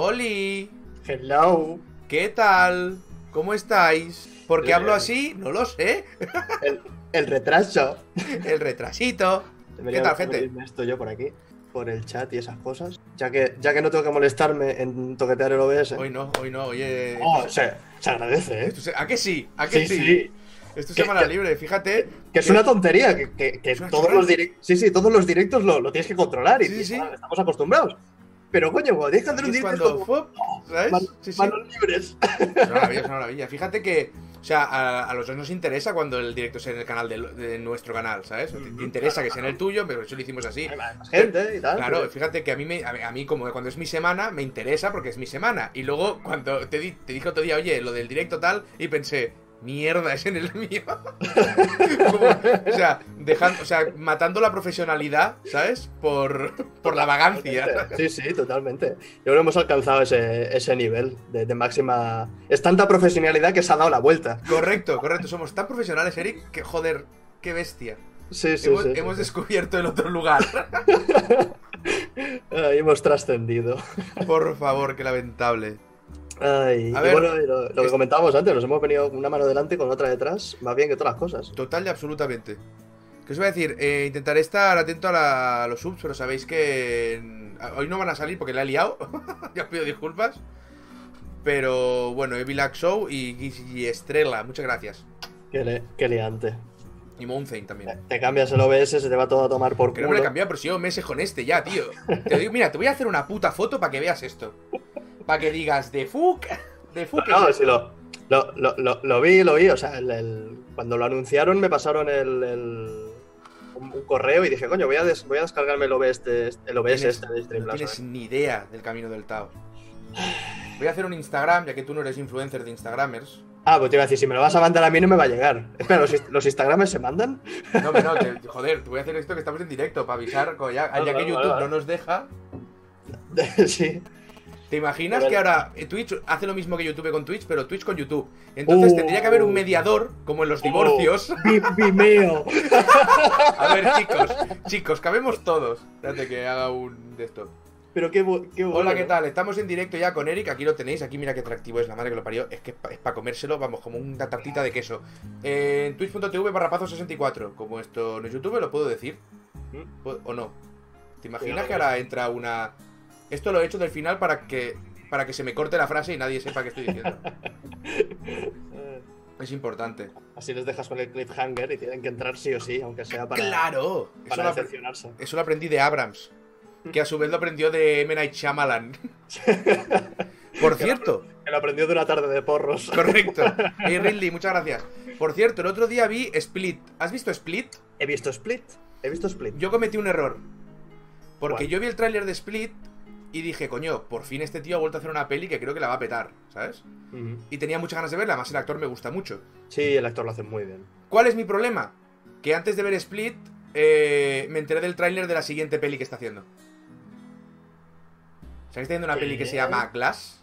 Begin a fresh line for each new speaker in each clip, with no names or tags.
Oli,
Hello.
¿qué tal? ¿Cómo estáis? ¿Por qué hablo así? No lo sé.
El, el retraso.
El retrasito.
Debería
¿Qué tal, gente?
esto yo por aquí, por el chat y esas cosas. Ya que, ya que no tengo que molestarme en toquetear el OBS.
Hoy no, hoy no, oye.
Oh, se, se agradece, ¿eh?
Se- ¿A que sí? ¿A que
Sí,
sí?
sí.
Esto es semana
que-
libre, fíjate.
Que es una tontería, que, que- que
Es una
todos los directos. Sí, sí, todos los directos lo, lo tienes que controlar y
Sí, sí, sí.
y estamos acostumbrados. Pero coño, tienes que hacer un
cuando.
como,
¡fup! ¿Sabes?
"Man-
Sí, sí.
manos libres.
Es una maravilla, es una maravilla. Fíjate que, o sea, a, a los dos nos interesa cuando el directo sea en el canal de, de nuestro canal, ¿sabes? Te- Te interesa que sea en el tuyo, pero eso lo hicimos así.
Hay más gente y tal.
Claro,
pero-
fíjate que a mí, me, a mí- a mí como cuando es mi semana, me interesa porque es mi semana. Y luego cuando te, di- te dije otro día, oye, lo del directo tal, y pensé, mierda, es en el mío. Como, o sea, dejando, o sea, matando la profesionalidad, ¿sabes? Por, por la vagancia.
Sí, sí, totalmente. Yo creo que hemos alcanzado ese, ese nivel de, de máxima. Es tanta profesionalidad que se ha dado la vuelta.
Correcto, correcto. Somos tan profesionales, Eric, que joder, qué bestia.
Sí, sí,
hemos
sí.
hemos
sí.
descubierto el otro lugar.
Hemos trascendido.
Por favor, qué lamentable.
Ay,
A ver,
bueno, lo, lo que comentábamos antes, nos hemos venido una mano delante con otra detrás, más bien que todas las cosas.
Total y absolutamente. ¿Qué os voy a decir? Eh, intentaré estar atento a, la- a los subs, pero sabéis que hoy no van a salir porque la he liado. ya os pido disculpas. Pero bueno, Evilac Show y, y Estrella, muchas gracias.
Qué, le- qué liante.
Y Mountain también.
Te cambias el OBS, se te va todo a tomar por
Que no me
culo.
cambiado, pero si llevo meses con este ya, tío. Te digo, mira, te voy a hacer una puta foto para que veas esto. Para que digas, de fuck, de fuck.
No,
esto".
sí, lo, lo, lo, lo- lo vi, lo vi. O sea, el- el- cuando lo anunciaron me pasaron el, el- un, un correo y dije, coño, voy a, des- voy a descargarme el OBS, este- el OBS este de
No
Streamlabs.
tienes ni idea del camino del Tao. Voy a hacer un Instagram, ya que tú no eres influencer de Instagramers.
Ah, pues te iba a decir, si me lo vas a mandar a mí no me va a llegar. Espera, ¿los, los Instagrams se mandan?
No, hombre, no, te- joder, te voy a hacer esto que estamos en directo para avisar, ya, que YouTube no nos deja.
sí.
¿Te imaginas que ahora eh, Twitch hace lo mismo que YouTube con Twitch, pero Twitch con YouTube? Entonces
Uh.
tendría que haber un mediador, como en los divorcios.
Vi- Vimeo.
A ver, chicos, chicos, cabemos todos. Espérate que haga un de esto.
Pero qué, qué bueno.
Hola, ¿qué tal? Estamos en directo ya con Eric, aquí lo tenéis, aquí mira qué atractivo es la madre que lo parió, es que es para comérselo, vamos, como una tartita de queso. Eh, en twitch.tv barra pazo64, como esto no es YouTube, lo puedo decir,
¿Mm?
¿Puedo- ¿o no? ¿Te imaginas que ahora entra una... Esto lo he hecho del final para que, para que se me corte la frase y nadie sepa qué estoy diciendo. Es importante.
Así les dejas con el cliffhanger y tienen que entrar sí o sí, aunque sea para,
¡Claro! Eso
para
lo,
decepcionarse.
eso lo aprendí de Abrams, que a su vez lo aprendió de M. Night Shyamalan. Por cierto...
Que lo aprendió de una tarde de porros.
Correcto. Hey Ridley, muchas gracias. Por cierto, el otro día vi Split. ¿Has visto Split?
He visto Split. He visto Split.
Yo cometí un error. Porque yo vi el tráiler de Split y dije, coño, por fin este tío ha vuelto a hacer una peli que creo que la va a petar, ¿sabes? Y tenía muchas ganas de verla, además el actor me gusta mucho.
Sí, el actor lo hace muy bien.
¿Cuál es mi problema? Que antes de ver Split, eh, me enteré del tráiler de la siguiente peli que está haciendo. ¿Sabes que está haciendo una
¿Qué?
peli que se llama Glass?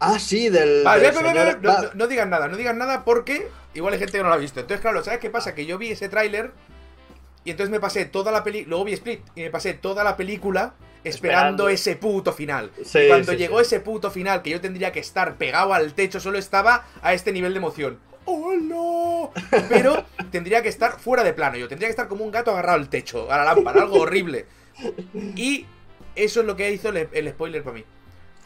Ah, sí, del.
Vale,
del señor-
no, no- no digan nada, no digan nada porque igual hay gente que no lo ha visto. Entonces, claro, ¿sabes qué pasa? Que yo vi ese tráiler y entonces me pasé toda la peli, luego vi Split y me pasé toda la película esperando,
Esperando.
ese puto final.
Sí,
y cuando
sí,
llegó
sí.
ese puto final que yo tendría que estar pegado al techo, solo estaba a este nivel de emoción. ¡Oh, no! Pero tendría que estar fuera de plano. Yo tendría que estar como un gato agarrado al techo, a la lámpara, algo horrible. Y eso es lo que hizo el, el spoiler para mí.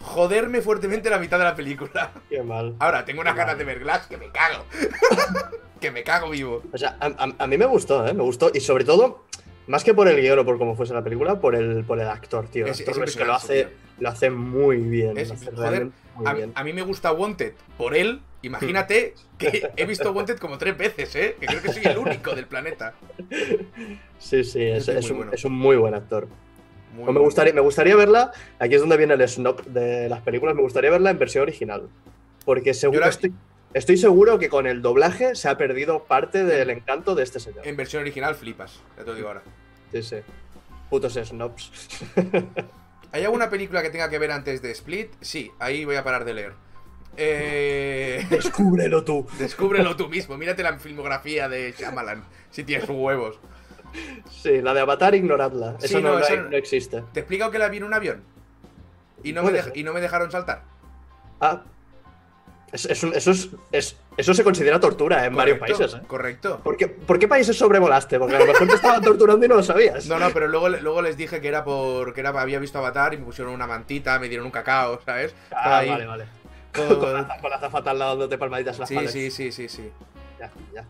Joderme fuertemente la mitad de la película.
Qué mal.
Ahora, tengo unas ganas de ver Glass que me cago. que me cago vivo.
O sea, a, a- a mí me gustó, ¿eh? Me gustó. Y sobre todo, más que por el guion o por cómo fuese la película, por el, por el actor, tío. El
Es-
actor
es
que lo hace, lo hace muy bien.
Es-
hace
joder,
muy
A,
bien.
a mí me gusta Wanted por él. Imagínate que he visto Wanted como tres veces, ¿eh? Que creo que soy el único del planeta.
Sí, sí, es,
es
es
muy
un,
bueno.
un muy buen actor.
Muy
O me, gustaría, me gustaría verla, aquí es donde viene el snob de las películas, me gustaría verla en versión original. Porque seguro,
la-
estoy, estoy seguro que con el doblaje se ha perdido parte del encanto de este señor.
En versión original flipas, ya te lo digo ahora.
Sí, sí. Putos snobs.
¿Hay alguna película que tenga que ver antes de Split? Sí, ahí voy a parar de leer. Eh...
Descúbrelo tú.
Descúbrelo tú mismo, mírate la filmografía de Shyamalan, si tienes huevos.
Sí, la de Avatar, ignoradla.
Sí,
Eso no,
no,
no
eso
hay-
no-
no existe.
¿Te he explicado que la vi en un avión? y no, me dej- y no me dejaron saltar.
Ah. Es- es un- eso, es, es- eso se considera tortura en varios países, ¿eh?
Correcto.
¿Por qué, por qué países sobrevolaste? Porque a lo mejor te estaban torturando y no lo sabías.
No, no, pero luego, luego les dije que era por que era, había visto Avatar y me pusieron una mantita, me dieron un cacao, ¿sabes?
Ah,
ahí
vale, vale. Con la, con la azafata al lado dándote palmaditas en la
Sí, sí, sí, sí, sí.
Ya, ya.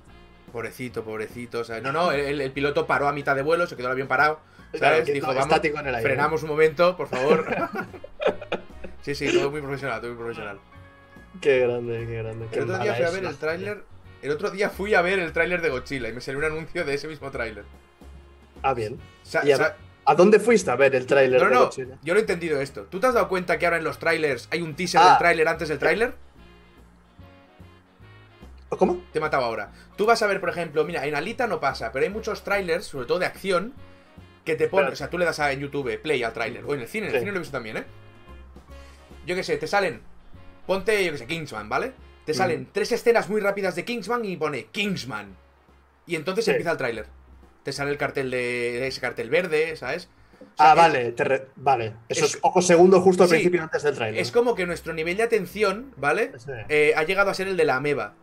Pobrecito, pobrecito. o sea, no, no, el, el piloto paró a mitad de vuelo, se quedó el avión parado.
Claro,
¿Sabes?
quieto,
Dijo, vamos,
estático en el aire.
frenamos un momento, por favor. sí, sí, todo muy profesional, todo muy profesional.
Qué grande, qué grande. Qué
El otro día fui a ver el tráiler. El otro día fui a ver el tráiler de Godzilla y me salió un anuncio de ese mismo tráiler.
Ah, bien.
Sa-
¿Y a, dónde fuiste a ver el tráiler
no,
de
no, no,
Godzilla?
yo no he entendido esto. ¿Tú te has dado cuenta que ahora en los trailers hay un teaser
Ah.
del tráiler antes del tráiler?
¿Cómo?
Te he matado ahora. Tú vas a ver, por ejemplo, mira, en Alita no pasa, pero hay muchos trailers, sobre todo de acción, que te ponen.
Pero-
O sea, tú le das a en YouTube play al tráiler, o en el cine, en el
Sí.
cine lo he visto también, ¿eh? Yo qué sé, te salen. Ponte, yo qué sé, Kingsman, ¿vale? Te salen
Mm.
tres escenas muy rápidas de Kingsman y pone Kingsman. Y entonces
Sí.
empieza el tráiler. Te sale el cartel de. ese cartel verde, ¿sabes? O sea,
Ah,
es-
vale, te re- vale. Esos
es-
pocos segundos justo al
Sí.
principio antes del tráiler.
Es como que nuestro nivel de atención, ¿vale?
Sí.
Eh, ha llegado a ser el de la ameba.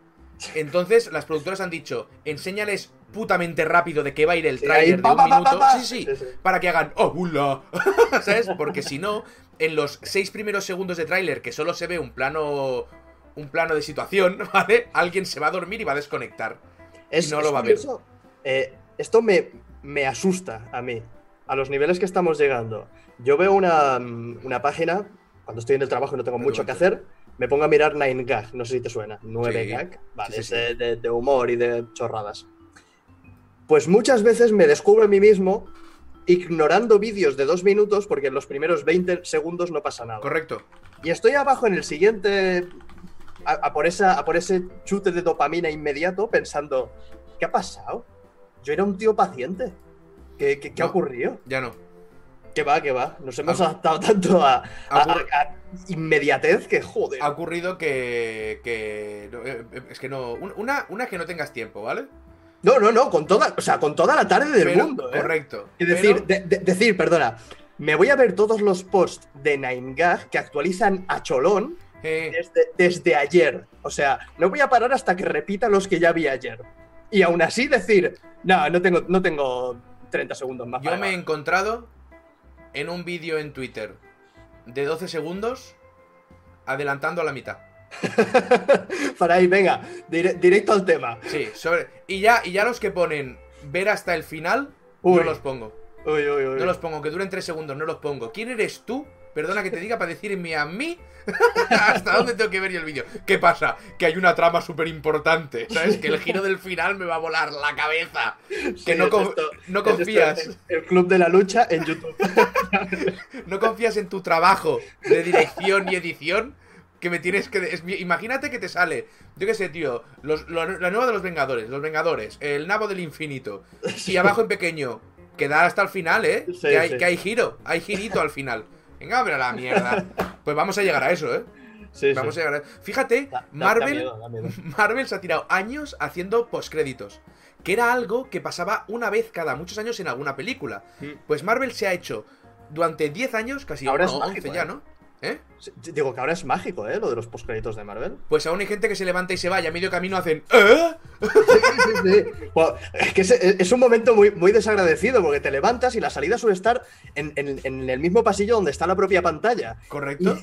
Entonces, las productoras han dicho, enséñales putamente rápido de qué va a ir el tráiler de un
pa,
minuto.
pa, pa.
Sí, sí,
Sí, sí.
Para que hagan, ¡oh, hula! ¿Sabes? Porque si no, en los seis primeros segundos de tráiler, que solo se ve un plano. Un plano de situación, ¿vale? Alguien se va a dormir y va a desconectar.
Es,
no lo va a ver.
Eh, esto me, me asusta a mí, a los niveles que estamos llegando. Yo veo una, mm, una página, cuando estoy en el trabajo y no tengo mucho que hacer, me pongo a mirar 9gag, no sé si te suena, 9gag,
Sí,
vale,
sí,
de, de- de humor y de chorradas. Pues muchas veces me descubro a mí mismo ignorando vídeos de dos minutos porque en los primeros 20 segundos no pasa nada.
Correcto.
Y estoy abajo en el siguiente. A, a por esa, a por ese chute de dopamina inmediato, pensando: ¿qué ha pasado? Yo era un tío paciente. ¿Qué, qué, qué ha
No.
ocurrido?
Ya no.
¿Qué va, qué va? Nos hemos adaptado tanto a, a- inmediatez que joder.
Ha ocurrido que. que eh, eh, es que no. un- Una, una que no tengas tiempo, ¿vale?
No, no, no, con toda, o sea, con toda la tarde del
Pero-
mundo. ¿eh?
Correcto.
Y decir,
Pero-
de- de- decir, perdona, me voy a ver todos los posts de 9gag que actualizan a Cholón
eh,
desde, desde ayer. O sea, no voy a parar hasta que repita los que ya vi ayer. Y aún así decir, no, no tengo, no tengo 30 segundos más.
Yo me he
nada".
encontrado en un vídeo en Twitter de 12 segundos adelantando a la mitad.
para ahí, venga, dire- directo al tema.
Sí, sobre. Y ya, y ya los que ponen ver hasta el final,
Uy.
no los pongo.
Uy, uy, uy.
No los pongo, que duren 3 segundos, no los pongo. ¿Quién eres tú? Perdona que te diga para decirme a mí hasta dónde tengo que ver yo el vídeo. ¿Qué pasa? Que hay una trama súper importante, ¿sabes? Que el giro del final me va a volar la cabeza. Que
Sí,
no,
esto-
no confías.
el- el club de la lucha en YouTube.
no confías en tu trabajo de dirección y edición que me tienes que... es- imagínate que te sale, yo qué sé, tío, los- lo- la nueva de los Vengadores, los Vengadores, el nabo del infinito, y abajo en pequeño, quedar hasta el final, ¿eh?
Sí,
que, hay,
sí.
que hay giro, hay girito al final. Venga, pero la mierda. Pues vamos a llegar a eso, ¿eh?
Sí,
Vamos
sí.
a llegar a... Fíjate,
Da- da- da
Marvel...
miedo, da miedo.
Marvel se ha tirado años haciendo postcréditos. Que era algo que pasaba una vez cada muchos años en alguna película.
Mm.
Pues Marvel se ha hecho durante 10 años, casi
Ahora
no,
es
11
mágico,
ya,
¿eh?
¿no? ¿Eh?
Digo que ahora es mágico, ¿eh? Lo de los postcréditos de Marvel.
Pues aún hay gente que se levanta y se va y a medio camino hacen ¿Eh?
Sí, sí, sí. Bueno, es que es, es un momento muy, muy desagradecido porque te levantas y la salida suele estar en, en- en el mismo pasillo donde está la propia pantalla.
¿Correcto?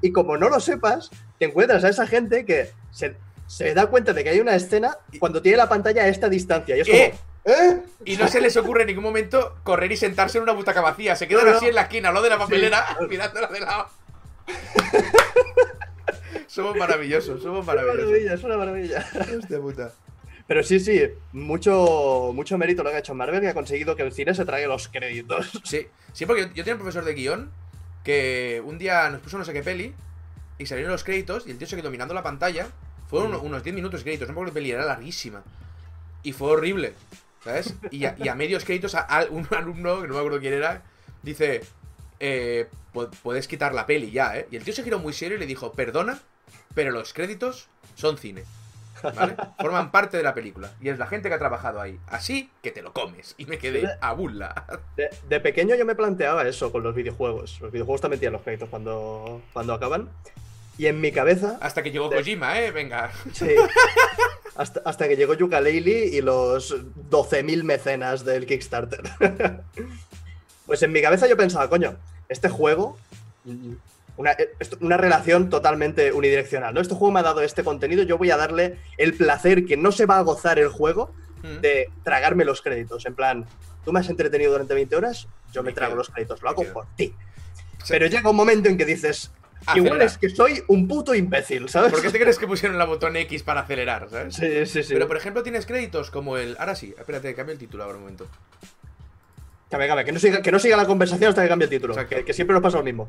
Y, y como no lo sepas, te encuentras a esa gente que se, se da cuenta de que hay una escena cuando tiene la pantalla a esta distancia. Y es como,
Eh.
¿eh?
Y no se les ocurre en ningún momento correr y sentarse en una butaca vacía. Se quedan
No, no.
así en la esquina, lo de la papelera, mirándola de lado. somos maravillosos, somos
Es una
maravillosos.
maravilla, es una maravilla.
Hostia puta.
Pero sí, sí, mucho, mucho mérito lo que ha hecho Marvel y ha conseguido que el cine se trague los créditos.
Sí, sí, porque yo, yo tenía un profesor de guion que un día nos puso no sé qué peli y salieron los créditos y el tío se quedó mirando la pantalla. Fueron
Mm.
uno- unos 10 minutos de créditos, no me acuerdo qué peli, era larguísima. Y fue horrible, ¿sabes? Y a, y a medios créditos, a, a un alumno, que no me acuerdo quién era, dice, eh, "pu- puedes quitar la peli ya, ¿eh? Y el tío se giró muy serio y le dijo, perdona, pero los créditos son cine. ¿Vale? Forman parte de la película. Y es la gente que ha trabajado ahí. Así que te lo comes. Y me quedé a burla.
De, de pequeño yo me planteaba eso con los videojuegos. Los videojuegos también tienen los créditos cuando, cuando acaban. Y en mi cabeza.
Hasta que llegó
De-
Kojima, ¿eh? Venga.
Sí. Hasta, hasta que llegó Yooka-Laylee y los 12.000 mecenas del Kickstarter. pues en mi cabeza yo pensaba, coño, este juego. Una, una relación totalmente unidireccional, ¿no? Este juego me ha dado este contenido, yo voy a darle el placer que no se va a gozar el juego
Mm.
de tragarme los créditos. En plan, tú me has entretenido durante 20 horas, yo me,
Me
trago
quedo.
los créditos, lo hago
quedo.
por ti.
Sí.
Pero llega un momento en que dices, igual es que soy un puto imbécil, ¿sabes?
¿Por qué te crees que pusieron la botón X para acelerar, sabes?
Sí, sí, sí.
Pero por ejemplo tienes créditos como el... Ahora sí, espérate, cambio el título ahora un momento.
Cabe, que no siga, que no siga la conversación hasta que cambie el título.
Exacto.
Que, que siempre nos pasa lo mismo.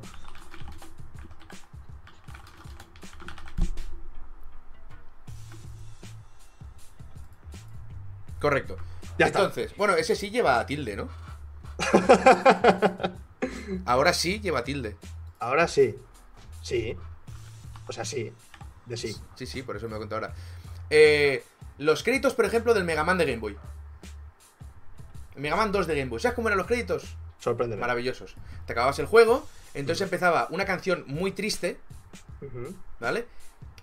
Correcto.
Ya está.
Entonces, bueno, ese sí lleva tilde, ¿no? Ahora sí lleva tilde.
Ahora sí. Sí. O sea, sí. De sí.
Sí, sí, por eso me lo cuento ahora. Eh, los créditos, por ejemplo, del Mega Man de Game Boy. Mega Man 2 de Game Boy. ¿Sabes cómo eran los créditos?
Sorpréndeme.
Maravillosos. Te acababas el juego, entonces empezaba una canción muy triste. ¿vale?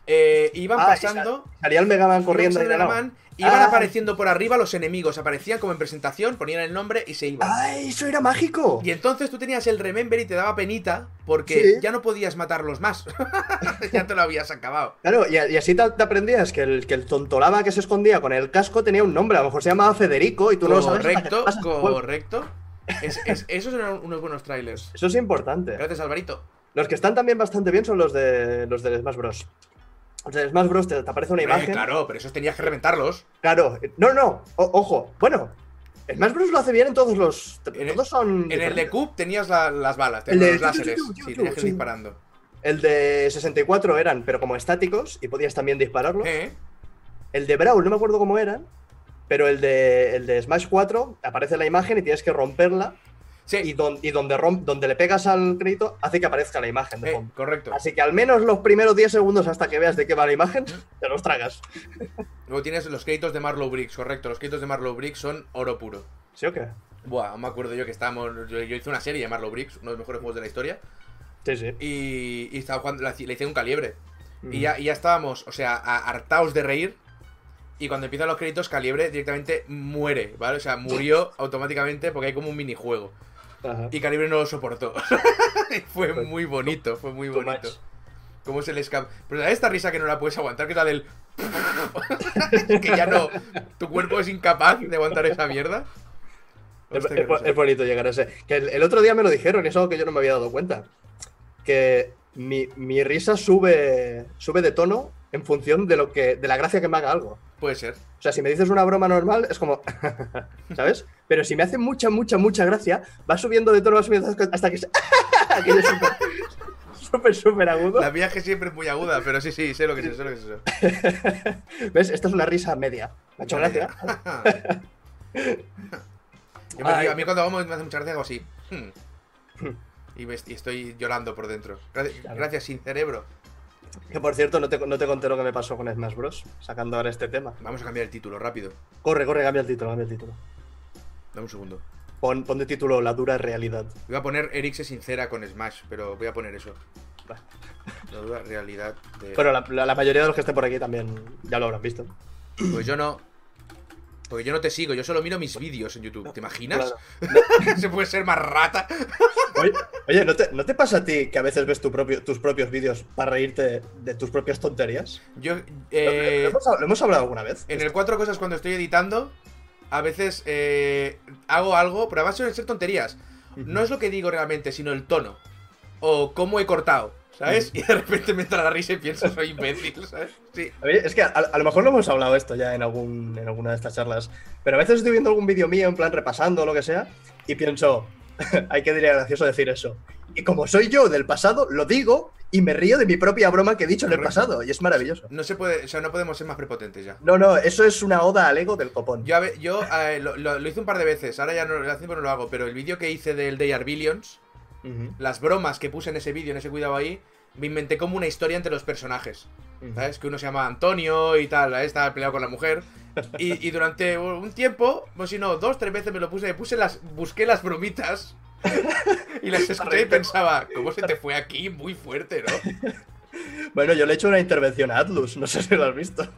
Eh, iban
Ah,
pasando.
Salía el Mega Man corriendo
iban. Mega Man, iban
Ah.
apareciendo por arriba los enemigos, aparecían como en presentación, ponían el nombre y se iban.
¡Ay, eso era mágico!
Y entonces tú tenías el Remember y te daba penita porque
Sí.
ya no podías matarlos más. ya te lo habías acabado.
Claro, y, y así te, te aprendías que el, que el tontolaba que se escondía con el casco tenía un nombre. A lo mejor se llamaba Federico y tú no lo sabes. hasta
Correcto,
el
correcto. Es- es- esos eran unos buenos trailers.
Eso es importante.
Gracias, Alvarito.
Los que están también bastante bien son los de los de Smash Bros. Los de Smash Bros. te, te aparece una imagen.
claro, pero esos tenías que reventarlos.
Claro, eh, no, no, o- ojo, bueno, Smash Bros lo hace bien en todos los.
En el-
todos son.
En el de. Cube tenías la- las balas, tenías
de-
los láseres. Sí, tenías que ir
sí.
disparando.
El de 64 eran, pero como estáticos y podías también dispararlos.
Eh,
El de Brawl no me acuerdo cómo eran, pero el de, el de Smash 4 aparece la imagen y tienes que romperla.
Sí,
Y, don- y donde, rom- donde le pegas al crédito hace que aparezca la imagen de
eh, correcto.
Así que al menos los primeros 10 segundos hasta que veas de qué va la imagen, te los tragas.
Luego tienes los créditos de Marlow Briggs, correcto. Los créditos de Marlow Briggs son oro puro.
¿Sí o qué?
Buah, me acuerdo yo que estábamos. Yo, yo hice una serie de Marlow Briggs, uno de los mejores juegos de la historia.
Sí, sí.
Y, y estaba jugando, le hice un caliebre.
Mm.
Y ya, y ya estábamos, o sea, hartaos de reír. Y cuando empiezan los créditos, Caliebre directamente muere, ¿vale? O sea, murió automáticamente porque hay como un minijuego.
Ajá.
Y Calibre no lo soportó. Fue muy bonito, fue muy bonito. Cómo se le escapa. Pero esta risa que no la puedes aguantar, que es la del. que ya no. Tu cuerpo es incapaz de aguantar esa mierda.
Es,
Hostia,
bonito llegar a ese. Que el, el otro día me lo dijeron y es algo que yo no me había dado cuenta. Que mi, mi risa sube, sube de tono en función de lo que de la gracia que me haga algo.
Puede ser.
O sea, si me dices una broma normal, es como. ¿Sabes? Pero si me hace mucha, mucha, mucha gracia, va subiendo de tono, va subiendo hasta que. Aquello es súper, súper, agudo.
La viaje siempre es muy aguda, pero sí, sí, sé lo que es eso, sé lo que es eso.
¿Ves? Esta es una risa media. Me ha hecho gracia.
Yo me
Ay.
río, a mí cuando vamos me hace mucha gracia, hago así. hmm. Y, me est- y estoy llorando por dentro. Gracias,
Claro.
gracias, sin cerebro.
Que por cierto, no te, no te conté lo que me pasó con Smash Bros. Sacando ahora este tema.
Vamos a cambiar el título, rápido.
Corre, corre, cambia el título, cambia el título.
Dame un segundo.
Pon, pon de título La dura realidad.
Voy a poner Eric se sincera con Smash, pero voy a poner eso. La dura realidad de.
Pero la, la- la mayoría de los que estén por aquí también ya lo habrán visto.
Pues yo no. Porque yo no te sigo, yo solo miro mis vídeos en YouTube. ¿Te imaginas?
Claro.
Se puede ser más rata.
Oye, oye, ¿no, te, ¿no te pasa a ti que a veces ves tu propio, tus propios vídeos para reírte de tus propias tonterías?
Yo.
¿Lo, lo
eh,
hemos, lo hemos hablado alguna vez?
en el cuatro cosas cuando estoy editando, a veces eh, hago algo, pero además suelen ser tonterías. No es lo que digo realmente, sino el tono. O cómo he cortado, ¿sabes? Y de repente me entra la risa y pienso soy imbécil, ¿sabes? Sí.
Es que a, a lo mejor lo hemos hablado esto ya en, algún, en alguna de estas charlas, pero a veces estoy viendo algún vídeo mío en plan repasando o lo que sea y pienso, hay que diría gracioso decir eso. Y como soy yo del pasado, lo digo y me río de mi propia broma que he dicho en el pasado y es maravilloso.
No se puede, o sea, no podemos ser más prepotentes ya.
No, no, eso es una oda al ego del copón.
Yo, a yo eh, lo, lo- lo hice un par de veces, ahora ya no, hace tiempo no lo hago, pero el vídeo que hice del Day Are Billions, Las bromas que puse en ese vídeo, en ese cuidado ahí, me inventé como una historia entre los personajes. ¿Sabes? Que uno se llama Antonio y tal, ¿sabes? estaba peleado con la mujer. Y, y durante un tiempo, pues si no, dos, tres veces me lo puse, puse las, busqué las bromitas y las escuché y pensaba, ¿cómo se te fue aquí? Muy fuerte, ¿no?
Bueno, yo le he hecho una intervención a Atlus, no sé si lo has visto.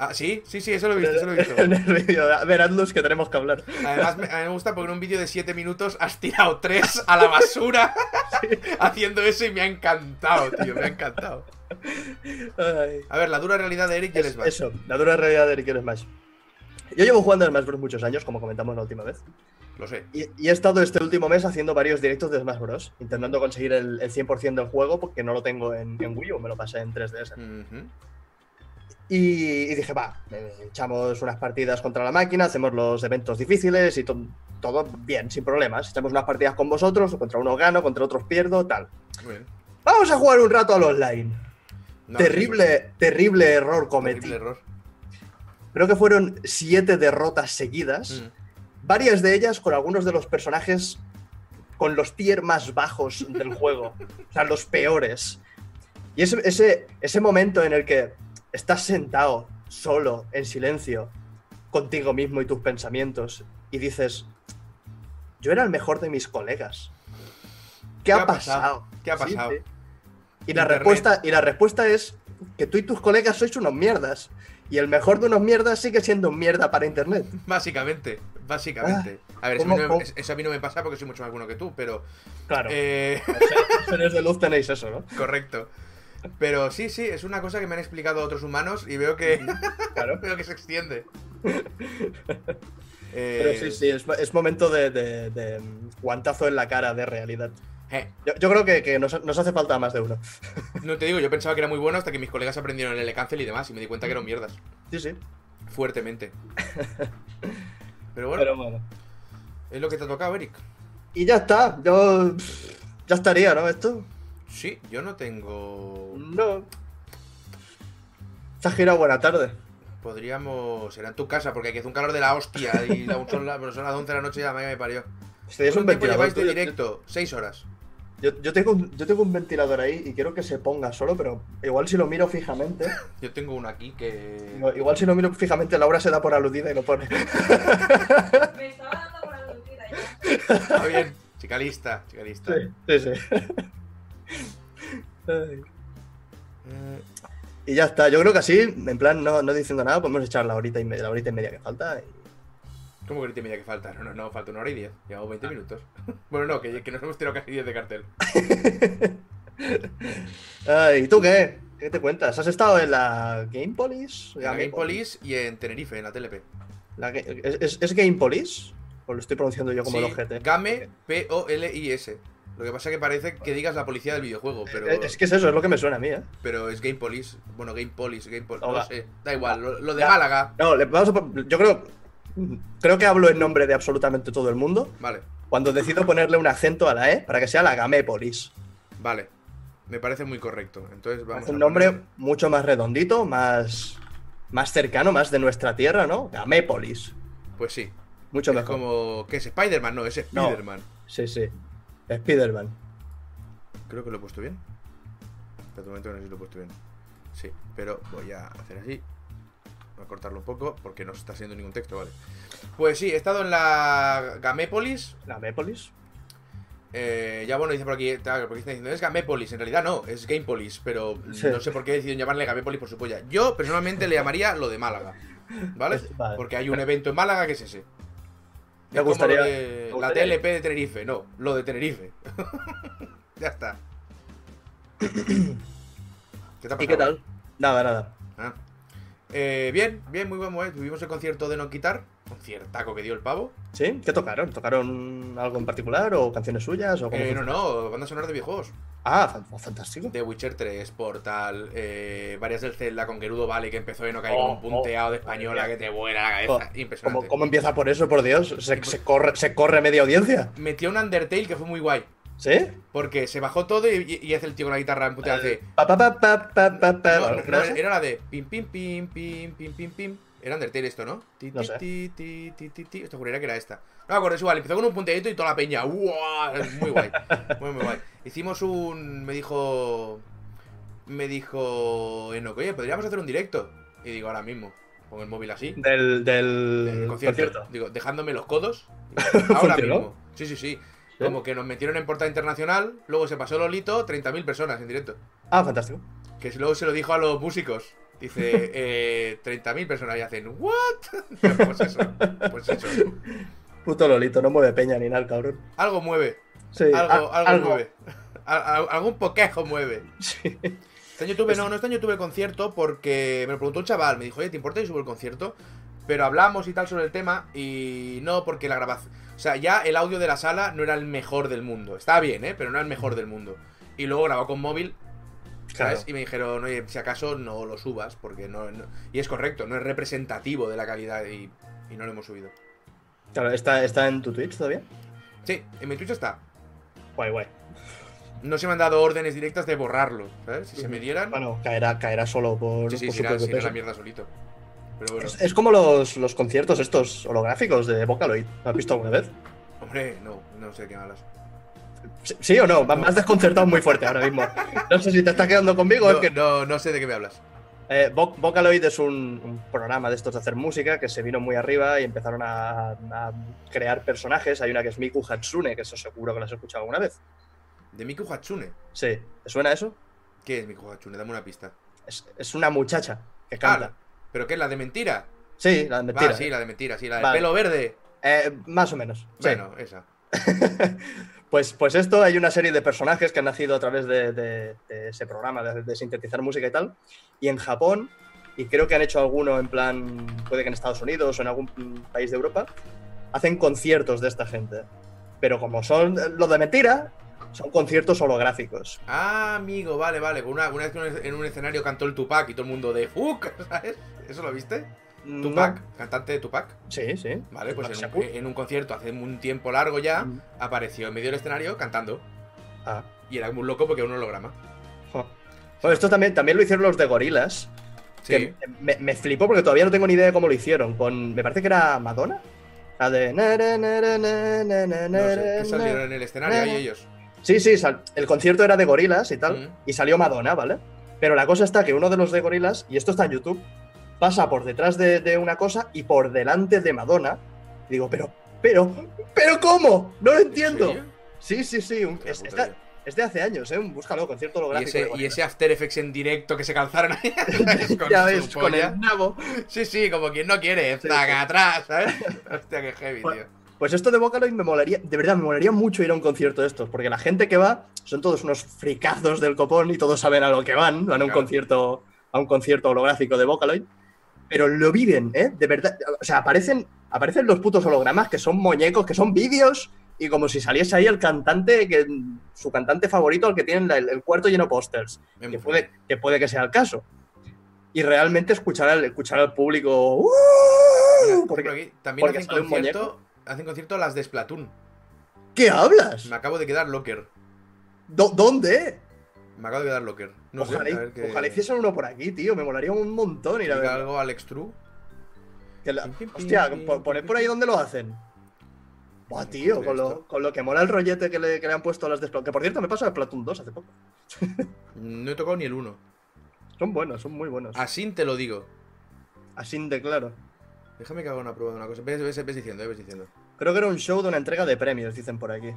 Ah, sí, sí, sí, eso lo he visto, eso lo he visto.
En el vídeo, a ver, Atlus, que tenemos que hablar.
Además, me, a mí me gusta porque en un vídeo de 7 minutos has tirado 3 a la basura haciendo eso y me ha encantado, tío, me ha encantado.
Ay.
A ver, la dura realidad de Eric y el Smash.
Eso, la dura realidad de Eric en Smash. Yo llevo jugando en Smash Bros. muchos años, como comentamos la última vez.
Lo sé.
Y, y he estado este último mes haciendo varios directos de Smash Bros. Intentando conseguir el, el 100% del juego porque no lo tengo en, en Wii U, me lo pasé en 3DS.
Ujú.
Y, y dije, va, eh, echamos unas partidas contra la máquina, hacemos los eventos difíciles y to- todo bien, sin problemas. Echamos unas partidas con vosotros, contra unos gano, contra otros pierdo, tal.
Bien.
Vamos a jugar un rato al online.
No,
terrible, terrible error cometí.
terrible error.
Creo que fueron siete derrotas seguidas.
Mm.
Varias de ellas con algunos de los personajes con los tier más bajos del juego. O sea, los peores. Y ese, ese, ese momento en el que estás sentado solo, en silencio, contigo mismo y tus pensamientos, y dices, yo era el mejor de mis colegas. ¿Qué, ha pasado?
¿Qué ha pasado?
sí. Y, la respuesta, y la respuesta es que tú y tus colegas sois unos mierdas. Y el mejor de unos mierdas sigue siendo un mierda para internet.
Básicamente, básicamente. a ver, eso a,
¿cómo-
mí no, me- eso a mí no me pasa porque soy mucho más bueno que tú, pero...
Claro.
eh,
Seres de luz tenéis eso, ¿no?
correcto. Pero sí, sí, es una cosa que me han explicado otros humanos y veo que,
Claro.
veo que se extiende.
Pero
Eh,
sí, sí, es, es momento de, de- de guantazo en la cara de realidad.
eh,
Yo, yo creo que, que nos, nos hace falta más de uno.
no te digo, yo pensaba que era muy bueno hasta que mis colegas aprendieron el L-Cancel y demás y me di cuenta que eran mierdas.
Sí, sí.
Fuertemente. Pero bueno,
Pero bueno.
es lo que te ha tocado, Eric.
Y ya está. Yo. Ya estaría, ¿no? Esto.
Sí, yo no tengo...
No. Girado buena tarde.
Podríamos... Será en tu casa porque aquí hace un calor de la hostia y la- son, las- son las 11 de la noche y ya me me parió.
Tenéis un
¿Cuánto tiempo
ventilador.
lleváis de
yo-
directo? Seis horas.
Yo, yo tengo un, yo tengo un ventilador ahí y quiero que se ponga solo, pero igual si lo miro fijamente.
Yo tengo uno aquí que...
Igual si lo miro fijamente, Laura se da por aludida y lo pone.
Me estaba dando por aludida ya.
Está bien. Chica lista, chica lista.
Sí, sí, sí.
Eh,
Y ya está, yo creo que así, en plan, no, no diciendo nada, podemos echar la horita y media, la horita y media que falta. y-
¿Cómo que ahorita y media que falta? No, no, no, falta una hora y diez. Llevamos 20 minutos. bueno, no, que, que nos hemos tirado casi 10 de cartel.
Ay, ¿y tú qué? ¿Qué te cuentas? ¿Has estado en la Game Police?
En la Game Police y en Tenerife, en la TLP.
La Ga- ¿Es, es, es Game Police? ¿O lo estoy pronunciando yo como
Sí,
el ojete?
Game P-O-L-I-S. Lo que pasa es que parece que digas la policía del videojuego, pero,
Eh, Es que es eso, es lo que me suena a mí, ¿eh?
pero es Game Police. Bueno, Game Police, Game Police. No sé. Da igual, lo, lo de
Ya.
Málaga.
No, le- vamos a yo creo, creo que hablo en nombre de absolutamente todo el mundo
Vale,
cuando decido ponerle un acento a la E para que sea la Gamépolis.
vale. Me parece muy correcto. Entonces vamos
Es un nombre mucho más redondito, más, más cercano, más de nuestra tierra, ¿no? Gamépolis.
Pues sí.
Mucho
es
mejor.
como. ¿Qué es? Spider-Man, no, es
No.
Spider-Man.
Sí, sí. Spider-Man.
Creo que lo he puesto bien. Espera un momento, no sé si lo he puesto bien. Sí, pero voy a hacer así. Voy a cortarlo un poco porque no está siendo ningún texto, vale. Pues sí, he estado en la Gamépolis.
Gamépolis.
eh, ya bueno, dice por aquí, claro, porque está diciendo, es Gamépolis. En realidad no, es Gamepolis, pero
Sí.
no sé por qué deciden llamarle Gamépolis por su polla. Yo personalmente le llamaría lo de Málaga. ¿Vale?
Vale.
Porque hay un evento en Málaga que es ese.
Me gustaría-
lo de
me
la
gustaría.
TLP de Tenerife, no, lo de Tenerife. ya está. ¿Qué te ha
¿Y qué tal? Nada, nada.
Ah. Eh, bien, bien, muy buen momento. Tuvimos el concierto de No Quitar, conciertaco que dio el pavo.
¿Sí? ¿Qué tocaron? ¿Tocaron algo en particular o canciones suyas? O cómo
Eh, no, no, banda sonora de videojuegos.
Ah, fan- fantástico.
The Witcher 3, Portal, eh, varias del Zelda con Gerudo Valley que empezó en no
Oh,
con un punteado de
oh,
española que te vuela la
Oh,
cabeza. Impresionante.
¿Cómo, cómo empieza por eso, por Dios? Se, se corre, se corre media audiencia.
Metió un Undertale que fue muy guay.
¿Sí?
Porque se bajó todo y, y hace el tío con la guitarra en puteada hace.
Pa, pa, pa, pa, pa, pa, pa.
No,
¿Vale?
no,
¿Era
no,
eso?
era la de pim pim pim pim pim pim pim. Era Undertale esto, ¿no? Ti,
No
ti,
sé.
ti, ti, ti, ti, ti. Esto juraría que era esta. No me acuerdo, es igual. Empezó con un punteadito y toda la peña. ¡Uah! Es Muy guay. Muy, muy guay. Hicimos un. Me dijo. me dijo Enoch, oye, podríamos hacer un directo. Y digo, ahora mismo, con el móvil así.
Del, del
del concierto.
concierto.
Digo, dejándome los codos. Ahora mismo. Sí, sí, sí. Como que nos metieron en portada internacional, luego se pasó Lolito, 30.000 personas en directo.
Ah, fantástico.
Que luego se lo dijo a los músicos. Dice, eh, 30.000 personas y hacen, ¿what? pues eso, pues eso.
Puto Lolito, no mueve peña ni nada, cabrón.
Algo mueve,
Sí,
algo, algo, mueve. Al- al- algún poquejo mueve.
Sí.
Está en YouTube, no, no está en YouTube el concierto porque me lo preguntó un chaval, me dijo, oye, ¿te importa si subo el concierto? Pero hablamos y tal sobre el tema y no porque la grabación... O sea, ya el audio de la sala no era el mejor del mundo. Estaba bien, ¿eh? Pero no era el mejor del mundo. Y luego grabó con móvil, ¿sabes?
Claro.
Y me dijeron, oye, si acaso no lo subas porque no... no- Y es correcto, no es representativo de la calidad y, y no lo hemos subido.
Claro, ¿está, ¿está en tu Twitch todavía?
Sí, en mi Twitch está.
Guay, guay.
No se me han dado órdenes directas de borrarlo, ¿sabes? Si se me dieran...
Bueno, caerá, caerá solo por,
sí, sí,
por
se
su
irá, irá la mierda solito. Pero bueno,
Es, es como los, los conciertos estos holográficos de Vocaloid. ¿Lo has visto alguna vez?
hombre, no, no sé qué me hablas.
¿Sí, o no? Me has desconcertado muy fuerte ahora mismo. No sé si te estás quedando conmigo. es
No,
que
no, no sé de qué me hablas.
Eh, Vo- Vocaloid es un, un programa de estos de hacer música que se vino muy arriba y empezaron a, a crear personajes. Hay una que es Miku Hatsune, que eso seguro que la has escuchado alguna vez.
De Miku Hatsune.
Sí, ¿te suena eso?
¿Qué es Miku Hatsune? Dame una pista.
Es, es una muchacha que
Ah,
canta.
¿Pero qué es la de mentira?
Sí, la de mentira.
Ah, sí, la de mentira, sí, la de
Vale.
pelo verde.
Eh, más o menos. sí.
Bueno, esa.
Pues, pues esto, hay una serie de personajes que han nacido a través de, ese programa, de, sintetizar música y tal. Y en Japón, y creo que han hecho alguno en plan, puede que en Estados Unidos o en algún país de Europa, hacen conciertos de esta gente. Pero como son eh, lo de mentira, son conciertos holográficos.
Ah, amigo, vale, vale. Una, una vez en un escenario cantó el Tupac y todo el mundo de fuck, ¿sabes? ¿Eso lo viste?
No.
Tupac, cantante de Tupac.
Sí, sí.
Vale, pues en un, en un concierto hace un tiempo largo ya,
Mm.
apareció en medio del escenario cantando.
Ah.
Y era como un loco porque era un holograma.
jo. Bueno, esto también, también lo hicieron los de Gorilas.
Sí.
Que me, me flipó porque todavía no tengo ni idea de cómo lo hicieron. Con, me parece que era Madonna. La de.
No sé, que salieron en el escenario
na,
ahí ellos.
Sí, sí, sal- el concierto era de Gorilas y tal.
Mm.
Y salió Madonna, ¿vale? Pero la cosa está que uno de los de Gorilas, y esto está en YouTube, pasa por detrás de, de una cosa y por delante de Madonna. Y digo, pero, pero, pero ¿cómo? No lo
¿En
entiendo. Sí, sí, sí. un- es, está- de hace años, ¿eh? Búscalo, concierto holográfico.
ese, y ese After Effects en directo que se calzaron ahí. Con
ya ves, con el nabo.
Sí, sí, como quien no quiere.
Sí,
atrás, ¿sabes? Hostia, qué heavy,
Pues-
tío.
Pues esto de Vocaloid me molaría, de verdad, me molaría mucho ir a un concierto de estos, porque la gente que va son todos unos fricazos del copón y todos saben a lo que van, van a un
Claro.
concierto, a un concierto holográfico de Vocaloid, pero lo viven, ¿eh? De verdad, o sea, aparecen, aparecen los putos hologramas que son muñecos, que son vídeos, y como si saliese ahí el cantante, que su cantante favorito, al que tienen el, el cuarto lleno de pósters, que puede, que puede que sea el caso. Y realmente escuchar al, escuchar al público. ¡uh! Porque-
aquí también
porque
hacen concierto, hacen concierto las de Splatoon.
¿Qué hablas?
Me acabo de quedar locker.
¿Dó- ¿Dónde?
Me acabo de quedar locker. No sé,
ojalá,
a ver qué-
ojalá hiciesen uno por aquí, tío. Me molaría un montón ir a ver.
algo Alex True.
Que la- Hostia, po- poned por ahí donde lo hacen. Buah, tío, con lo, con lo que mola el rollete que le, que le han puesto a las de Splatoon. Que por cierto, me pasó de Splatoon 2 hace poco.
No he tocado ni el 1.
Son buenos, son muy buenos.
Así te lo digo.
Así de claro.
Déjame que haga una prueba de una cosa. Ves, ves, ves diciendo, eh, ves diciendo.
Creo que era un show de una entrega de premios, dicen por aquí.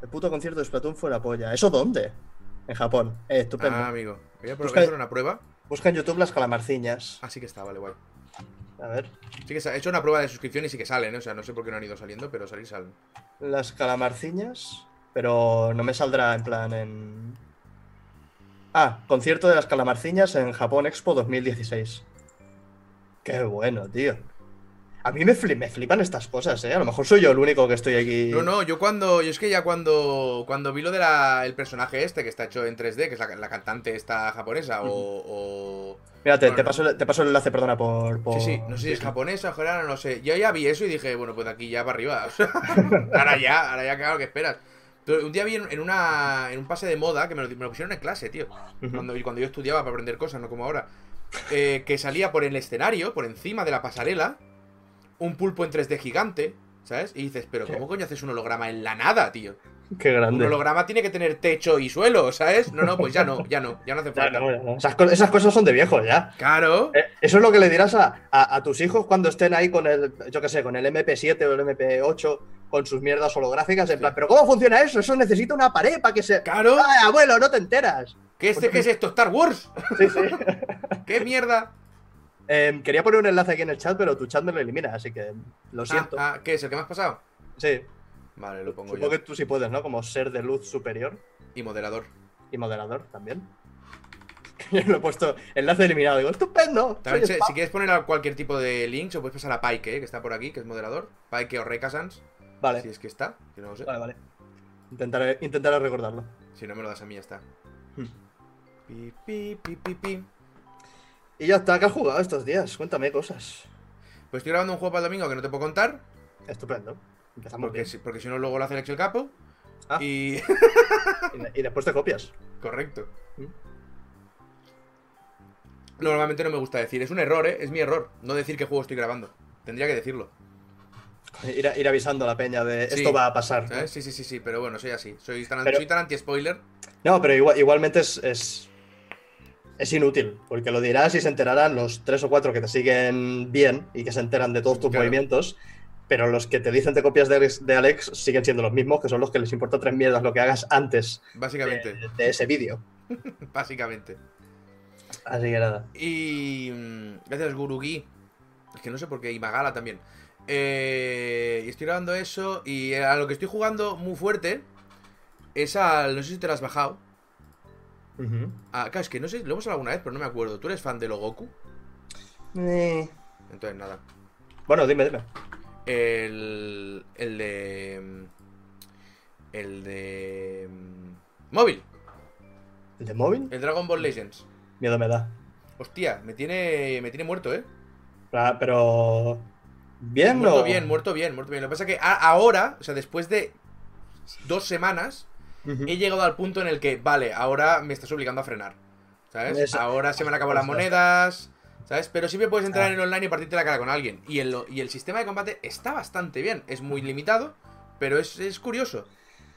El puto concierto de Splatoon fue la polla. ¿Eso dónde? En Japón. Eh, estupendo.
Ah, amigo. Voy a,
Busca-
hacer una prueba.
Busca en YouTube las calamarciñas.
Ah, sí que está, vale, guay.
A ver.
Sí que he hecho una prueba de suscripción y sí que salen, ¿eh? O sea, no sé por qué no han ido saliendo, pero salir salen.
Las calamarciñas. Pero no me saldrá en plan en. Ah, concierto de las calamarciñas en Japón Expo 2016. Qué bueno, tío. A mí me, fli- me flipan estas cosas, ¿eh? A lo mejor soy yo el único que estoy aquí.
No, no, yo cuando. Yo es que ya cuando. Cuando vi lo del el personaje este que está hecho en 3D, que es la, la cantante esta japonesa, o. o-
Mira, te,
No,
te paso, el- te paso el enlace, perdona, por. por-
Sí, sí, no sé si es japonesa o coreana, no sé. Yo ya vi eso y dije, bueno, pues de aquí ya para arriba. o sea, ahora ya, ahora ya, claro, ¿qué esperas? Pero un día vi en, una, en un pase de moda que me lo, me lo pusieron en clase, tío. Cuando, cuando yo estudiaba para aprender cosas, no como ahora. eh, que salía por el escenario, por encima de la pasarela, un pulpo en 3D gigante, ¿Sabes? Y dices, pero. ¿cómo coño haces un holograma en la nada, tío?
Qué
Un
grande.
holograma tiene que tener techo y suelo, ¿sabes? No, no, pues ya no, ya no, ya no hace falta.
no, ya no. Esas, co- esas cosas son de viejos ya.
Claro.
Eh, Eso es lo que le dirás a, a- a tus hijos cuando estén ahí con el, yo qué sé, con el MP7 o el MP8, con sus mierdas holográficas, en plan, ¿pero cómo funciona eso? Eso necesita una pared para que se...
Claro.
¡Ah, abuelo, no te enteras!
¿Qué, este, ¿Qué es esto? ¿Star Wars?
Sí, sí.
¿Qué mierda?
Em, quería poner un enlace aquí en el chat, pero tu chat me lo elimina, así que lo siento.
Ah, ah, ¿Qué es? ¿El que me has pasado?
Sí,
Vale, lo pongo
supongo
yo.
que tú sí puedes, ¿no? Como ser de luz superior
Y moderador.
y moderador también. Yo lo he puesto enlace eliminado, digo, estupendo.
También, si,
spam".
si quieres poner a cualquier tipo de links, o puedes pasar a Paike, eh, que está por aquí, que es moderador. Paike o Rekasans,
Vale,
si es que está, que no lo sé.
vale, vale. Intentaré, intentaré recordarlo.
Si no me lo das a mí, ya está.
Hmm.
Pi, pi, pi, pi, pi.
Y ya está, ¿qué has jugado estos días? Cuéntame cosas.
Pues estoy grabando un juego para el domingo que no te puedo contar,
Estupendo. Empezamos
porque
bien.
si, porque si no luego lo hace el Excel Capo.
Ah.
Y...
Y, después te copias.
Correcto.
Mm.
Normalmente no me gusta decir, es un error, ¿eh? Es mi error, no decir qué juego estoy grabando. Tendría que decirlo.
Ir, ir avisando a la peña de
Sí.
esto va a pasar. ¿no?
¿Sabes? Sí, sí, sí, sí, pero bueno, soy así. Soy tan,
Pero-
soy tan anti-spoiler.
No, pero igual- igualmente es, es. Es inútil, porque lo dirás y se enterarán los tres o cuatro que te siguen bien y que se enteran de todos tus
Claro.
movimientos. Pero los que te dicen te copias de Alex, de Alex siguen siendo los mismos, que son los que les importa tres mierdas lo que hagas antes
Básicamente.
de, de ese vídeo.
Básicamente.
Así que nada.
Y. mm, Gracias, Gurugi. Es que no sé por qué. Y Magala también. Eh, estoy grabando eso. Y a lo que estoy jugando muy fuerte es al. No sé si te lo has bajado. Ah, claro, es que no sé, lo hemos hablado alguna vez, pero no me acuerdo. ¿Tú eres fan de Logoku?
Eh,
Entonces, nada.
Bueno, dime, dime.
El. El de. El de. Móvil.
¿El de móvil?
El Dragon Ball Legends.
Miedo me da.
Hostia, me tiene. Me tiene muerto, ¿eh?
Ah, Pero. ¿Bien
Muerto
o.?
bien, muerto bien, muerto bien. Lo que pasa es que ahora, o sea, después de dos semanas, He llegado al punto en el que, vale, ahora me estás obligando a frenar. ¿Sabes?
Eso-
Ahora se me han acabado las monedas. ¿Sabes? Pero siempre puedes entrar
Ah.
en el online y partirte la cara con alguien. Y el, y el sistema de combate está bastante bien. Es muy limitado, pero es, es curioso.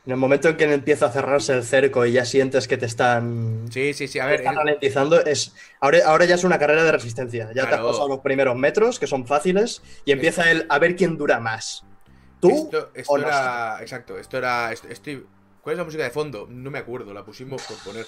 En el momento en que empieza a cerrarse el cerco y ya sientes que te están,
Sí, sí, sí. A
te
ver,
están ralentizando, es ahora, ahora ya es una carrera de resistencia. Ya te has pasado los primeros metros, que son fáciles, y empieza el a ver quién dura más. ¿Tú
esto, esto
o
era. Exacto, esto era. esto- estoy, ¿Cuál es la música de fondo? No me acuerdo, la pusimos por poner.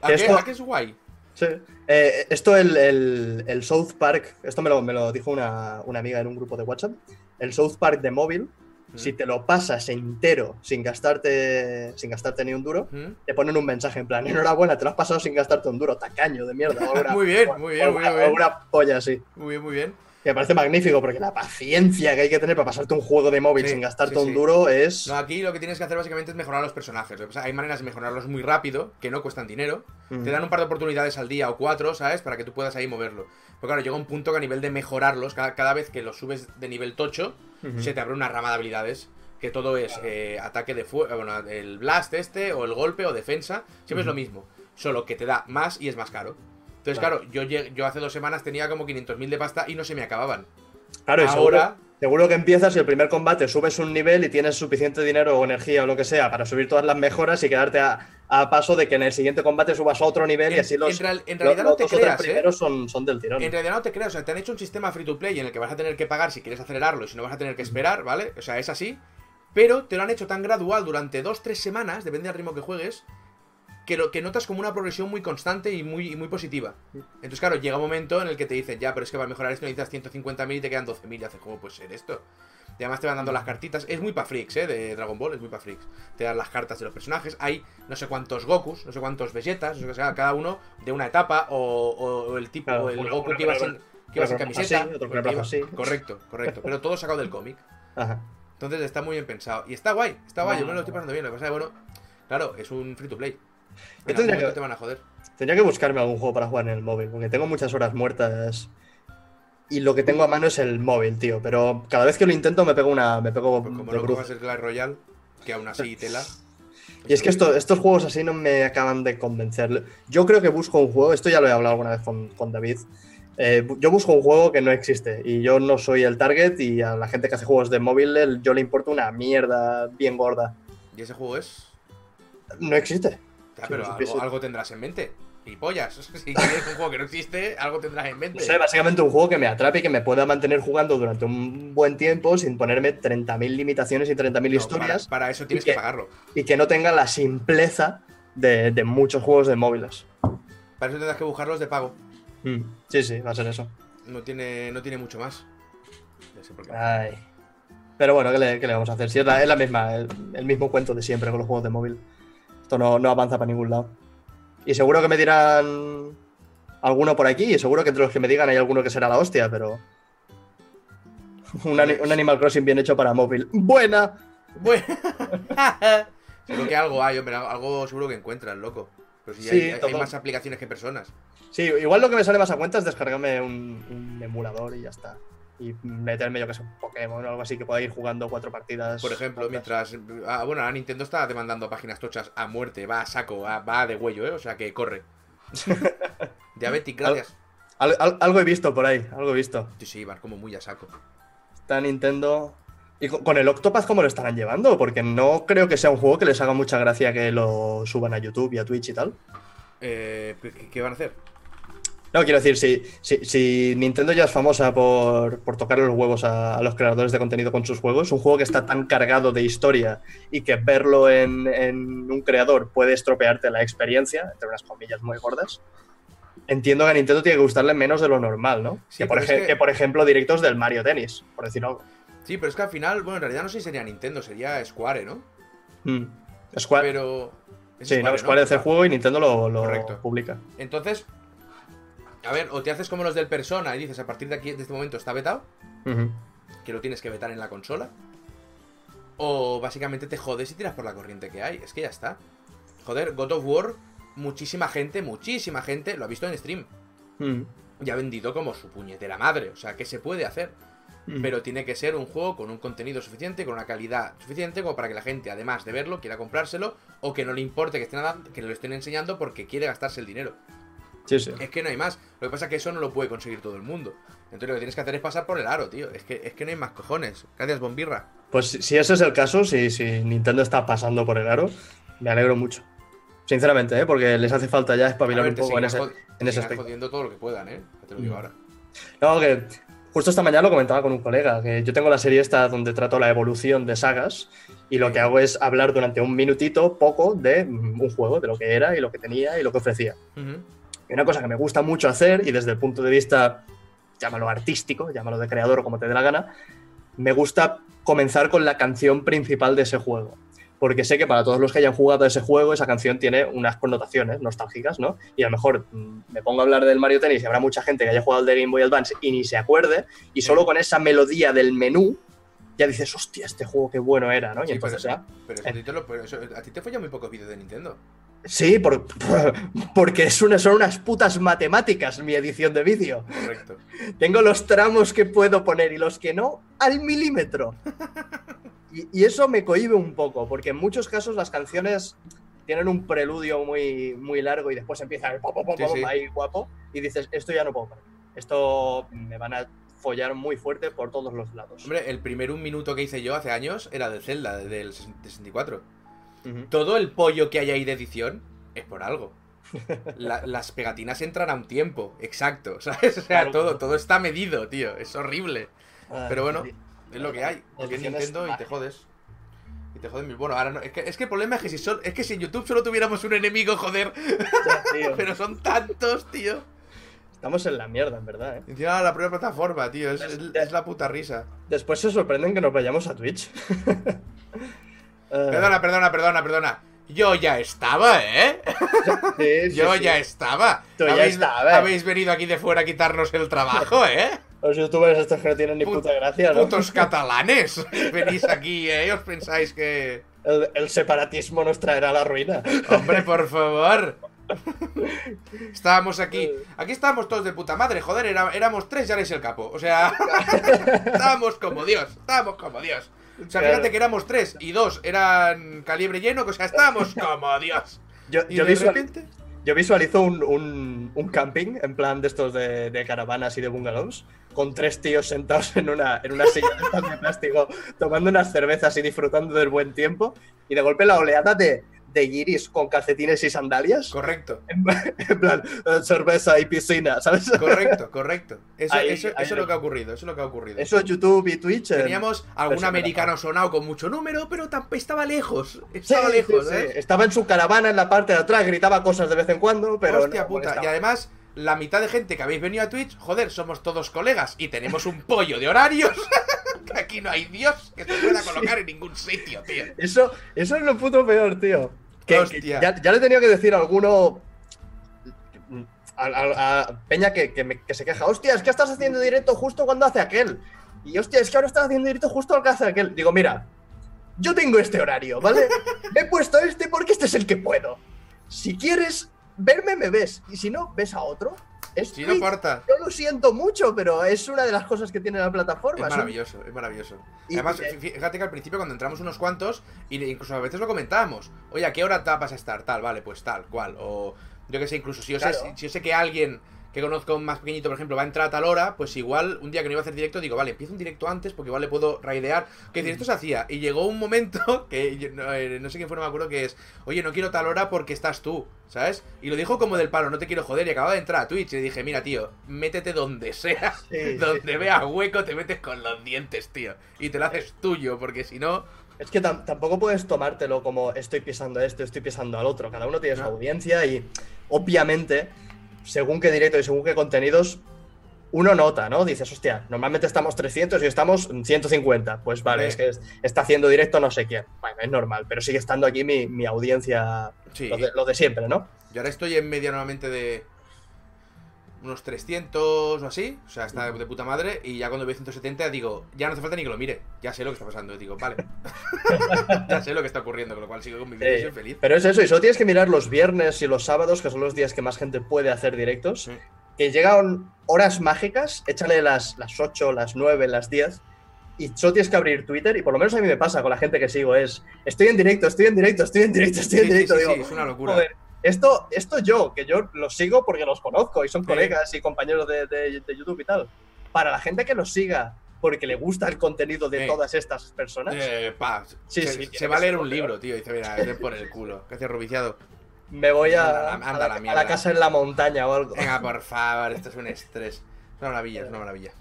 ¿A qué,
Esto-
a qué es guay?
Sí. Eh, esto, el, el- el South Park, esto me lo, me lo dijo una, una amiga en un grupo de WhatsApp. El South Park de móvil, si te lo pasas entero sin gastarte, sin gastarte ni un duro,
¿Mm?
te ponen un mensaje en plan: Enhorabuena, te lo has pasado sin gastarte un duro, tacaño de mierda. una-
Muy bien, muy bien,
o
muy bien.
o Una polla así.
Muy bien, muy bien.
Me parece magnífico, porque la paciencia que hay que tener para pasarte un juego de móvil
Sí,
sin gastarte
sí,
un
sí.
duro es.
No, aquí lo que tienes que hacer básicamente es mejorar los personajes. Que pasa- hay maneras de mejorarlos muy rápido, que no cuestan dinero.
Mm.
Te dan un par de oportunidades al día o cuatro, ¿sabes? Para que tú puedas ahí moverlo. Pero claro, llega un punto que a nivel de mejorarlos, cada, cada vez que los subes de nivel tocho, se te abre una rama de habilidades. Que todo es eh, ataque de fuego, bueno, el blast este, o el golpe, o defensa. Siempre es lo mismo. Solo que te da más y es más caro. Entonces,
Claro.
claro, yo, yo hace dos semanas tenía como 500.000 de pasta y no se me acababan.
Claro, y
Ahora-
seguro, que empiezas y el primer combate subes un nivel y tienes suficiente dinero o energía o lo que sea para subir todas las mejoras y quedarte a, a paso de que en el siguiente combate subas a otro nivel y así los,
en realidad
los
no te
o tres
creas, ¿eh?
primeros son, son del tirón.
En realidad no te creas, o sea, te han hecho un sistema free to play en el que vas a tener que pagar si quieres acelerarlo y si no vas a tener que esperar, ¿vale? O sea, es así. Pero te lo han hecho tan gradual durante dos, tres semanas, depende del ritmo que juegues, que lo que notas como una progresión muy constante y muy, y muy positiva. Entonces, claro, llega un momento en el que te dicen, ya, pero es que para mejorar esto necesitas 150.000 y te quedan 12.000 y haces, ¿cómo puede ser esto? Y además te van dando las cartitas. Es muy pa' freaks, ¿eh? De Dragon Ball, es muy pa' freaks. Te dan las cartas de los personajes. Hay no sé cuántos Gokus, no sé cuántos Vegetas, no sé qué sea, cada uno de una etapa. O, el tipo,
Claro,
o el Goku que iba sin, que iba sin camiseta.
así, otro
iba-
así.
Correcto, correcto. Pero todo sacado del cómic.
Ajá.
Entonces está muy bien pensado. Y está guay, está guay. Yo me lo estoy pasando bien. Lo que pasa es que, bueno, claro, es un free to play. En
tendría que-
te van a joder.
Tendría que buscarme algún juego para jugar en el móvil, porque tengo muchas horas muertas y lo que tengo a mano es el móvil, tío. Pero cada vez que lo intento me pego una, me pego
Pues como
de
no cojas el Clash Royale, que aún así tela.
Y es que esto- estos juegos así no me acaban de convencer. Yo creo que busco un juego, esto ya lo he hablado alguna vez con, con David, Eh, yo busco un juego que no existe y yo no soy el target y a la gente que hace juegos de móvil yo le importa una mierda bien gorda.
¿Y ese juego es?
No existe. Si
pero algo, tendrás en mente. Y pollas. Si quieres un juego que no existe, algo tendrás en mente.
No sé, básicamente un juego que me atrape y que me pueda mantener jugando durante un buen tiempo sin ponerme 30.000 limitaciones y 30.000
No,
historias
Para, para eso tienes
¿Y qué?
que pagarlo.
y que no tenga la simpleza de, de muchos juegos de móviles.
Para eso tendrás que buscarlos de pago.
Mm, Sí, sí, va a ser eso.
No tiene, no tiene mucho más. Ya sé por qué.
Ay. Pero bueno, ¿qué le, qué le vamos a hacer? Si es la, es la misma, el, el mismo cuento de siempre con los juegos de móvil. Esto no, no avanza para ningún lado. Y seguro que me dirán alguno por aquí, y seguro que entre los que me digan hay alguno que será la hostia, pero. Un, un Animal Crossing bien hecho para móvil. ¡Buena!
Bueno. seguro que algo hay, hombre. Algo seguro que encuentras, loco. Pero si
Sí,
hay, más aplicaciones que personas.
Sí, igual lo que me sale más a cuenta es descargarme un, un emulador y ya está. Y meterme, yo que sé, un Pokémon o algo así que pueda ir jugando cuatro partidas.
Por ejemplo, mientras. ah, bueno, la Nintendo está demandando páginas tochas a muerte, va a saco, va, va de huello, ¿eh? O sea que corre. Diabetic, gracias.
Al- al- algo he visto por ahí, algo he visto.
Sí, sí, van como muy a saco.
Está Nintendo. ¿Y con, con el Octopath cómo lo estarán llevando? Porque no creo que sea un juego que les haga mucha gracia que lo suban a YouTube y a Twitch y tal.
Eh, ¿qué, qué van a hacer?
No, quiero decir, si, si, si Nintendo ya es famosa por, por tocar los huevos a, a los creadores de contenido con sus juegos, un juego que está tan cargado de historia y que verlo en, en un creador puede estropearte la experiencia, entre unas comillas muy gordas, entiendo que a Nintendo tiene que gustarle menos de lo normal, ¿no?
Sí,
que, por
pero es
ej-
que-
que, por ejemplo, directos del Mario Tennis, por decir algo.
Sí, pero es que al final, bueno, en realidad no sé si sería Nintendo, sería Square, ¿no?
Mm. Square,
Pero.
sí, no, Square hace el juego y Nintendo lo, lo
Correcto.
publica.
Entonces. A ver, o te haces como los del Persona y dices a partir de aquí, de este momento está vetado, que lo tienes que vetar en la consola. O básicamente te jodes y tiras por la corriente que hay. Es que ya está. Joder, God of War, muchísima gente, muchísima gente lo ha visto en stream.
Mm.
Y ha vendido como su puñetera madre. O sea, que se puede hacer.
Mm.
Pero tiene que ser un juego con un contenido suficiente, con una calidad suficiente, como para que la gente, además de verlo, quiera comprárselo, o que no le importe que, estén, que lo estén enseñando porque quiere gastarse el dinero.
Sí, sí.
Es que no hay más. Lo que pasa es que eso no lo puede conseguir todo el mundo. Entonces lo que tienes que hacer es pasar por el aro, tío. Es que, es que no hay más cojones. Gracias, Bombirra.
Pues si- ese es el caso, si, si Nintendo está pasando por el aro, me alegro mucho. Sinceramente, ¿eh? porque les hace falta ya espabilar un poco en ese, en ese aspecto.
jodiendo todo lo que puedan, ¿eh? Ya te lo digo
Mm.
ahora.
No, que justo esta mañana lo comentaba con un colega, que yo tengo la serie esta donde trato la evolución de sagas y lo que hago es hablar durante un minutito poco de mm, un juego, de lo que era y lo que tenía y lo que ofrecía. Y una cosa que me gusta mucho hacer y desde el punto de vista, llámalo artístico, llámalo de creador o como te dé la gana, me gusta comenzar con la canción principal de ese juego. Porque sé que para todos los que hayan jugado a ese juego, esa canción tiene unas connotaciones nostálgicas, ¿no? Y a lo mejor mm, me pongo a hablar del Mario Tennis y habrá mucha gente que haya jugado al de Game Boy Advance y ni se acuerde, y solo con esa melodía del menú ya dices, hostia, este juego qué bueno era, ¿no? Y
Sí,
entonces
pero,
ya.
pero eso lo- pero eso- a ti te follan muy pocos vídeos de Nintendo.
Sí, por- porque es una, son unas putas matemáticas mi edición de vídeo.
Correcto.
Tengo los tramos que puedo poner y los que no al milímetro. Y, y eso me cohibe un poco, porque en muchos casos las canciones tienen un preludio muy, muy largo y después empieza el pom, pom, pom,
Sí,
ahí guapo y dices, esto ya no puedo poner. Esto me van a follar muy fuerte por todos los lados.
Hombre, el primer un minuto que hice yo hace años era de Zelda, del 64. Todo el pollo que hay ahí de edición es por algo. La- las pegatinas entran a un tiempo, exacto, ¿sabes? O sea,
Claro.
todo, todo está medido, tío. Es horrible.
Ay,
Pero bueno. Es lo que hay. Porque Nintendo y te jodes. Y te joden. Bueno, ahora no. Es que, es que el problema es que si son. Es que si en YouTube solo tuviéramos un enemigo, joder.
Ya.
Pero son tantos, tío.
Estamos en la mierda, en verdad. ¿eh?
Encima la propia plataforma, tío. Es, es- es la puta risa.
Después se sorprenden que nos vayamos a Twitch. Eh,
Perdona, perdona, perdona, perdona. Yo ya estaba, ¿eh?
sí, sí,
Yo
sí.
ya estaba.
Tú ya
habéis,
estabas.
habéis venido aquí de fuera a quitarnos el trabajo, ¿eh?
Los youtubers estos que no tienen ni
Put-
puta gracia, ¿no?
Putos catalanes. Venís aquí, ¿eh? Os pensáis que.
El, el separatismo nos traerá la ruina.
Hombre, por favor. Estábamos aquí. Aquí estábamos todos de puta madre, joder, era- éramos tres, ya eres el capo. O sea, estábamos como Dios, estábamos como Dios. O sea,
Claro.
fíjate que éramos tres y dos eran calibre lleno, o sea, estábamos como Dios.
Yo,
Y
yo
de
visual-
repente.
Yo visualizo un, un- un camping, en plan de estos de, de caravanas y de bungalows, con tres tíos sentados en una, en una silla de plástico, tomando unas cervezas y disfrutando del buen tiempo, y de golpe la oleada de, de guiris con calcetines y sandalias,
Correcto,
en, en plan, eh, cerveza y piscina, ¿sabes?
correcto, correcto. Eso,
Ahí-
eso,
ahí
eso es lo que ha ocurrido, eso es lo que ha ocurrido.
Eso es YouTube y Twitch. en-
Teníamos algún
versión
americano sonado con mucho número, pero estaba lejos. Estaba
sí,
lejos,
sí.
¿eh?
Estaba en su caravana en la parte de atrás, gritaba cosas de vez en cuando, pero.
Hostia
no
puta. Y además, la mitad de gente que habéis venido a Twitch, joder, somos todos colegas y tenemos un pollo de horarios. que aquí no hay Dios que se pueda colocar en ningún sitio, tío.
Eso, eso es lo puto peor, tío. Que, que ya, ya le he tenido que decir a alguno. A, a- a Peña que, que me- que se queja, hostia, es que estás haciendo directo justo cuando hace aquel. Y hostia, es que ahora estás haciendo directo justo cuando hace aquel. Digo, mira, yo tengo este horario, ¿vale? Me he puesto este porque este es el que puedo. Si quieres verme, me ves. Y si no, ves a otro. Es
Si no importa.
Yo lo siento mucho, pero es una de las cosas que tiene la plataforma.
Es maravilloso, es maravilloso.
Y-
Además, fíjate que al principio cuando entramos unos cuantos, y incluso a veces lo comentábamos, oye, ¿a qué hora vas a estar? Tal, vale, pues tal, cual. O yo que sé, incluso si yo, sé,
Claro.
si, si yo sé que alguien que conozco más pequeñito, por ejemplo, va a entrar a tal hora, pues igual un día que no iba a hacer directo, digo, vale, empiezo un directo antes porque igual le puedo raidear. Que decir, esto se hacía. Y llegó un momento que yo no, eh, no sé quién fue, no me acuerdo, que es, oye, no quiero tal hora porque estás tú, ¿sabes? Y lo dijo como del palo, no te quiero joder. Y acababa de entrar a Twitch y le dije, mira, tío, métete donde sea.
Sí,
Donde
sí.
veas hueco te metes con los dientes, tío. Y te lo haces tuyo, porque si no...
Es que tam- tampoco puedes tomártelo como estoy pisando a esto, estoy pisando al otro. Cada uno tiene su audiencia y obviamente, según qué directo y según qué contenidos, uno nota, ¿no? Dices, hostia, normalmente estamos 300 y estamos 150. Pues vale, es que es- está haciendo directo no sé quién. Bueno, es normal, pero sigue estando aquí mi, mi audiencia,
Sí.
lo, de, lo de siempre, ¿no?
Yo ahora estoy en media normalmente de unos 300 o así. O sea, está de puta madre. Y ya cuando veo 170 digo, ya no hace falta ni que lo mire. Ya sé lo que está pasando. Y digo, vale. ya sé lo que está ocurriendo, con lo cual sigo con mi vida y
Eh,
soy feliz.
Pero es eso, y solo tienes que mirar los viernes y los sábados, que son los días que más gente puede hacer directos. Que llegan horas mágicas, échale las, las 8, las 9, las 10, y solo tienes que abrir Twitter, y por lo menos a mí me pasa con la gente que sigo, es, estoy en directo, estoy en directo, estoy en directo, estoy en
Sí,
directo.
sí,
digo,
es una locura.
joder, esto, esto yo, que yo los sigo porque los conozco y son
Sí.
colegas y compañeros de, de- de YouTube y tal. Para la gente que los siga porque le gusta el contenido de todas estas personas,
Eh, pa,
Sí,
se,
sí,
se
tiene
va a leer un libro, tío. Dice, mira, vete por el culo. Hace rubiciado.
me voy a,
Anda
a la, a casa en la montaña o algo.
Venga, por favor, esto es un estrés. Es una maravilla, es una maravilla.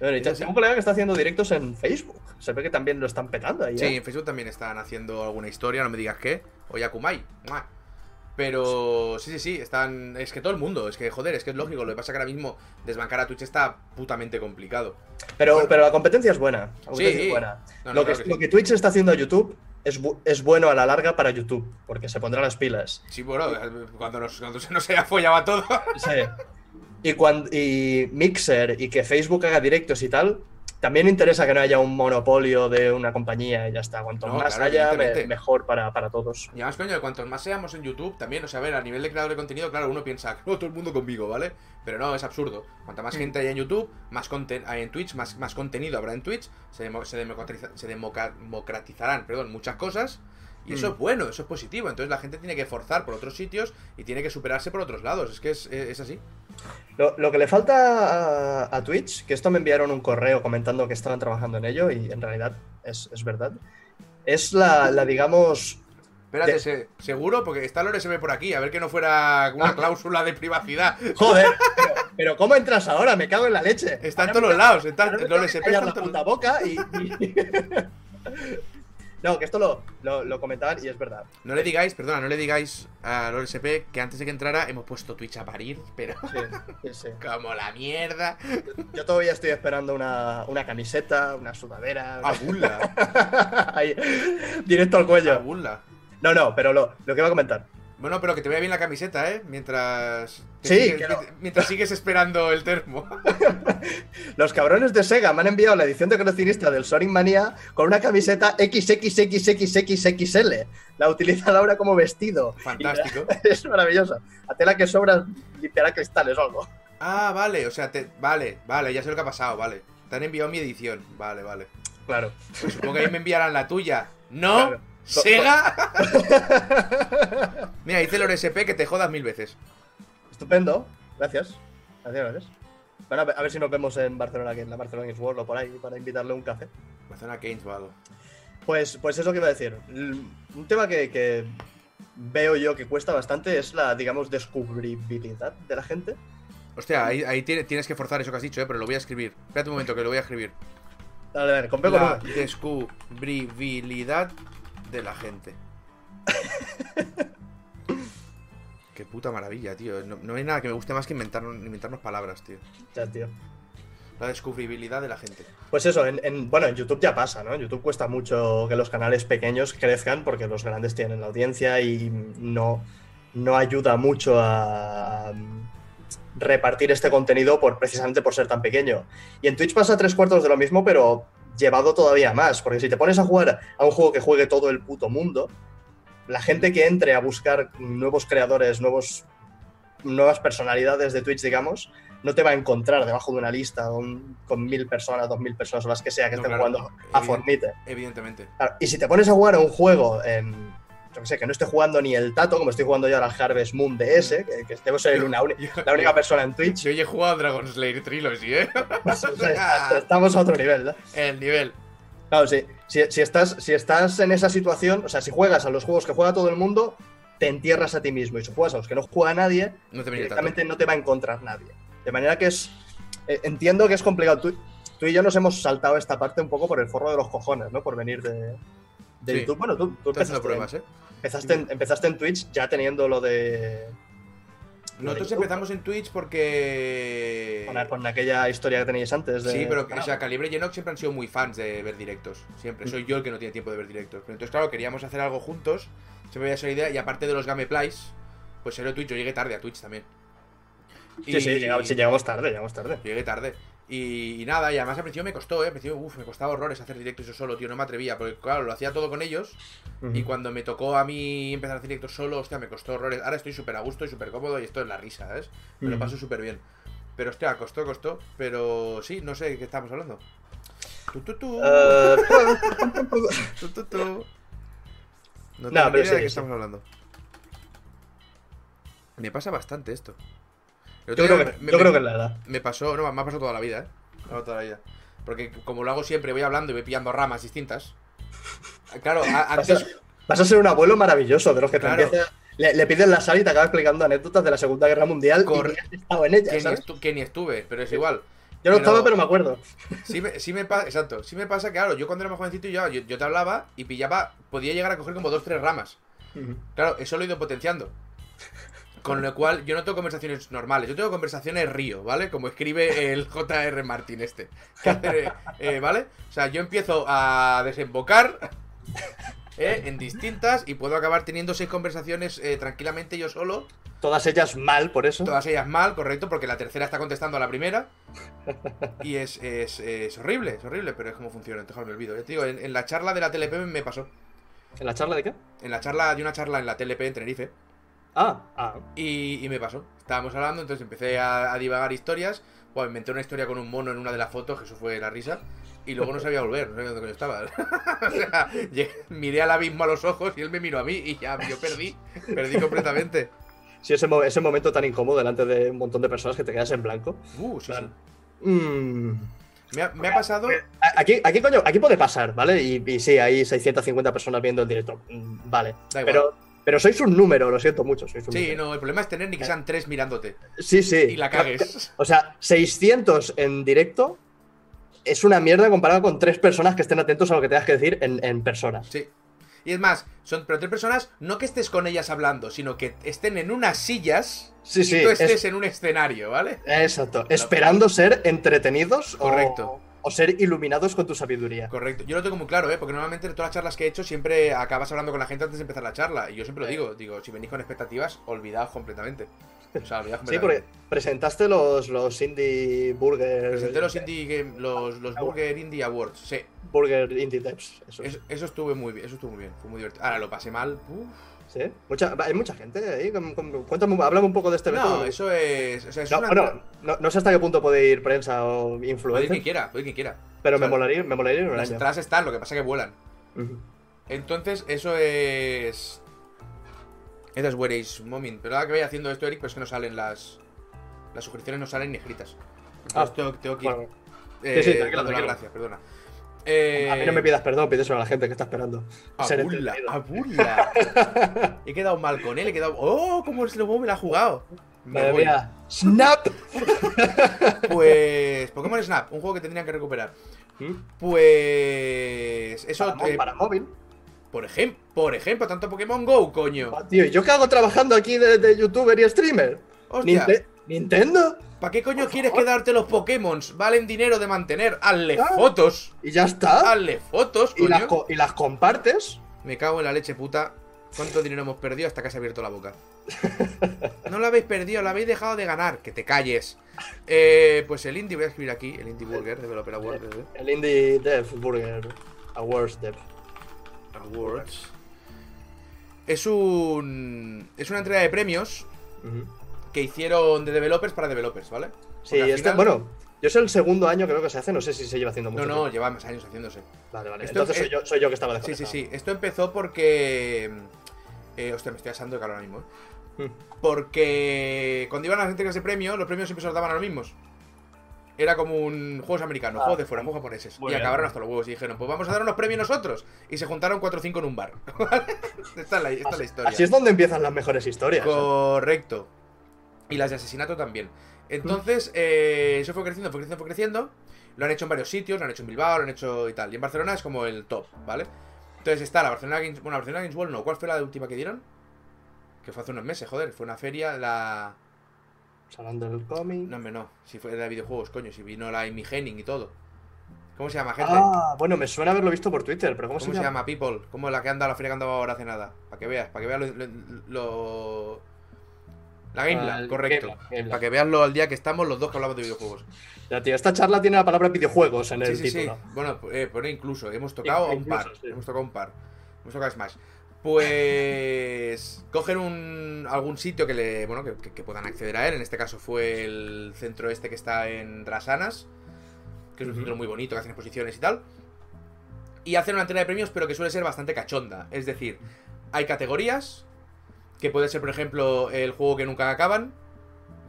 Bueno, y tengo un colega que está haciendo directos en Facebook. Se ve que también lo están petando ahí.
Sí,
¿eh?
en Facebook también están haciendo alguna historia, no me digas qué. O Yakumai. ¡mua! Pero sí, sí, sí, están. Es que todo el mundo, es que joder, es que es lógico. Lo que pasa es que ahora mismo desbancar a Twitch está putamente complicado.
Pero,
Bueno.
pero la competencia es buena. Competencia
Sí.
es buena.
No, no,
lo, que,
claro que
lo
sí.
que Twitch está haciendo a YouTube es, bu- es bueno a la larga para YouTube, porque se pondrá las pilas.
Sí, bueno, cuando, nos, cuando se nos haya follado todo.
Sí. Y, cuando, y Mixer y que Facebook haga directos y tal, también interesa que no haya un monopolio de una compañía y ya está. Cuanto
No,
más
claro,
haya, me- mejor para, para todos.
Y además, coño, cuantos más seamos en YouTube, también, o sea, a ver, a nivel de creador de contenido, claro, uno piensa, no, todo el mundo conmigo, ¿vale? Pero no, es absurdo. Cuanta más
Mm.
gente haya en YouTube, más hay en Twitch, más, más contenido habrá en Twitch, se, demo- se, democratiza- se democa- democratizarán, perdón, muchas cosas. Y eso
Mm.
es bueno, eso es positivo. Entonces la gente tiene que forzar por otros sitios y tiene que superarse por otros lados. Es que es, es así.
Lo, lo que le falta a, a Twitch, que esto me enviaron un correo comentando que estaban trabajando en ello y en realidad es, es verdad, es la, la, digamos...
Espérate,
De-
se- seguro, porque está el OSB por aquí, a ver que no fuera una
Ah.
cláusula de privacidad.
Joder, pero, pero ¿cómo entras ahora? Me cago en la leche.
Está en
Ahora
todos
me
los lados, está, el está en
la
todos
puta boca y... y- No, que esto lo, lo, lo comentaban y es verdad.
No le digáis, perdona, no le digáis al OSP que antes de que entrara hemos puesto Twitch a parir, pero
Sí, sí, sí.
como la mierda.
Yo todavía estoy esperando una, una camiseta, una sudadera.
A burla,
Ahí, directo al
a
cuello.
burla.
No, no, pero lo, lo que iba a comentar.
Bueno, pero que te vea bien la camiseta, ¿eh? Mientras.
Sí,
sigues-
claro.
Mientras sigues esperando el termo.
Los cabrones de Sega me han enviado la edición de coleccionista del Sonic Mania con una camiseta XXXXXXL. La utilizan ahora como vestido.
Fantástico.
Y es maravilloso. A tela que sobra limpiará cristales o algo.
Ah, vale, o sea, te... vale, vale, ya sé lo que ha pasado, vale. Te han enviado mi edición, vale, vale.
Claro.
Pues supongo que ahí me enviarán la tuya. No,
Claro.
¡Sega! Mira, dice el SP que te jodas mil veces.
Estupendo. Gracias. Gracias, gracias. Bueno, a ver, a si nos vemos en Barcelona, en la Barcelona Games World o por ahí, para invitarle a un café.
Barcelona Keynes o algo.
Pues, pues eso que iba a decir. Un tema que, que veo yo que cuesta bastante es la, digamos, descubribilidad de la gente.
Hostia, ahí, ahí tiene- tienes que forzar eso que has dicho, eh, pero lo voy a escribir. Espérate un momento que lo voy a escribir.
Dale, dale, con P
La descubribilidad de la gente. Qué puta maravilla, tío. No, no hay nada que me guste más que inventar, inventarnos palabras, tío.
Ya, tío.
La descubribilidad de la gente.
Pues eso, en, en- bueno, en YouTube ya pasa, ¿no? En YouTube cuesta mucho que los canales pequeños crezcan porque los grandes tienen la audiencia y no, no ayuda mucho a, a repartir este contenido por, precisamente por ser tan pequeño. Y en Twitch pasa tres cuartos de lo mismo, pero llevado todavía más, porque si te pones a jugar a un juego que juegue todo el puto mundo, la gente que entre a buscar nuevos creadores, nuevos, nuevas personalidades de Twitch, digamos, no te va a encontrar debajo de una lista con, con mil personas, dos mil personas o las que sea que
No,
estén
claro,
jugando a Fortnite.
Evidentemente.
Claro, y si te pones a jugar a un juego en. Yo que sé, que no esté jugando ni el Tato, como estoy jugando yo ahora al Harvest Moon DS, que, que debo ser una uni-
Yo-
la única persona en Twitch.
Yo he jugado a Dragon Slayer Trilogy, ¿eh?
pues, o sea, estamos a otro nivel, ¿no?
El nivel.
Claro, sí. Si, si estás, si estás en esa situación, o sea, si juegas a los juegos que juega todo el mundo, te entierras a ti mismo. Y si juegas a los que no juega nadie,
No te
directamente no te va a encontrar nadie. De manera que es. eh, entiendo que es complicado. Tú, tú y yo nos hemos saltado esta parte un poco por el forro de los cojones, ¿no? Por venir de, de
Sí.
YouTube. Bueno, tú, tú empezaste,
pruebas, ¿eh?
empezaste, en, empezaste en Twitch ya teniendo lo de.
Nosotros empezamos en Twitch porque.
Con, con aquella historia que teníais antes. De,
Sí, pero o sea, Calibre y Enoch siempre han sido muy fans de ver directos. Siempre. Soy yo el que no tiene tiempo de ver directos. Pero entonces, claro, queríamos hacer algo juntos. Se me había esa idea. Y aparte de los gameplays, pues salió Twitch. Yo llegué tarde a Twitch también.
Sí, sí, llegamos, sí, llegamos tarde, llegamos tarde.
Llegué tarde. Y, y nada, y además al principio me costó, ¿eh? Al principio, uf, me costaba horrores hacer directos yo solo, tío. No me atrevía. Porque, claro, lo hacía todo con ellos. Y cuando me tocó a mí empezar a hacer directos solo, hostia, me costó horrores. Ahora estoy súper a gusto y súper cómodo y esto es la risa, ¿sabes? Me lo paso súper bien. Pero, hostia, costó, costó. Pero sí, no sé de qué estamos hablando. Tu.
Eh.
No
No,
tengo ni
pero
idea
sí,
de qué
sí.
estamos hablando. Me pasa bastante esto.
Yo creo que,
me-
yo
me-
creo que es la edad.
me pasó, no, me ha pasado toda la vida, ¿eh? Me ha pasado toda la vida. Porque como lo hago siempre, voy hablando y voy pillando ramas distintas. Claro, a-
Vas a,
antes...
vas a ser un abuelo maravilloso de los que te
Claro.
empieza- le, le piden la sal y te acaba explicando anécdotas de la Segunda Guerra Mundial
Corre-
y ni has estado en ella,
Que ni,
¿sabes?
estu- que ni estuve, pero es igual.
Yo no
pero-
estaba, pero me acuerdo.
Sí me, sí me pasa, exacto, sí me pasa que, claro, yo cuando era más jovencito yo, yo, yo te hablaba y pillaba, podía llegar a coger como dos, tres ramas. Claro, eso lo he ido potenciando. Con lo cual, yo no tengo conversaciones normales, yo tengo conversaciones río, ¿vale? Como escribe el J.R. Martin este. Hace, eh, ¿Vale? O sea, yo empiezo a desembocar eh, en distintas y puedo acabar teniendo seis conversaciones eh, tranquilamente yo solo.
Todas ellas mal, por eso.
Todas ellas mal, correcto, porque la tercera está contestando a la primera. Y es, es, es horrible, es horrible, pero es como funciona, entonces me olvido. Te digo, en, en la charla de la TLP me pasó.
¿En la charla de qué?
En la charla, de una charla en la TLP en Tenerife.
Ah, ah.
Y, y me pasó. Estábamos hablando, entonces empecé a, a divagar historias. Bueno, inventé una historia con un mono en una de las fotos, que eso fue la risa. Y luego no sabía volver, no sabía dónde coño estaba. o sea, llegué- miré al abismo a los ojos y él me miró a mí y ya, yo perdí. Perdí completamente.
Sí, ese, mo- ese momento tan incómodo delante de un montón de personas que te quedas en blanco.
Uh, sí, sí.
Claro. Mm.
Me ha, me ha pasado.
A- Aquí, aquí, coño, aquí puede pasar, ¿vale? Y, y sí, hay 650 personas viendo el directo. Mm, Vale.
Da igual.
Pero, pero sois un número, lo siento mucho. Sois un
Sí,
número.
no, el problema es tener ni que sean tres mirándote
Sí, sí.
y la cagues.
O sea, 600 en directo es una mierda comparado con tres personas que estén atentos a lo que tengas que decir en, en persona.
Sí. Y es más, son pero tres personas, no que estés con ellas hablando, sino que estén en unas sillas
Sí,
y
sí.
tú
es-
estés en un escenario, ¿vale?
Exacto. Esperando ser entretenidos o-
Correcto.
O, ser iluminados con tu sabiduría.
Correcto. Yo lo tengo muy claro, ¿eh? Porque normalmente en todas las charlas que he hecho siempre acabas hablando con la gente antes de empezar la charla. Y yo siempre lo digo, digo, si venís con expectativas, olvidaos completamente. O sea, olvidaos
Sí,
completamente.
porque presentaste los, los Indie Burger.
Presenté los Indie Game, los, los Burger Indie Awards, sí.
Burger Indie Devs. Eso.
Eso, eso estuvo muy bien, eso estuvo muy bien, fue muy divertido. Ahora lo pasé mal, uf.
¿Sí? Mucha, hay mucha gente ahí. Cuéntame, háblame un poco de este
No,
método.
eso es. O sea, es
No,
una.
no, no sé hasta qué punto puede ir prensa o
Puede ir
influencer,
quien quiera, puede quien quiera.
pero
o sea,
me molaría, me molaría en un
Las entradas están, lo que pasa es que vuelan. Entonces, eso es. Eso es Where is Moment. Pero ahora que vaya haciendo esto, Eric, pues que no salen las. Las suscripciones no salen ni escritas. Entonces
Ah,
tengo, tengo que ir.
Bueno,
eh,
sí, sí, tranquilo.
gracias, perdona. Eh,
a mí no me pidas perdón, pídeselo a la gente que está esperando. Entendido.
abuela. He quedado mal con él, he quedado. ¡Oh! ¿Cómo se lo me la ha jugado? Me
Madre
voy.
mía. ¡Snap!
Pues. Pokémon Snap, un juego que tendrían que recuperar. Pues. Eso.
Para,
eh,
para móvil.
por, ejemplo, por ejemplo, tanto Pokémon Go, coño.
Ah, tío, ¿y yo qué hago trabajando aquí de, de youtuber y streamer?
Hostia.
Ninte- ¿Nintendo?
¿Para qué coño quieres quedarte los Pokémon? Valen dinero de mantener. Hazle
Claro.
fotos.
Y ya está.
Hazle fotos,
Y las, co- y las compartes.
Me cago en la leche puta. ¿Cuánto dinero hemos perdido hasta que se ha abierto la boca? No lo habéis perdido, lo habéis dejado de ganar. Que te calles. Eh, pues el indie, voy a escribir aquí, el Indie Burger, Developer Award, eh,
El Indie Dev Burger Awards Dev.
Awards. Es un. Es una entrega de premios. Que hicieron de developers para developers, ¿vale?
Sí,
Porque
este,
final-
bueno, yo es el segundo año creo que se hace, no sé si se lleva haciendo mucho
No, no,
tiempo.
lleva más años haciéndose.
Vale, vale.
Esto-
Entonces soy yo, soy yo que estaba
Sí, sí,
desconectado.
sí. Esto empezó porque. Eh, hostia, me estoy asando de calor ahora mismo, ¿eh?
Mm.
Porque cuando iban a las entregas de premio, los premios siempre se los daban a los mismos. Era como un juegos americanos,
Ah.
juegos de fuera, juegos japoneses.
Muy
y
bien.
acabaron hasta los huevos y dijeron, pues vamos a dar unos premios nosotros. Y se juntaron 4 o 5 en un bar. esta, es la, esta es la historia.
Así es donde empiezan las mejores historias. ¿eh?
Correcto. Y las de asesinato también. Entonces, eh, eso fue creciendo, fue creciendo, fue creciendo. Lo han hecho en varios sitios, lo han hecho en Bilbao, lo han hecho y tal. Y en Barcelona es como el top, ¿vale? Entonces está la Barcelona Games... Bueno, la Barcelona Games World no. ¿Cuál fue la última que dieron? Que fue hace unos meses, joder. Fue una feria, la...
Salón del cómic.
No, hombre, no. Si fue de videojuegos, coño. Si vino la Amy Henning y todo. ¿Cómo se llama, gente?
Ah, bueno, me suena haberlo visto por Twitter, pero ¿cómo,
¿Cómo se llama, People? Como la que anda la feria que andaba ahora hace nada. Para que veas, para que veas lo... lo- lo- La Game
Ah,
Lab, correcto.
Game Lab.
Para que veas lo al día que estamos los dos que hablamos de videojuegos.
Ya, tío, esta charla tiene la palabra videojuegos en el
sí, sí.
título.
Bueno, eh, pone incluso. Hemos tocado a un
Incluso,
par. Hemos tocado un par. Hemos tocado Smash. Pues. cogen un, algún sitio que le. Bueno, que, que- que puedan acceder a él. En este caso fue el centro este que está en Drasanas. Que es un centro muy bonito, que hacen exposiciones y tal. Y hacen una entrega de premios, pero que suele ser bastante cachonda. Es decir, hay categorías. Que puede ser, por ejemplo, el juego que nunca acaban.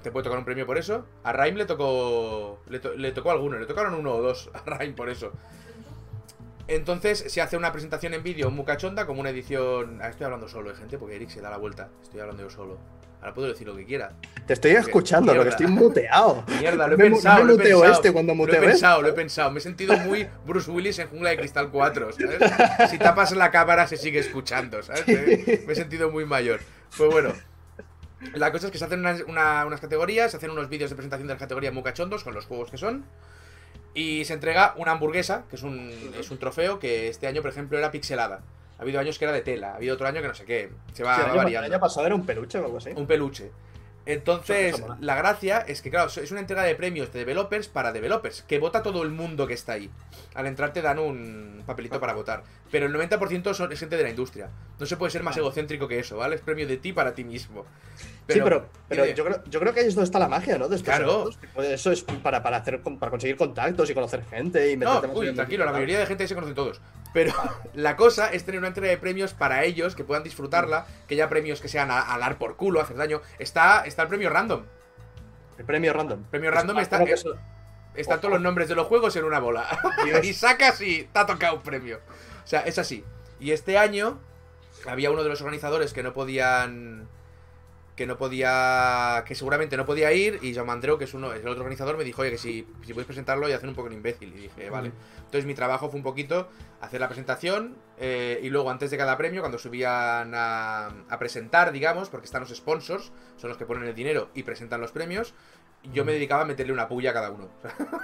Te puede tocar un premio por eso. A Raim le tocó. Le, to- le tocó alguno, le tocaron uno o dos a Raim por eso. Entonces se hace una presentación en vídeo muy cachonda, como una edición. Ah, estoy hablando solo, eh, gente, porque Eric se da la vuelta. Estoy hablando yo solo. Ahora puedo decir lo que quiera.
Te estoy escuchando, lo que estoy muteado.
Mierda, lo he
me-
pensado.
me
lo he
muteo
pensado.
este cuando
Lo
muteo
he
este.
pensado, lo he pensado. Me he sentido muy Bruce Willis en Jungla de Cristal 4, ¿sabes? Si tapas la cámara se sigue escuchando, ¿sabes? Me, me he sentido muy mayor. Pues bueno. La cosa es que se hacen unas, una- unas categorías, se hacen unos vídeos de presentación de las categorías muy cachondos con los juegos que son. Y se entrega una hamburguesa, que es un, es un trofeo que este año, por ejemplo, era pixelada. Ha habido años que era de tela, ha habido otro año que no sé qué. Se va,
Sí, el, año, el
variando.
año pasado era un peluche o algo así.
Un peluche. Entonces, la gracia es que, claro, es una entrega de premios de developers para developers, que vota todo el mundo que está ahí. Al entrar te dan un papelito para votar. Pero el 90% son, es gente de la industria. No se puede ser más egocéntrico que eso, ¿vale? Es premio de ti para ti mismo.
sí, pero, pero yo, creo, yo creo que ahí es donde está la magia, ¿no? De estos
Claro.
eventos. Eso es para, para, hacer, para conseguir contactos y conocer gente y
No, uy,
el
tranquilo, la mayoría de gente ahí se conocen todos. Pero la cosa es tener una entrega de premios para ellos, que puedan disfrutarla, que haya premios que sean a, a dar por culo, a hacer daño. Está, está el premio random.
El premio random.
Premio random está- es-
eso-
Están todos los nombres de los juegos en una bola. Y sacas y te ha tocado un premio. O sea, es así. Y este año había uno de los organizadores que no podían. Que no podía. Que seguramente no podía ir. Y Joan Mandreu, que es uno, es el otro organizador, me dijo, oye, que si, si puedes presentarlo y hacer un poco el imbécil. Y dije, vale. Entonces mi trabajo fue un poquito hacer la presentación. eh, y luego, antes de cada premio, cuando subían a, a presentar, digamos, porque están los sponsors, son los que ponen el dinero y presentan los premios. Yo me dedicaba a meterle una puya a cada uno.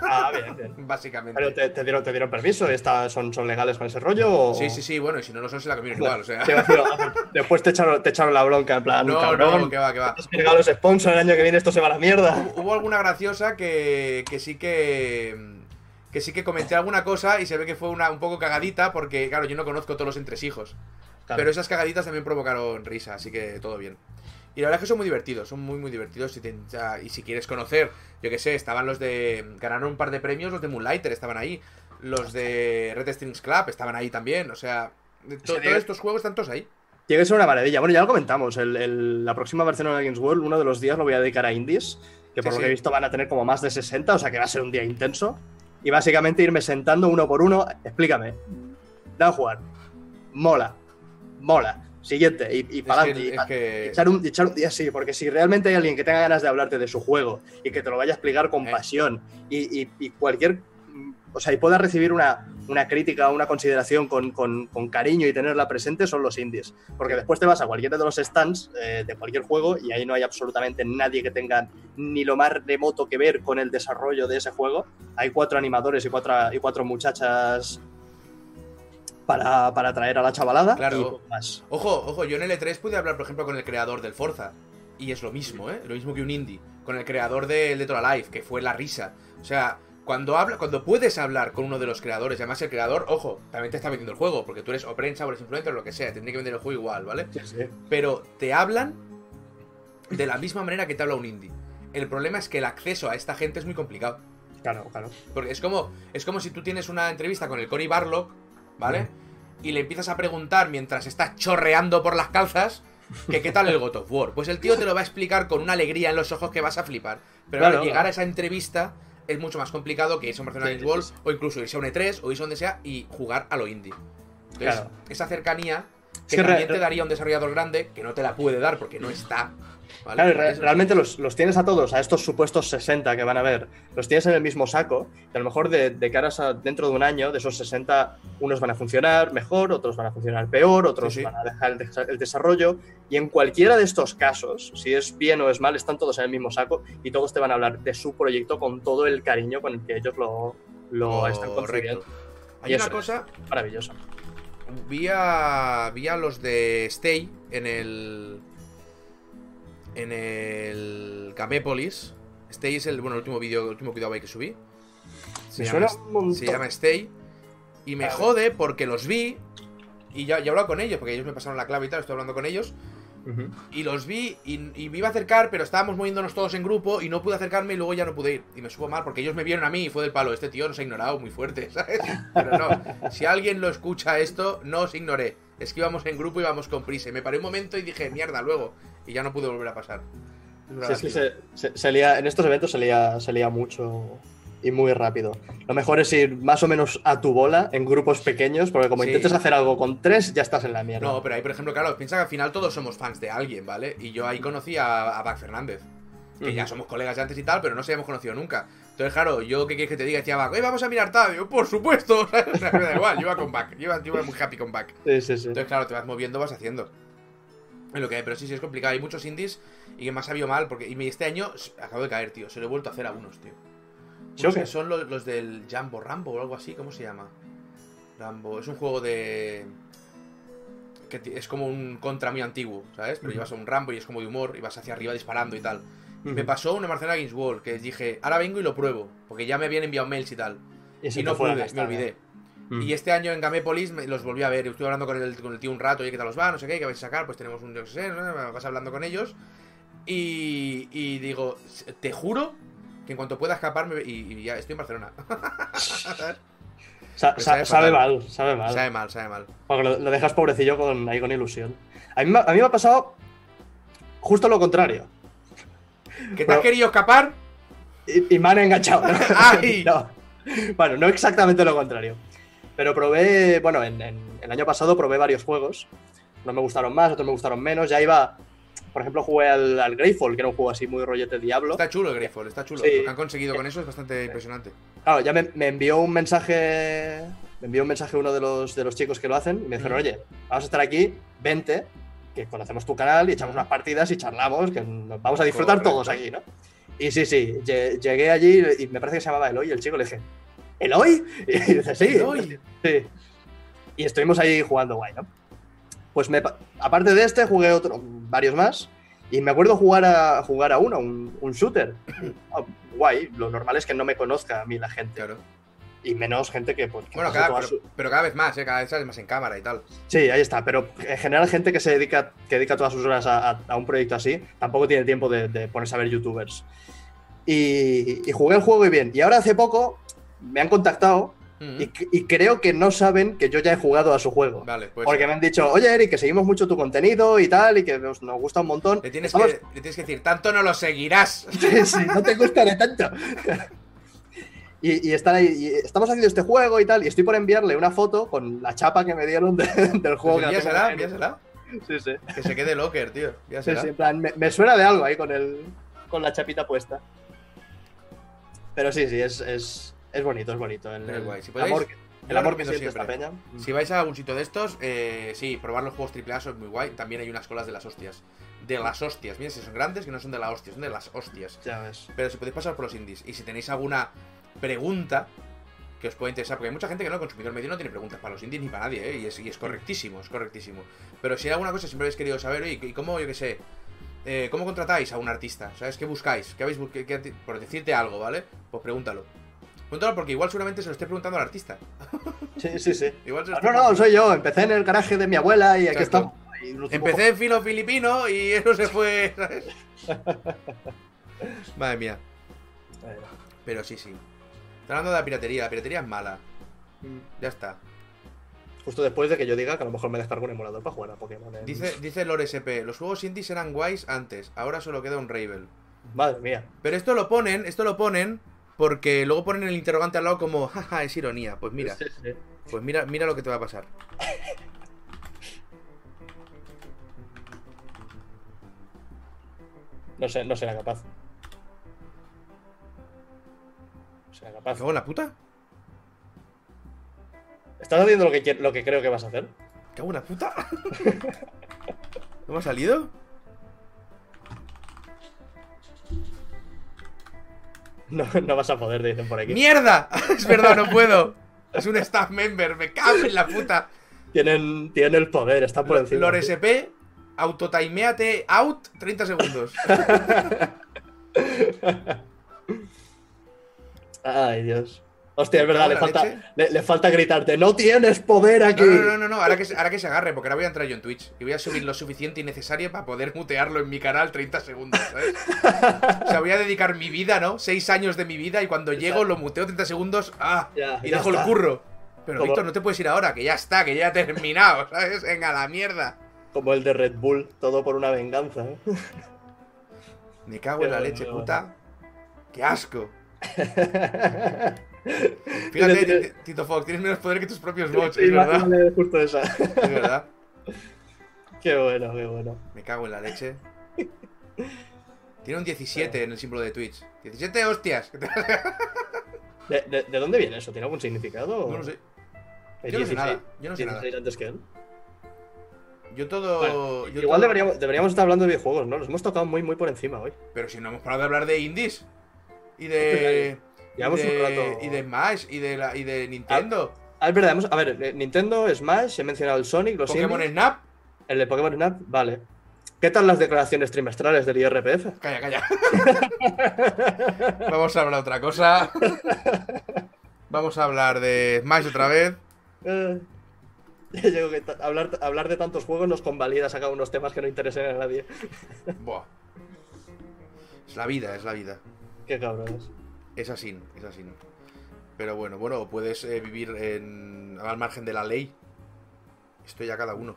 Ah, bien, bien.
Básicamente.
Pero te, te dieron, te dieron permiso, ¿Está, son, ¿son legales con ese rollo? O...
Sí, sí, sí, bueno, y si no lo son, se la comieron igual, o sea.
Después te echaron, te echaron la bronca, en plan,
No,
cabrón,
no, que va, que va.
has los sponsors el año que viene, esto se va a la mierda.
Hubo alguna graciosa que, que sí que. Que sí que comenté alguna cosa y se ve que fue una un poco cagadita porque, claro, yo no conozco todos los entresijos.
Claro.
Pero esas cagaditas también provocaron risa, así que todo bien. Y la verdad es que son muy divertidos, son muy, muy divertidos. Y, te- si quieres conocer, yo que sé, estaban los de. Ganaron un par de premios, los de Moonlighter estaban ahí. Los de Red Strings Club estaban ahí también. O sea, To- todos estos juegos están todos ahí.
Tiene que ser una maravilla. Bueno, ya lo comentamos. el- el- la próxima Barcelona Games World, uno de los días lo voy a dedicar a indies, que por
Sí,
lo
sí.
que he visto van a tener como más de 60, o sea que va a ser un día intenso. Y básicamente irme sentando uno por uno. Explícame. Da a jugar. Mola. Mola. Siguiente. Y, y para adelante.
que-
Echar un, echar un día así, porque si realmente hay alguien que tenga ganas de hablarte de su juego y que te lo vaya a explicar con
Eh.
pasión y, y- y cualquier. O sea, y pueda recibir una, una crítica o una consideración con, con- con cariño y tenerla presente, son los indies. Porque después te vas a cualquiera de los stands eh, de cualquier juego y ahí no hay absolutamente nadie que tenga ni lo más remoto que ver con el desarrollo de ese juego. Hay cuatro animadores y cuatro, y cuatro muchachas para, para traer a la chavalada
Claro.
y más.
Ojo, ojo, yo en L3 pude hablar, por ejemplo, con el creador del Forza. Y es lo mismo, ¿eh? Lo mismo que un indie. Con el creador del Dead or Alive, que fue la risa. O sea, cuando, habla, cuando puedes hablar con uno de los creadores, además el creador, ojo, también te está vendiendo el juego, porque tú eres o prensa o eres influencer o lo que sea, tendría que vender el juego igual, ¿vale?
Sí, sí.
Pero te hablan de la misma manera que te habla un indie. El problema es que el acceso a esta gente es muy complicado.
Claro, claro.
Porque es como, es como si tú tienes una entrevista con el Cory Barlock, ¿vale? Y le empiezas a preguntar mientras estás chorreando por las calzas que qué tal el God of War. Pues el tío te lo va a explicar con una alegría en los ojos que vas a flipar. Pero
Claro,
llegar
claro.
a esa entrevista es mucho más complicado que irse a un Barcelona
Sí,
o incluso irse a un E3 o irse a donde sea y jugar a lo indie. Entonces,
Claro.
esa cercanía que,
que
también te daría un desarrollador grande que no te la puede dar porque no está. ¿Vale?
Claro, y re- realmente los, los tienes a todos, a estos supuestos 60 que van a ver, los tienes en el mismo saco, y a lo mejor de, de caras a dentro de un año, de esos 60, unos van a funcionar mejor, otros van a funcionar peor, otros
Sí, sí.
van a dejar el, desa- el desarrollo, y en cualquiera de estos casos, si es bien o es mal, están todos en el mismo saco, y todos te van a hablar de su proyecto con todo el cariño con el que ellos lo, lo están construyendo.
Hay
Y
una cosa
Maravilloso.
Vi a, vi a los de Stay en el. En el. Gamépolis. Stay es el, bueno, el último vídeo, el último Cuidado que subí. Se
Me
llama,
suena un montón.
se llama Stay. Y me jode porque los vi. Y ya, ya he hablado con ellos, porque ellos me pasaron la clave y tal, estoy hablando con ellos. Y los vi y, y me iba a acercar, pero estábamos moviéndonos todos en grupo y no pude acercarme y luego ya no pude ir. Y me supo mal porque ellos me vieron a mí y fue del palo. Este tío nos ha ignorado muy fuerte, ¿sabes? Pero no, si alguien lo escucha esto, no os ignoré. Es que íbamos en grupo y íbamos con prisa. Y me paré un momento y dije, mierda, luego. Y ya no pude volver a pasar. Es
Sí, es que se, se- se lía- en estos eventos se lía, se lía mucho y muy rápido. Lo mejor es ir más o menos a tu bola en grupos pequeños, porque como
Sí.
intentes hacer algo con tres, ya estás en la mierda.
No, pero ahí, por ejemplo, claro, piensa que al final todos somos fans de alguien, ¿vale? Y yo ahí conocí a, a Bac Fernández. Que ya somos colegas de antes y tal, pero no se habíamos conocido nunca. Entonces, claro, yo, ¿qué quieres que te diga? Decía Bac, "Oye, vamos a mirar tal. Digo, por supuesto. O sea, me da igual, yo iba con Bac. Yo iba, yo iba muy happy con Bac.
Sí, sí, sí.
Entonces, claro, te vas moviendo, vas haciendo. Es lo que hay, pero sí, sí, es complicado. Hay muchos indies y que me ha sabido mal, porque y este año acabo de caer, tío. Se lo he vuelto a hacer a unos, tío.
¿Sí
Unos que son los, los del Jambo Rambo o algo así, ¿cómo se llama? Rambo, es un juego de. que es como un contra muy antiguo, ¿sabes? Pero
Ujú.
llevas a un Rambo y es como de humor y vas hacia arriba disparando y tal. Me pasó una Barcelona Games World que dije, ahora vengo y lo pruebo, porque ya me habían enviado mails y tal.
Y,
Y no pude, me olvidé.
Mm.
Y este año en Gamépolis me- los volví a ver. Estuve hablando con el, con el tío un rato, oye, ¿qué tal os va? No sé qué, ¿qué vais a sacar? Pues tenemos un, yo qué sé, ¿no? vas hablando con ellos. Y, y digo, te juro que en cuanto pueda escaparme, y, y ya estoy en Barcelona. Pues sabe
mal, sabe mal.
sabe mal, sabe mal.
Lo, lo dejas pobrecillo con, ahí con ilusión. A mí, me- a mí me ha pasado justo lo contrario.
¿Que te
Pero-
has querido escapar?
Y, y me han enganchado. ¿no?
¡Ay!
No. Bueno, no exactamente lo contrario. Pero probé, bueno, en, en- el año pasado probé varios juegos. Unos me gustaron más, otros me gustaron menos. Ya iba, por ejemplo, jugué al, al Greyfall, que era un juego así muy rollete Diablo.
Está chulo el Greyfall, está chulo.
Sí.
Lo que han conseguido con eso es bastante impresionante.
Claro, ya me, me envió un mensaje. Me envió un mensaje uno de los, de los chicos que lo hacen y me dijeron,
Mm.
oye, vamos a estar aquí, vente, que conocemos tu canal y echamos unas partidas y charlamos, que nos vamos a disfrutar
Correcto.
todos aquí, ¿no? Y sí, sí, lle- llegué allí y me parece que se llamaba Eloy, el chico le dije, ¿Eloy? Y dice, sí.
Eloy.
Sí. Y estuvimos ahí jugando guay, ¿no? Pues me, pa- aparte de este, jugué otro, varios más. Y me acuerdo jugar a, jugar a uno, un, un shooter. Ah, guay, lo normal es que no me conozca a mí la gente.
Claro.
Y menos gente que, pues, que
Bueno, cada, pero,
su-
pero cada vez más, ¿eh? Cada vez sales más en cámara y tal.
Sí, ahí está. Pero en general gente que se dedica, que dedica todas sus horas a, a- a un proyecto así, tampoco tiene tiempo de, de ponerse a ver youtubers. Y, y jugué el juego y bien. Y ahora hace poco me han contactado y, creo que no saben que yo ya he jugado a su juego.
Vale, pues.
Porque me han dicho, oye Eric, que seguimos mucho tu contenido y tal, y que nos, nos gusta un montón.
Le tienes, que, le tienes que decir, tanto no lo seguirás.
Sí, sí, no te gustaré tanto. Y, y están ahí, y estamos haciendo este juego y tal, y estoy por enviarle una foto con la chapa que me dieron de- del juego.
Pues
que
envíasela, envíasela.
Sí, sí.
Que se quede locker, tío. Ya
Sí, sí, en plan, me, me suena de algo ahí con el con la chapita puesta. Pero sí, sí, es, es, es bonito, es bonito. El,
guay. Si
amor,
podéis, yo
el amor que siente esta
siempre.
peña.
Si vais a algún sitio de estos, eh, sí, probar los juegos AAA son muy guay. También hay unas colas de las hostias. De las hostias. Miren, si son grandes, que no son de la hostia, son de las hostias.
Ya ves.
Pero si podéis pasar por los indies. Y si tenéis alguna pregunta que os pueda interesar, porque hay mucha gente que no, el consumidor medio no tiene preguntas para los indies ni para nadie, ¿eh? Y es, y es correctísimo, es correctísimo. Pero si hay alguna cosa que siempre habéis querido saber, oye, ¿y cómo, yo qué sé, eh, cómo contratáis a un artista? ¿Sabes? ¿Qué buscáis? ¿Qué habéis qué- por decirte algo, ¿vale? Pues pregúntalo. Pregúntalo porque igual seguramente se lo esté preguntando al artista.
Sí, sí, sí.
Igual se lo
Ah, No, no, soy yo. Empecé en el garaje de mi abuela y aquí estamos.
Empecé en filo filipino y eso se fue, ¿sabes? Madre mía. Pero sí, sí. Está hablando de la piratería. La piratería es mala.
mm.
Ya está.
Justo después de que yo diga que a lo mejor me descargo un emulador para jugar a Pokémon. en-
Dice, dice Lore SP, los juegos indies eran guays antes, ahora solo queda un Ravel.
Madre mía.
Pero esto lo ponen, esto lo ponen porque luego ponen el interrogante al lado como, jaja, es ironía. Pues mira,
Sí, sí.
pues mira, mira lo que te va a pasar.
No, sé, no será capaz. No será
¿Me
capaz.
cago en la puta?
¿Estás haciendo lo que, lo que creo que vas a hacer?
¿Me cago en la puta? ¿No me ha salido?
No, no vas a poder, dicen por aquí.
¡Mierda! Es verdad, no puedo. Es un staff member, me cago en la puta.
Tienen, tienen el poder, están por encima.
Lore SP, autotimeate out 30 segundos.
Ay, Dios. Hostia, es verdad, le falta, le, le falta gritarte. ¡No tienes poder aquí!
No, no, no, no, no, ahora que, se- ahora que se agarre, porque ahora voy a entrar yo en Twitch y voy a subir lo suficiente y necesario para poder mutearlo en mi canal 30 segundos, ¿sabes? O sea, voy a dedicar mi vida, ¿no? Seis años de mi vida y cuando llego lo muteo 30 segundos, ¡ah!
Ya,
y
ya
dejo el curro. Pero
Como-
Víctor, no te puedes ir ahora, que ya está, que ya he terminado, ¿sabes? Venga, la mierda.
Como el de Red Bull, todo por una venganza. ¿eh?
Me cago en la leche, puta. ¡Qué asco! Fíjate, Tito Fox, tienes menos poder que tus propios bots, es verdad.
justo esa.
Es verdad.
qué bueno, qué bueno.
Me cago en la leche. Tiene un 17 en el símbolo de Twitch. 17 hostias.
¿De, de, de dónde viene eso? ¿Tiene algún significado?
No lo sé.
¿Hay
Yo no sé
16?
nada. Yo no sé nada.
16 antes que él.
Yo todo.
Bueno,
yo
Igual
todo-
deberíamos, deberíamos estar hablando de videojuegos, ¿no? Los hemos tocado muy, muy por encima hoy.
Pero si no hemos parado de hablar de indies. Y de.
Llevamos
y de,
un rato-
Y de Smash. Y de, la, y de Nintendo.
Ah, es verdad, hemos- a ver, eh, Nintendo, Smash, he mencionado el Sonic, los
Pokémon
indies,
Snap.
el de Pokémon Snap, vale. ¿Qué tal las declaraciones trimestrales del IRPF?
Calla, calla. Vamos a hablar de otra cosa. Vamos a hablar de Smash otra vez.
Eh, ya digo que hablar, hablar de tantos juegos nos convalida sacar unos temas que no interesen a nadie.
Buah. Es la vida, es la vida.
Qué cabrones.
Es así, es así. Pero bueno, bueno, puedes eh, vivir en, al margen de la ley. Esto ya cada uno.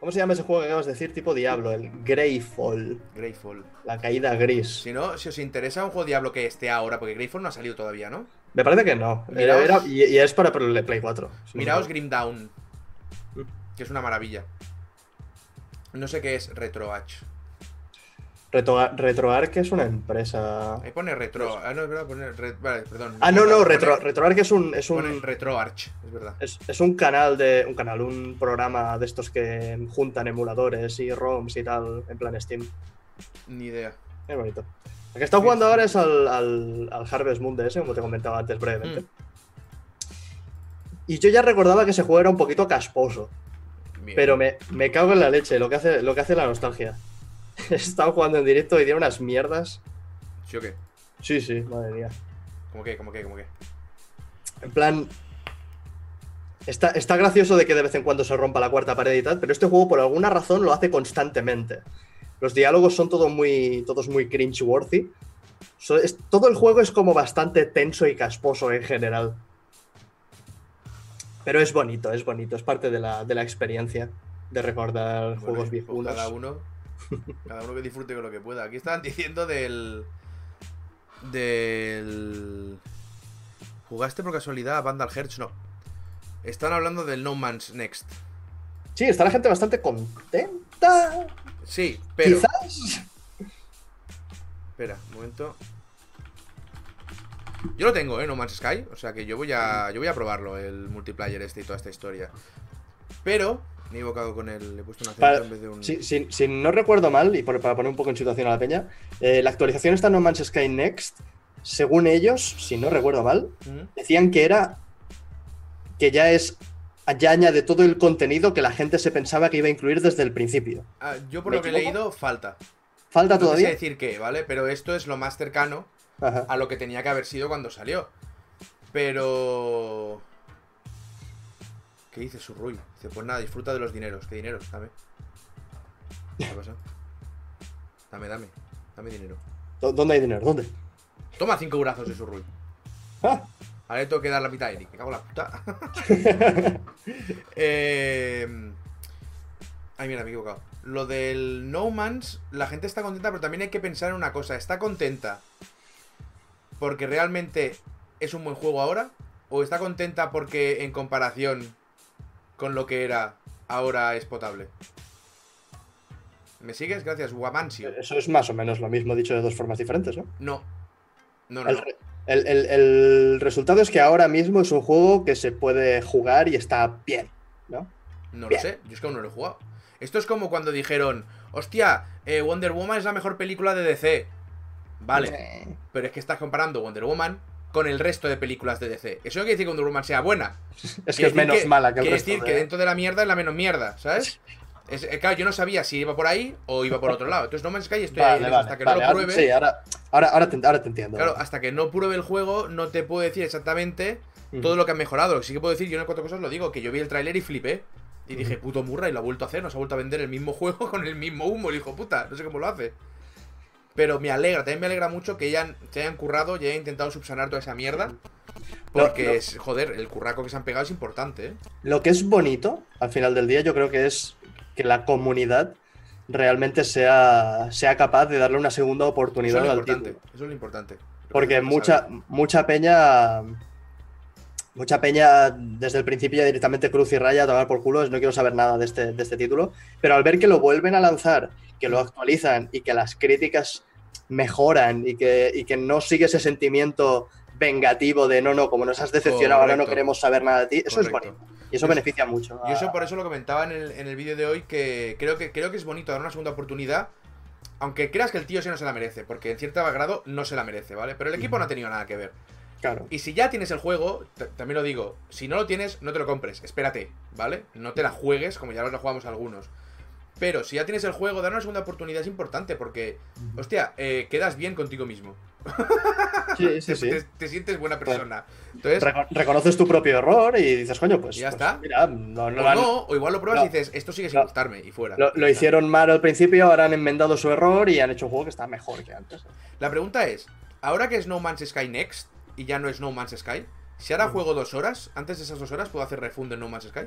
¿Cómo se llama ese juego que acabas de decir? Tipo Diablo, el Greyfall,
Greyfall.
la caída gris.
Si no, si os interesa un juego Diablo que esté ahora, porque Greyfall no ha salido todavía, ¿no?
Me parece que no.
Miraos-
Era- y, y es para el Play 4. si no
Miraos Grim Down,
Mm.
que es una maravilla. No sé qué es RetroArch.
Retro, RetroArch es una empresa.
Ahí pone Retro. Ah, no, es verdad, pone re- Vale, perdón.
Ah, no, no,
Pone-
Retro, RetroArch es un, es
Pone
un,
RetroArch, es verdad.
es, es un canal de. un canal, un programa de estos que juntan emuladores y ROMs y tal, en plan Steam.
Ni idea.
Es bonito. El que está jugando ahora es al, al, al Harvest Moon de ese, como te comentaba antes brevemente.
Mm.
Y yo ya recordaba que ese juego era un poquito casposo.
Bien.
Pero me, me cago en la leche, lo que hace, lo que hace la nostalgia. Estado jugando en directo y tiene unas mierdas.
¿Sí o qué?
Sí, sí, madre mía.
¿Cómo qué? ¿Cómo qué? ¿Cómo qué?
En plan. Está, está gracioso de que de vez en cuando se rompa la cuarta pared y tal, pero este juego por alguna razón lo hace constantemente. Los diálogos son todo muy, todos muy cringe-worthy. So- es- todo el juego es como bastante tenso y casposo en general. Pero es bonito, es bonito, es parte de la, de la experiencia de recordar
Bueno,
juegos viejunos.
cada uno. Cada uno que disfrute con lo que pueda. Aquí estaban diciendo del. Del. ¿Jugaste por casualidad a Vandal Hearts? No. Están hablando del No Man's Next.
Sí, está la gente bastante contenta.
Sí, pero.
Quizás.
Espera, un momento. Yo lo tengo, ¿eh? No Man's Sky. O sea que yo voy a. Yo voy a probarlo, el multiplayer este y toda esta historia. Pero. Me he equivocado con. Le he puesto un acento
Para-
en vez de un.
Si, si- si no recuerdo mal, y por- para poner un poco en situación a la peña, eh, la actualización está en No Man's Sky Next. Según ellos, si no recuerdo mal, decían que era. que ya es. ya añade todo el contenido que la gente se pensaba que iba a incluir desde el principio.
Ah, yo por
¿Me
lo que he leído, falta.
¿Falta
No te sé
todavía?
decir qué, ¿vale? Pero esto es lo más cercano
Ajá.
a lo que tenía que haber sido cuando salió. Pero. ¿Qué dice Surruy? Dice, pues nada, disfruta de los dineros. ¿Qué dineros? Dame. ¿Qué ha pasado? Dame, dame. Dame dinero.
¿Dó- ¿Dónde hay dinero? ¿Dónde?
Toma cinco brazos de Surruy.
Ah,
Ahora le tengo que dar la mitad a Eric. Me cago en la puta. eh... Ay, mira, me he equivocado. Lo del No Man's, la gente está contenta, pero también hay que pensar en una cosa. ¿Está contenta porque realmente es un buen juego ahora? ¿O está contenta porque en comparación con lo que era, ahora es potable? ¿Me sigues? Gracias, Guamancio.
Eso es más o menos lo mismo dicho de dos formas diferentes, ¿no?
No. No, no.
El,
no.
el- el- el resultado es que ahora mismo es un juego que se puede jugar y está bien, ¿no?
No lo sé, yo es que aún no lo he jugado. Esto es como cuando dijeron, hostia, eh, Wonder Woman es la mejor película de DC. Vale,
Eh,
pero es que estás comparando Wonder Woman con el resto de películas de DC. Eso no quiere decir que Wonder Woman sea buena.
Es que
Quiere
es menos
decir
mala que el
Quiere
resto
decir
de-
que dentro de la mierda es la menos mierda, ¿sabes? Es, eh, claro, yo no sabía si iba por ahí o iba por otro lado. Entonces No Man's Sky estoy ahí
Vale, vale,
hasta que
vale,
no lo
ahora-
pruebe.
sí, ahora, ahora, ahora, te, ahora te entiendo.
Claro, hasta que no pruebe el juego, no te puedo decir exactamente todo lo que han mejorado. Lo que sí que puedo decir, yo en cuatro cosas lo digo, que yo vi el tráiler y flipé. Y dije, puto murra, y lo ha vuelto a hacer, nos ha vuelto a vender el mismo juego con el mismo humo, el hijo puta, no sé cómo lo hace. Pero me alegra, también me alegra mucho que hayan, se hayan currado y hayan intentado subsanar toda esa mierda. Porque,
No, no.
Es, joder, el curraco que se han pegado es importante, ¿eh?
Lo que es bonito, al final del día, yo creo que es que la comunidad realmente sea, sea capaz de darle una segunda
Eso
oportunidad
es lo
al
importante,
título.
eso es lo importante. Lo que
Porque
que
mucha, mucha peña. Mucha peña desde el principio ya directamente cruz y raya a tomar por culo. No quiero saber nada de este, de este título. Pero al ver que lo vuelven a lanzar, que lo actualizan y que las críticas mejoran y que, y que no sigue ese sentimiento vengativo de no, no, como nos has decepcionado, ahora no queremos saber nada de ti, eso es bonito. Y eso beneficia mucho.
Yo eso por eso lo comentaba en el, en el vídeo de hoy, que creo, que creo que es bonito dar una segunda oportunidad. Aunque creas que el tío sí no se la merece, porque en cierto grado no se la merece, ¿vale? Pero el equipo no ha tenido nada que ver.
Claro.
Y si ya tienes el juego, también lo digo, si no lo tienes, no te lo compres, espérate, ¿vale? No te la juegues como ya lo jugamos algunos. Pero si ya tienes el juego, dar una segunda oportunidad es importante porque, hostia, eh, quedas bien contigo mismo.
Sí, sí,
te,
sí.
te- te sientes buena persona. Entonces,
Reco- reconoces tu propio error y dices, coño, pues.
Ya
pues
está.
Mira, no, no
o no, igual lo pruebas
No.
y dices, esto sigue sin
No.
gustarme, y fuera.
lo, lo hicieron mal al principio, ahora han enmendado su error y han hecho un juego que está mejor que antes.
La pregunta es, ahora que es No Man's Sky Next y ya no es No Man's Sky, si ahora
Mm.
juego dos horas, antes de esas dos horas puedo hacer refund en No Man's Sky.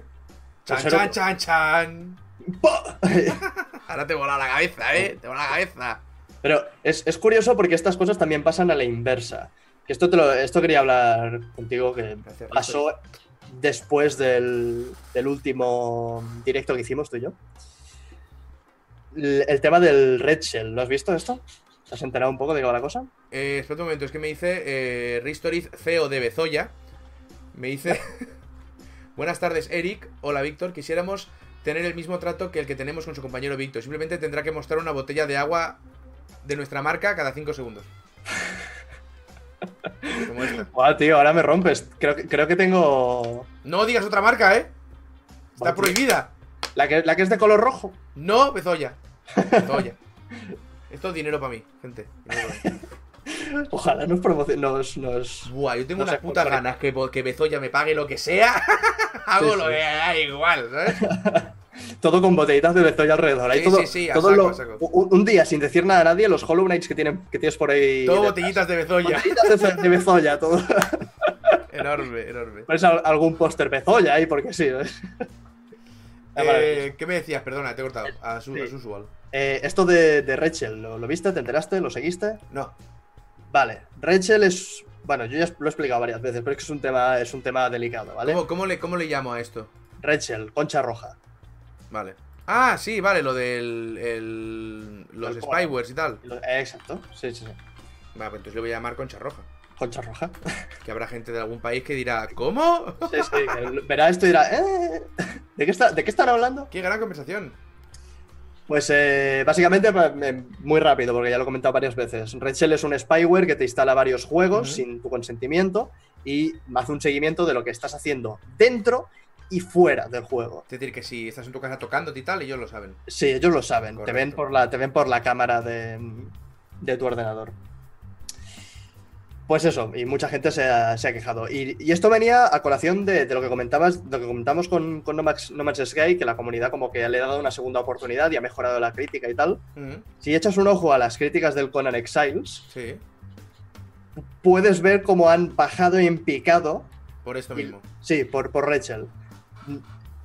Chan,
Pues
chan,
era-
chan, chan. Ahora te vola la cabeza, eh. Te vola la cabeza.
Pero es, es curioso porque estas cosas también pasan a la inversa. Que esto, te lo, esto quería hablar contigo, que
Gracias,
pasó después del, del último directo que hicimos tú y yo. El, el tema del Red Shell, ¿lo has visto esto? ¿Te has enterado un poco de qué va la cosa?
Eh, espera un momento, es que me dice eh, Ristoriz CEO de Bezoya. Me dice. Buenas tardes, Eric. Hola, Víctor. Quisiéramos tener el mismo trato que el que tenemos con su compañero Víctor. Simplemente tendrá que mostrar una botella de agua de nuestra marca cada 5 segundos. Como esta.
Buah, tío, ahora me rompes. Creo, que- creo que tengo.
No digas otra marca, ¿eh? Está prohibida.
La que, la que es de color rojo.
No, Bezoya. Bezoya. Esto es dinero para mí, gente. Dinero pa' mí.
Ojalá nos promocione. Nos, nos...
Buah, yo tengo unas putas ganas que, que Bezoya me pague lo que sea. Hago
Sí,
lo
sí.
que da igual, ¿sabes?
todo con botellitas de Bezoya alrededor.
Sí,
todo,
sí, sí, a
todo
saco,
lo-. Un, un día sin decir nada a nadie, los Hollow Knights que, tienen, que tienes por ahí.
Todo
detrás.
botellitas de bezoya.
Botellitas de, de Bezoya, todo.
enorme, enorme.
Pones al- algún póster Bezoya ahí, porque sí. Ah.
Eh, ¿Qué me decías? Perdona, te he cortado. A su, usual.
Eh, esto de, de Rachel, ¿lo, lo viste? ¿Te enteraste? ¿Lo seguiste?
No.
Vale, Rachel es. Bueno, yo ya lo he explicado varias veces, pero es que es un tema, es un tema delicado, ¿vale?
¿Cómo, cómo le, ¿Cómo le llamo a esto?
Rachel, concha roja.
Vale. Ah, sí, vale, lo del. el- los
El
spywares y tal.
Exacto, sí, sí, sí.
Vale, pues entonces le voy a llamar Concha Roja.
Concha roja.
Que habrá gente de algún país que dirá, ¿cómo?
Sí, sí, que verá esto y dirá, ¿eh? ¿De qué, está, ¿De qué están hablando?
¡Qué gran conversación!
Pues eh, básicamente, eh, muy rápido, porque ya lo he comentado varias veces. Rachel es un spyware que te instala varios juegos sin tu consentimiento y hace un seguimiento de lo que estás haciendo dentro y fuera del juego.
Es decir, que si estás en tu casa tocándote y tal, ellos lo saben.
Sí, ellos lo saben. Te ven, por la, te ven por la cámara de, de tu ordenador. Pues eso, y mucha gente se ha, se ha quejado. Y, y esto venía a colación de, de lo que comentabas, de lo que comentamos con, con no, Man's, No Man's Sky, que la comunidad como que le ha dado una segunda oportunidad y ha mejorado la crítica y tal. Si echas un ojo a las críticas del Conan Exiles,
Sí,
puedes ver cómo han bajado y empicado
por esto
Y-
mismo.
Sí, por, por Rachel.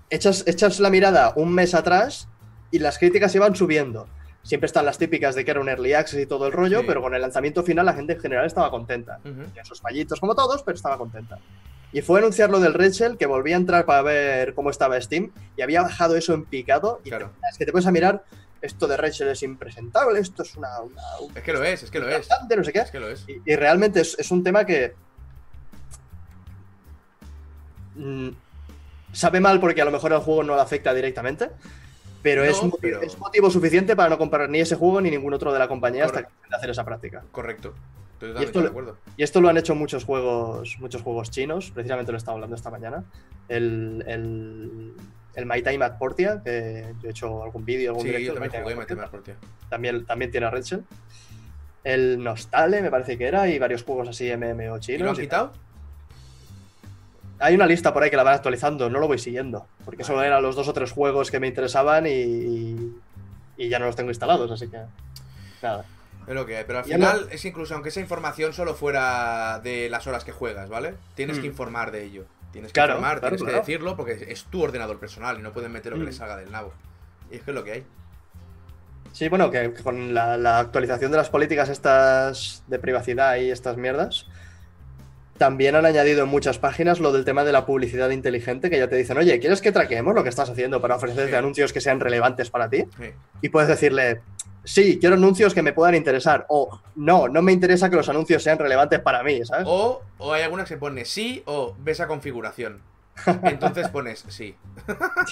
Echas, echas la mirada un mes atrás y las críticas iban subiendo. Siempre están las típicas de que era un early access y todo el rollo,
Sí.
pero con el lanzamiento final la gente en general estaba contenta.
Ujú.
Tenía sus fallitos como todos, pero estaba contenta. Y fue anunciar lo del Rachel, que volví a entrar para ver cómo estaba Steam, y había bajado eso en picado. Y
Claro.
te- es que te puedes a mirar, esto de Rachel es impresentable, esto es una... una- un-
Es que lo es, es que lo es.
no sé qué.
Es que lo es.
Y, y realmente es, es un tema que. mm, sabe mal porque a lo mejor el juego no le afecta directamente. Pero,
No,
es,
pero-
es motivo suficiente para no comprar ni ese juego ni ningún otro de la compañía hasta que hacer esa práctica.
Correcto. Estoy
Y
totalmente
esto
acuerdo.
Y esto lo han hecho muchos juegos, muchos juegos chinos. Precisamente lo estaba hablando esta mañana. El, el, el My Time at Portia, que yo he hecho algún vídeo, algún
Sí,
directo.
yo también
My Time
jugué
at Portia.
Matemáticas por ti.
También, también tiene Rachel. El Nostale, me parece que era, y varios juegos así MMO
¿Y
chinos.
lo han
y
quitado?
Hay una lista por ahí que la van actualizando, no lo voy siguiendo, porque solo eran los dos o tres juegos que me interesaban y, ya no los tengo instalados, así que nada.
Es lo que hay, pero al final es incluso aunque esa información solo fuera de las horas que juegas, ¿vale? Tienes
Mm.
que informar de ello. Tienes que
Claro,
informar,
claro,
tienes
claro.
que decirlo porque es tu ordenador personal y no pueden meter lo que
Mm.
les salga del nabo. Y es que es lo que hay.
Sí, bueno, que que con la, la actualización de las políticas estas de privacidad y estas mierdas, también han añadido en muchas páginas lo del tema de la publicidad inteligente, que ya te dicen, oye, ¿quieres que traqueemos lo que estás haciendo para ofrecerte
Sí.
anuncios que sean relevantes para ti?
Sí.
Y puedes decirle, sí, quiero anuncios que me puedan interesar, o no, no me interesa que los anuncios sean relevantes para mí, ¿sabes?
O, o hay algunas que pone sí o ves a configuración. Entonces pones sí.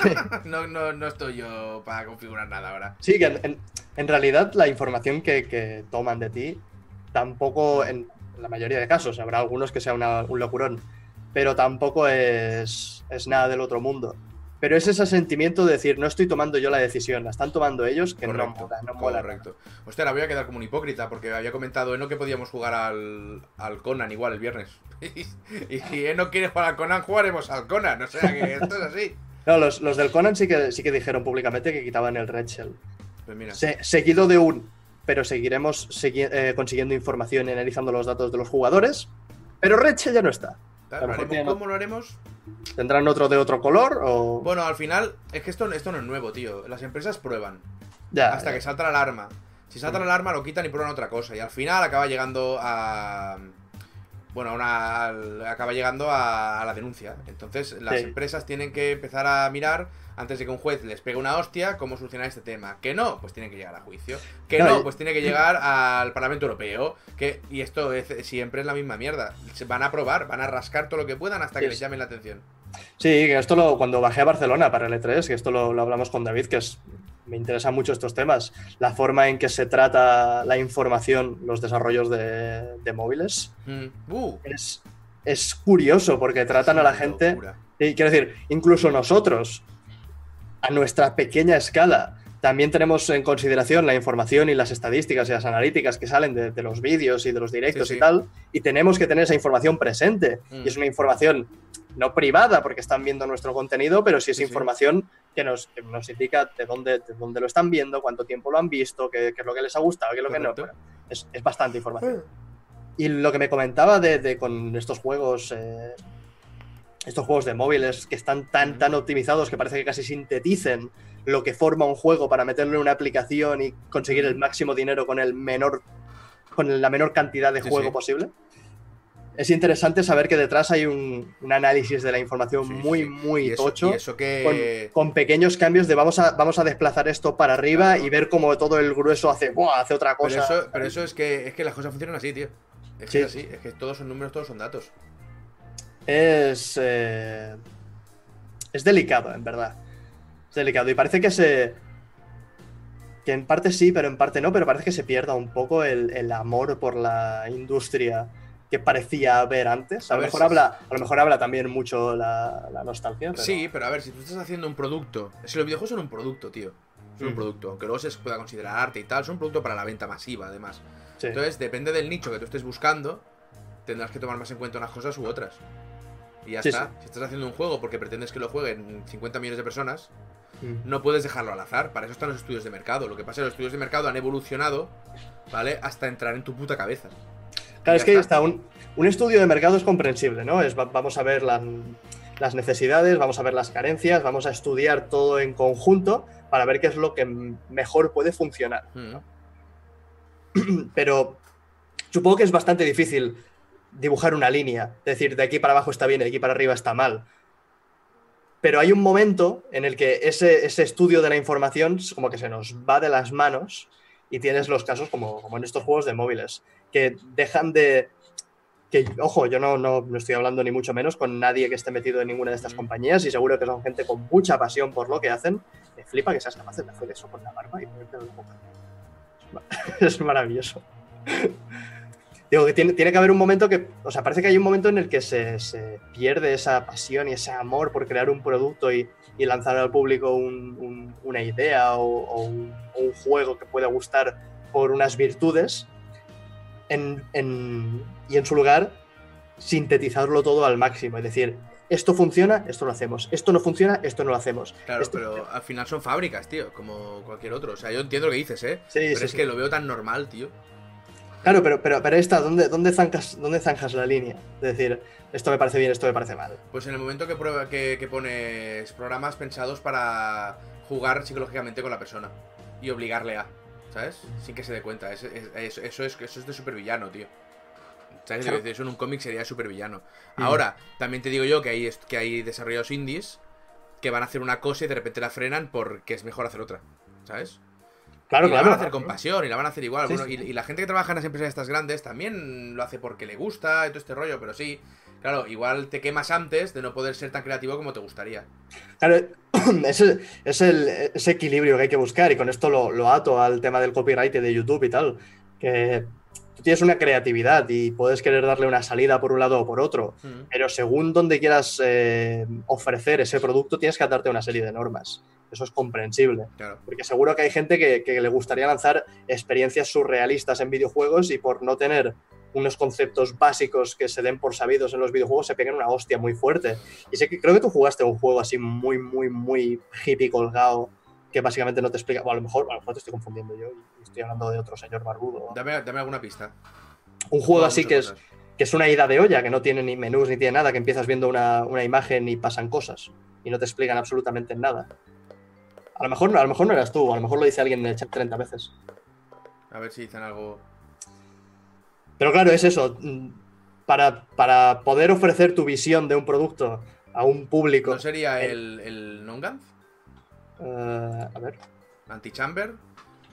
Sí.
No, no, no estoy yo para configurar nada ahora.
Sí, que en, en- en realidad la información que, que toman de ti tampoco, en la mayoría de casos, habrá algunos que sea una- un locurón, pero tampoco es, es nada del otro mundo. Pero es ese sentimiento de decir, no estoy tomando yo la decisión, la están tomando ellos, que no mola, no mola.
correcto. Hostia, ahora voy a quedar como un hipócrita porque había comentado Eno que podíamos jugar al, al Conan igual el viernes. y si Eno quiere jugar al Conan, jugaremos al Conan. O sea que esto es así.
No, los, los del Conan sí que, sí que dijeron públicamente que quitaban el Red Shell.
Pues mira.
Se- seguido de un, pero seguiremos segui- eh, consiguiendo información y analizando los datos de los jugadores, pero Red Shell ya no está.
¿Cómo lo haremos?
¿Tendrán otro de otro color o...?
Bueno, al final, es que esto, esto no es nuevo, tío. Las empresas prueban
ya,
hasta
ya.
que salta la alarma. Si salta la alarma, lo quitan y prueban otra cosa. Y al final acaba llegando a. Bueno, una, acaba llegando a, a la denuncia. Entonces, las
Sí.
empresas tienen que empezar a mirar, antes de que un juez les pegue una hostia, cómo solucionar este tema. Que no, pues tiene que llegar a juicio. Que
No,
pues tiene que llegar al Parlamento Europeo. Que, y esto es- siempre es la misma mierda. Se van a probar, van a rascar todo lo que puedan hasta que
Sí,
les llamen la atención.
Sí, que esto lo, cuando bajé a Barcelona para el E3, que esto lo, lo hablamos con David, que es, me interesan mucho estos temas, la forma en que se trata la información, los desarrollos de, de móviles,
Mm. Uh,
es, es curioso porque tratan a la gente,
locura.
y quiero decir, incluso nosotros, a nuestra pequeña escala, también tenemos en consideración la información y las estadísticas y las analíticas que salen de, de los vídeos y de los directos
Sí, sí.
y tal, y tenemos que tener esa información presente.
Mm.
Y es una información no privada porque están viendo nuestro contenido, pero sí es
sí.
información que nos, que nos indica de dónde, de dónde lo están viendo, cuánto tiempo lo han visto, qué, qué es lo que les ha gustado, qué es lo que no. Es, es bastante información. Y lo que me comentaba de, de con estos juegos, eh, estos juegos de móviles que están tan, tan optimizados que parece que casi sinteticen lo que forma un juego para meterlo en una aplicación y conseguir el máximo dinero con el menor, con la menor cantidad de
Sí,
juego
sí.
posible. Es interesante saber que detrás hay un, un análisis de la información
Sí,
muy,
sí.
muy
eso,
tocho.
eso que.
Con, con pequeños cambios de vamos a, vamos a desplazar esto para arriba y ver cómo todo el grueso hace, ¡buah! hace otra
Pero
cosa.
eso, pero eso es que es que las cosas funcionan así, tío. Es
Sí.
que es así, es que todos son números, todos son datos.
es. eh, es delicado, en verdad. Es delicado. Y parece que se. Que en parte sí, pero en parte no, pero parece que se pierda un poco el, el amor por la industria que parecía haber antes. A,
A
lo
ver,
mejor habla, a lo mejor habla también mucho la, la nostalgia. pero-
Sí, pero a ver, si tú estás haciendo un producto. Si los videojuegos son un producto, tío. Son un
Mm.
producto. Aunque luego se pueda considerar arte y tal, son un producto para la venta masiva, además.
sí.
Entonces, depende del nicho que tú estés buscando, tendrás que tomar más en cuenta unas cosas u otras. Y ya
Sí,
está.
sí.
Si estás haciendo un juego porque pretendes que lo jueguen 50 millones de personas,
Mm.
no puedes dejarlo al azar. Para eso están los estudios de mercado. Lo que pasa es que los estudios de mercado han evolucionado, ¿vale? Hasta entrar en tu puta cabeza.
Claro, es que
está.
un, un estudio de mercado es comprensible, ¿no? Es, va- vamos a ver la- las necesidades, vamos a ver las carencias, vamos a estudiar todo en conjunto para ver qué es lo que mejor puede funcionar.
Mm.
Pero supongo que es bastante difícil dibujar una línea, decir de aquí para abajo está bien, de aquí para arriba está mal. Pero hay un momento en el que ese, ese estudio de la información como que se nos va de las manos y tienes los casos como, como en estos juegos de móviles, que dejan de... Que, ojo, yo no, no, no estoy hablando ni mucho menos con nadie que esté metido en ninguna de estas
Mm.
compañías y seguro que son gente con mucha pasión por lo que hacen. Me flipa que seas capaz de hacer eso con la barba y ponerte en boca. Es ma- Es maravilloso. Digo que tiene, tiene que haber un momento que, o sea, parece que hay un momento en el que se, se pierde esa pasión y ese amor por crear un producto y, y lanzar al público un- un- una idea o, o un, o un juego que pueda gustar por unas virtudes en- en- y en su lugar sintetizarlo todo al máximo. Es decir, esto funciona, esto lo hacemos. Esto no funciona, esto no lo hacemos.
Claro,
Esto-
pero al final son fábricas, tío, como cualquier otro. O sea, yo entiendo lo que dices, ¿eh?
Sí,
pero
sí,
es
sí.
que lo veo tan normal, tío.
Claro, pero, pero, pero está, ¿dónde, dónde, zancas, ¿dónde zanjas la línea? Es decir, esto me parece bien, esto me parece mal.
Pues en el momento que, prueba, que, que pones programas pensados para jugar psicológicamente con la persona y obligarle a, ¿sabes? Sin que se dé cuenta. Es- es- es- eso, es, eso es de supervillano, tío. ¿Sabes?
Claro.
Eso en un cómic sería supervillano.
Mm.
Ahora, también te digo yo que hay, que hay desarrollados indies que van a hacer una cosa y de repente la frenan porque es mejor hacer otra, ¿sabes?
Claro,
y la van a hacer con pasión y la van a hacer igual.
Sí,
Bueno,
sí.
y, y la gente que trabaja en las empresas estas grandes también lo hace porque le gusta y todo este rollo, pero sí, claro, igual te quemas antes de no poder ser tan creativo como te gustaría.
Claro, ese es el, ese equilibrio que hay que buscar y con esto lo, lo ato al tema del copyright de YouTube y tal, que tú tienes una creatividad y puedes querer darle una salida por un lado o por otro,
Mm.
pero según donde quieras eh, ofrecer ese producto tienes que atarte a una serie de normas. Eso es comprensible.
Claro.
Porque seguro que hay gente que, que le gustaría lanzar experiencias surrealistas en videojuegos y por no tener unos conceptos básicos que se den por sabidos en los videojuegos se peguen una hostia muy fuerte. Y sé que creo que tú jugaste un juego así muy, muy, muy hippie colgado que básicamente no te explica. Bueno, a lo mejor, a lo mejor te estoy confundiendo yo y estoy hablando de otro señor barbudo.
Dame, dame alguna pista.
Un juego
Juego
así que es, que es una ida de olla, que no tiene ni menús ni tiene nada, que empiezas viendo una, una imagen y pasan cosas y no te explican absolutamente nada. A lo mejor, a lo mejor no eras tú, a lo mejor lo dice alguien en el chat 30 veces.
A ver si dicen algo.
Pero claro, es eso. mm, Para, para poder ofrecer tu visión de un producto a un público.
¿No sería
Eh.
el, el Nongans?
eh, a ver.
¿Antichamber?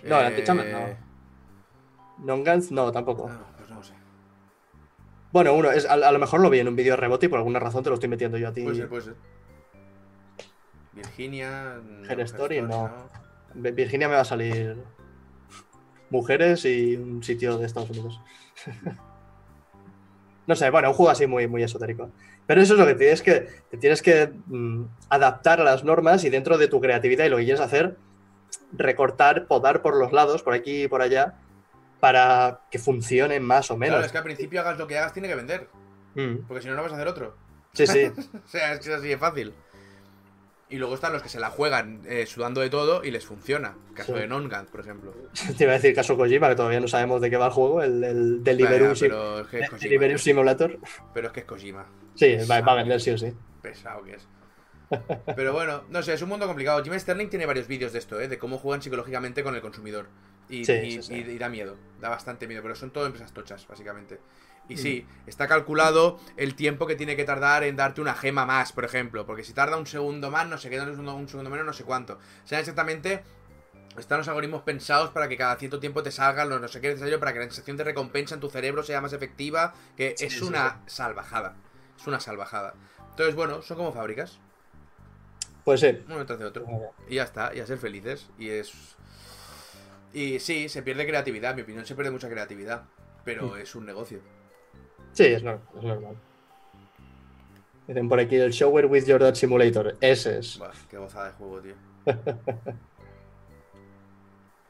No, el Antichamber no. Nongans, no, tampoco.
No, pues no sé.
Bueno, uno, es, a, a lo mejor lo vi en un vídeo de rebote y por alguna razón te lo estoy metiendo yo a ti.
Puede ser, puede ser. Virginia. no,
Her Story, no.
no.
Vi- Virginia me va a salir mujeres y un sitio de Estados Unidos. No sé, bueno, un juego así muy, muy esotérico. Pero eso es lo que tienes que, te tienes que mm, adaptar a las normas y dentro de tu creatividad y lo que quieres hacer, recortar, podar por los lados, por aquí y por allá, para que funcione más o menos.
Claro, es que al principio hagas lo que hagas, tiene que vender.
Mm,
Porque si no, no vas a hacer otro.
Sí, sí.
O sea, es que es así de fácil. Y luego están los que se la juegan eh, sudando de todo y les funciona. Caso
Sí.
de Nongant, por ejemplo.
Te iba a decir caso Kojima, que todavía no sabemos de qué va el juego, el, el
pero es que es Kojima.
Deliveroo Simulator.
Pero es que es Kojima.
Sí, va, va a vender sí o sí.
Pesado que es. Pero bueno, no sé, es un mundo complicado. Jim Sterling tiene varios vídeos de esto, ¿eh? De cómo juegan psicológicamente con el consumidor. Y,
Sí,
y-
sí, sí.
y- y da miedo, da bastante miedo, pero son todo empresas tochas, básicamente. Y
Mm.
sí, está calculado el tiempo que tiene que tardar en darte una gema más, por ejemplo. Porque si tarda un segundo más, no sé qué, un segundo, un segundo menos, no sé cuánto. O sea, exactamente están los algoritmos pensados para que cada cierto tiempo te salgan los no sé qué necesario para que la sensación de recompensa en tu cerebro sea más efectiva. Que
Sí,
es
sí,
una salvajada. Es una salvajada. Entonces, bueno, son como fábricas.
Pues sí.
Uno detrás de otro. Y ya está, y a ser felices. Y es. Y sí, se pierde creatividad, en mi opinión, se pierde mucha creatividad. Pero es un negocio.
Sí, es normal. Es normal. Dicen por aquí el Shower with Your Dad Simulator. Ese es.
Qué gozada de juego, tío.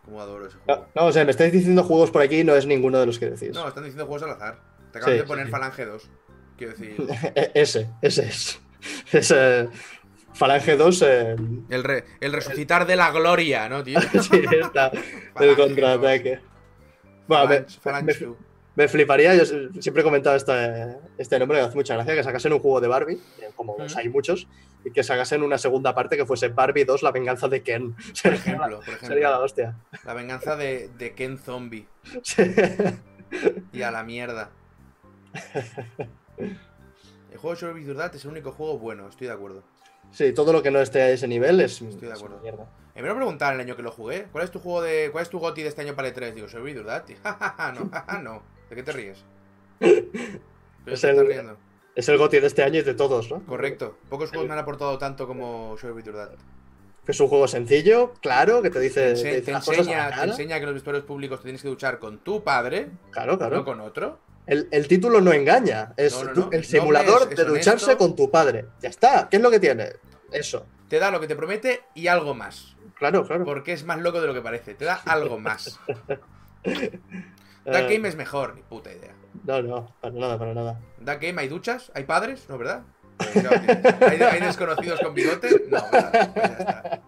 Cómo adoro ese
No,
juego.
no, o sea, me estáis diciendo juegos por aquí y no es ninguno de los que decís.
No, están diciendo juegos al azar. Te acaban
Sí,
de poner
sí.
Falange 2. Quiero decir.
E- ese, ese es. Ese. Falange 2. eh,
El, re- el resucitar de la gloria, ¿no, tío?
sí, está. El
Falange
contraataque. Bueno, me,
Phalanx- Phalanx
me-
2.
Me fliparía, yo siempre he comentado este, este nombre que hace mucha gracia, que sacasen un juego de Barbie, eh, como los hay muchos, y que sacasen una segunda parte que fuese Barbie 2, la venganza de Ken.
Por ejemplo, por
sería la hostia.
La venganza de, de Ken Zombie.
Sí.
Y a la mierda. El juego de Dad es el único juego bueno, estoy de acuerdo.
Sí, todo lo que no esté a ese nivel es,
Estoy de
es
acuerdo.
mierda.
Eh, me lo preguntaron el año que lo jugué. ¿Cuál es tu juego de. ¿Cuál es tu GOTI de este año para el 3? Digo, soy ¿verdad? no, no. ¿De qué te ríes? ¿Pero
Es el-? Es el GOTY de este año y de todos, ¿no?
Correcto. Pocos juegos me han aportado tanto como Shovel Knight Dad.
Que es un juego sencillo, claro, que te dice,
Te,
te
te enseña, te enseña que los vestuarios públicos te tienes que duchar con tu padre,
Claro, claro.
no con otro.
El, el título no engaña. Es
No, no,
tú-
no.
el simulador
noble, es- es
de ducharse
honesto.
con tu padre. Ya está. ¿Qué es lo que tiene? Eso.
Te da lo que te promete y algo más.
Claro, claro.
Porque es más loco de lo que parece. Te da algo más.
Eh,
Dark Game es mejor, ni puta idea.
No, no, para nada, para nada.
¿Dark Game hay duchas? ¿Hay padres? ¿No, verdad? Tienes. ¿Hay, hay desconocidos con bigote? No, ¿verdad? Pues ya está.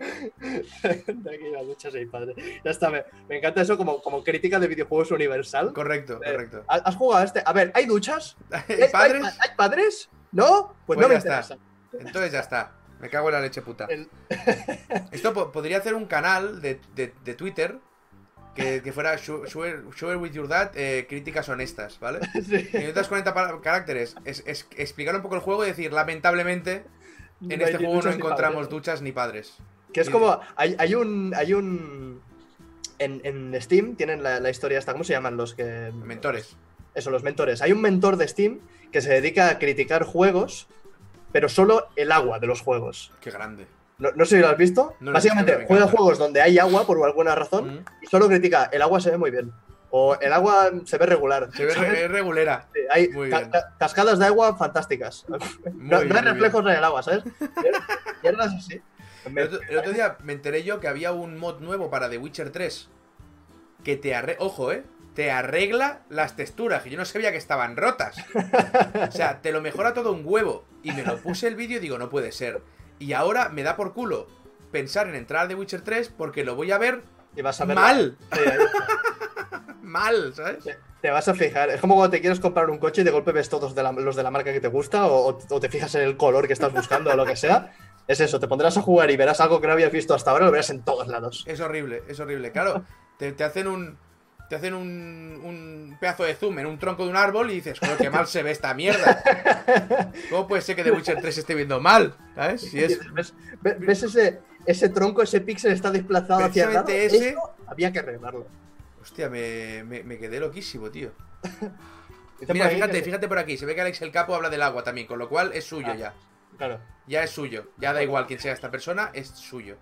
de aquí la ducha sí, padre. Ya está, me, me encanta eso como, como crítica de videojuegos universal.
Correcto,
Eh,
correcto.
¿Has jugado a este? A ver, ¿hay duchas?
¿Hay padres?
¿Hay, hay padres? ¿No? Pues,
Pues
no me
ya está.
interesa.
Entonces ya está. Me cago en la leche puta.
El-
Esto po- podría hacer un canal de, de- de Twitter que, que fuera Share, with Your Dad, eh, críticas honestas, ¿vale?
Sí.
Y otras 40 pa- caracteres. Es, es explicar un poco el juego y decir, lamentablemente, en
No
este juego no encontramos
padres.
duchas ni padres.
Que es como. Hay, hay un. Hay un. En, en Steam tienen la, la historia esta. ¿Cómo se llaman los que.
Mentores.
Eso, los mentores. Hay un mentor de Steam que se dedica a criticar juegos, pero solo el agua de los juegos.
Qué grande.
No, no sé si lo has visto.
No
Básicamente,
visto,
juega juegos donde hay agua por alguna razón
Mm.
y solo critica el agua se ve muy bien. O el agua se ve regular.
Se ve
¿sabes?
re- regulera.
Sí, Hay ca- ca- cascadas de agua fantásticas. No,
bien,
no hay
bien.
reflejos en el agua, ¿sabes? Mierdas así. Me-
El otro, el otro día me enteré yo que había un mod nuevo para The Witcher 3 que te arregla, ojo, eh, te arregla las texturas, que yo no sabía que estaban rotas. O sea, te lo mejora todo un huevo. Y me lo puse el vídeo y digo, no puede ser. Y ahora me da por culo pensar en entrar a The Witcher 3 porque lo voy a ver
y vas a ver
mal, mal, ¿sabes?
Te- Te vas a fijar. Es como cuando te quieres comprar un coche y de golpe ves todos de la- los de la marca que te gusta o, o te fijas en el color que estás buscando o lo que sea. Es eso, te pondrás a jugar y verás algo que no habías visto hasta ahora, lo verás en todos lados.
Es horrible, es horrible. Claro, te, te hacen un. Te hacen un, un pedazo de zoom en un tronco de un árbol y dices, joder, qué mal se ve esta mierda. ¿Cómo puede ser que The Witcher 3 esté viendo mal? ¿Sabes? Si es.
¿Ves, ve- ves ese, ese tronco, ese píxel está desplazado hacia el lado?
Ese-
había que arreglarlo.
Hostia, me, me, me quedé loquísimo, tío. Mira, fíjate, fíjate por aquí. Se ve que Alex el Capo habla del agua también, con lo cual es suyo
Ah.
ya.
Claro.
Ya es suyo. Ya da igual quién sea esta persona, es suyo.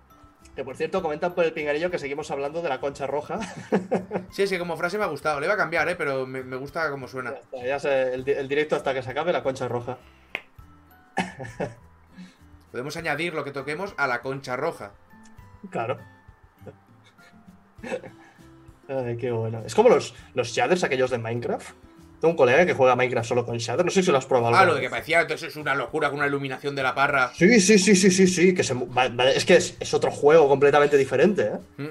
Que por cierto, comentan por el pinganillo que seguimos hablando de la concha roja.
Sí, sí, como frase me ha gustado. Le iba a cambiar, ¿eh? Pero me, me gusta cómo suena.
Ya está, ya sé, el directo hasta que se acabe la concha roja.
Podemos añadir lo que toquemos a la concha roja.
Claro. Ay, qué bueno. Es como los, los shaders aquellos de Minecraft. Tengo un colega que juega Minecraft solo con shader. No sé si lo has probado.
Ah, lo de que parecía entonces es una locura con una iluminación de la parra.
Sí, sí, sí, sí, sí, sí. Que se... Es que es, es otro juego completamente diferente, ¿eh?
Mm.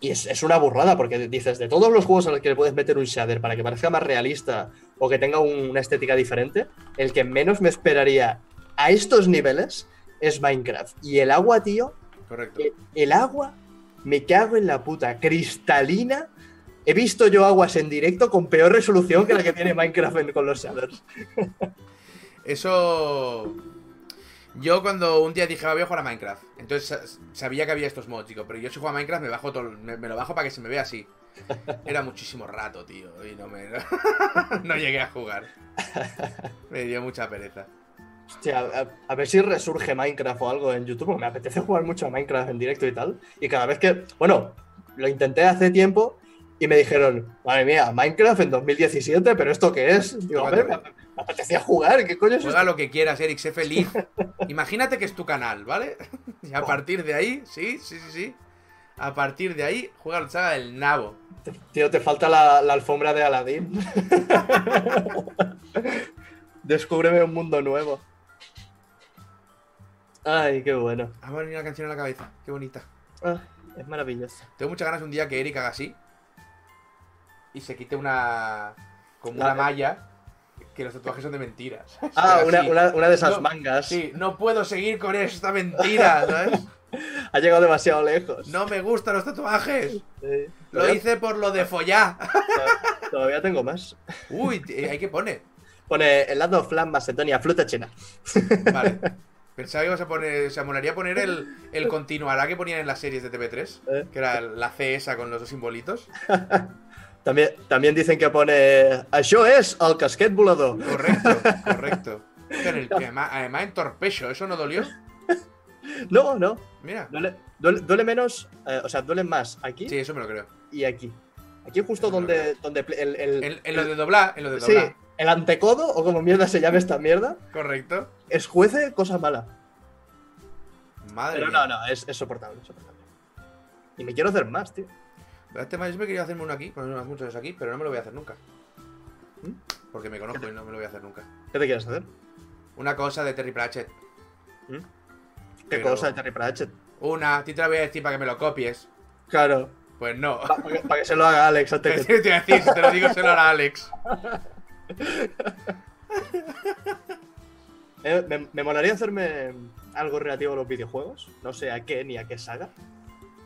Y es, es una burrada, porque dices, de todos los juegos a los que le puedes meter un shader para que parezca más realista o que tenga un- una estética diferente, el que menos me esperaría a estos niveles es Minecraft. Y el agua, tío,
Correcto.
el, el agua, me cago en la puta, cristalina. He visto yo aguas en directo con peor resolución que la que tiene Minecraft con los shaders.
Eso. Yo cuando un día dije, "Ah, voy a jugar a Minecraft. Entonces sa- sabía que había estos mods, digo, pero yo si juego a Minecraft me bajo todo, me, me lo bajo para que se me vea así. Era muchísimo rato, tío, y no me no llegué a jugar. Me dio mucha pereza.
Hostia, a, a ver si resurge Minecraft o algo en YouTube, porque me apetece jugar mucho a Minecraft en directo y tal. Y cada vez que, bueno, lo intenté hace tiempo y me dijeron, madre mía, Minecraft en 2017, pero ¿esto qué es? Digo, a ver, me, ap- me apetecía jugar, ¿qué coño es
Juega
esto?
lo que quieras, Eric, sé feliz. Imagínate que es tu canal, ¿vale? Y a partir de ahí, sí, sí, sí, sí. A partir de ahí, juega la saga del nabo.
Tío, te falta la, la alfombra de Aladdin. Descúbreme un mundo nuevo. Ay, qué bueno.
Ha venido una canción en la cabeza, qué bonita.
Ah, es maravilloso.
Tengo muchas ganas un día que Eric haga así y se quite una. como una malla. Que los tatuajes son de mentiras.
Ah, una, una- una de esas
No,
mangas.
Sí, no puedo seguir con esta mentira, ¿sabes?
Ha llegado demasiado lejos.
No me gustan los tatuajes.
Sí.
Lo
Todavía-
hice por lo de follar.
Todavía tengo más.
Uy, eh, hay que poner.
Pone el lado flan Macedonia, fruta china.
Vale. Pensaba que ibas a poner. O sea, molaría poner el, el continuará que ponían en las series de TV3.
Eh.
Que era la C esa con los dos simbolitos.
También, también dicen que pone. Això es el casquet volador.
Correcto, correcto. En el- además, además en torpecho, ¿eso no dolió?
No, no.
Mira.
Duele, duele- duele menos. eh, o sea, duele más aquí
Sí, eso me lo creo.
y aquí. Aquí justo donde, donde pl- el, el-
En, lo de doblar, en lo de
sí,
doblar.
el antecodo, o como mierda se llame esta mierda,
Correcto.
escuece cosa mala.
Madre
Pero
mía.
no, no, es, es soportable, es soportable. Y me quiero hacer más, tío.
Este más, yo me quería hacerme uno aquí, ponerme muchos aquí, pero no me lo voy a hacer nunca.
¿Mm?
Porque me conozco y no me lo voy a hacer nunca.
¿Qué te quieres hacer?
Una cosa de Terry Pratchett.
¿Qué
Pero-
cosa de Terry Pratchett?
Una, a ti te la voy a decir para que me lo copies.
Claro,
Pues no.
para que, pa' que se lo haga Alex antes
te
que
decir, si te lo digo, se lo hará Alex.
Eh, me, me molaría hacerme algo relativo a los videojuegos. No sé a qué ni a qué saga.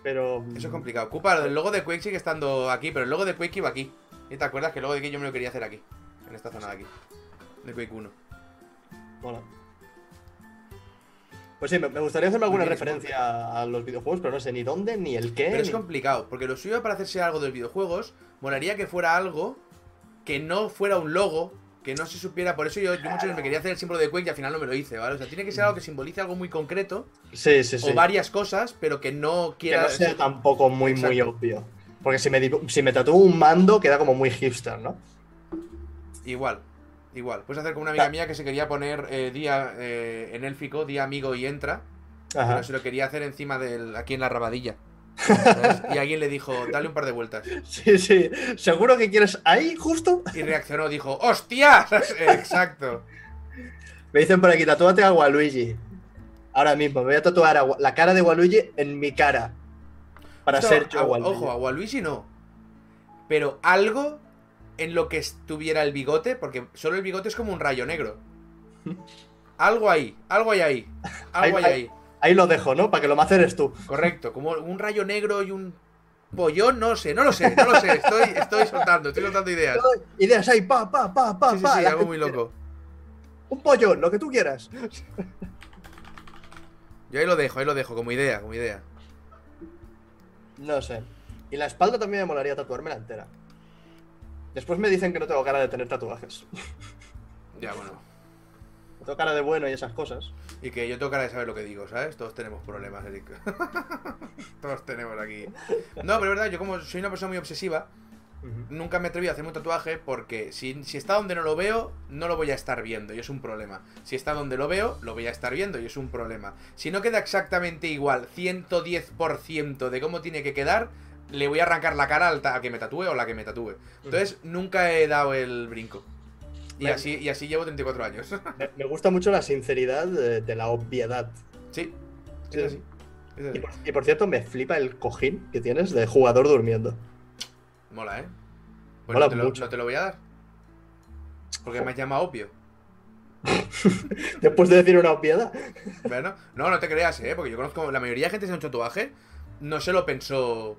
Pero.
Eso es complicado. Ocupa, el logo de Quake sigue estando aquí, pero el logo de Quake iba aquí. ¿Y te acuerdas que el logo de Quake yo me lo quería hacer aquí? En esta zona de aquí. De Quake 1.
Mola. Pues sí, me, gustaría hacerme alguna referencia a los videojuegos, pero no sé ni dónde, ni el qué.
Pero es complicado, porque lo suyo para hacerse algo de los videojuegos, molaría que fuera algo que no fuera un logo, que no se supiera. Por eso yo, yo muchas veces me quería hacer el símbolo de Quake y al final no me lo hice, ¿vale? O sea, tiene que ser algo que simbolice algo muy concreto,
Sí, sí, sí.
o varias cosas, pero que no
que
quiera.
no sea tampoco muy, muy obvio. Porque si me, si me tatúo un mando, queda como muy hipster, ¿no?
Igual, igual. Puedes hacer como una amiga mía que se quería poner eh, día eh, en élfico, día amigo y entra,
Ajá.
pero se lo quería hacer encima del. aquí en la rabadilla. ¿Sabes? Y alguien le dijo, dale un par de vueltas.
Sí, sí. ¿Seguro que quieres ahí, justo?
Y reaccionó, dijo, ¡hostia! Exacto.
Me dicen por aquí, tatúate a Waluigi. Ahora mismo, me voy a tatuar a la cara de Waluigi en mi cara. Para ser yo
a-
Waluigi.
Ojo, a Waluigi no. Pero algo en lo que estuviera el bigote, porque solo el bigote es como un rayo negro. Algo ahí, algo hay ahí. Algo hay
ahí.
Ahí
lo dejo, ¿no? Para que lo maceres tú.
Correcto, como un rayo negro y un pollón, no sé, no lo sé, no lo sé. Estoy, estoy soltando, estoy soltando ideas.
Ideas ahí, pa, pa, pa, pa,
Sí, sí,
pa.
sí,
la
algo muy loco.
Un pollo, lo que tú quieras.
Yo ahí lo dejo, ahí lo dejo, como idea, como idea.
No sé. Y la espalda también me molaría tatuármela entera. Después me dicen que no tengo cara de tener tatuajes.
Ya, bueno.
No tengo cara de bueno y esas cosas.
Y que yo tengo cara de saber lo que digo, ¿sabes? Todos tenemos problemas, Eric. Todos tenemos aquí. No, pero es verdad, yo como soy una persona muy obsesiva, nunca me he atrevido a hacerme un tatuaje porque si, si está donde no lo veo, no lo voy a estar viendo y es un problema. Si está donde lo veo, lo voy a estar viendo y es un problema. Si no queda exactamente igual, 110% de cómo tiene que quedar, le voy a arrancar la cara al, al que me tatúe o la que me tatúe. Entonces, nunca he dado el brinco. Y
Me-
así, y así llevo 34 años.
Me, gusta mucho la sinceridad de, de la obviedad.
sí,
Sí.
es así. Es
Y por, y por cierto, me flipa el cojín que tienes de jugador durmiendo.
Mola, ¿eh? Pues
Mola
no, te lo,
mucho.
no te lo voy a dar. Porque me has llamado obvio.
Después de decir una obviedad.
Bueno, no, no te creas, ¿eh? Porque yo conozco, la mayoría de gente que se ha hecho un tatuaje no se lo pensó,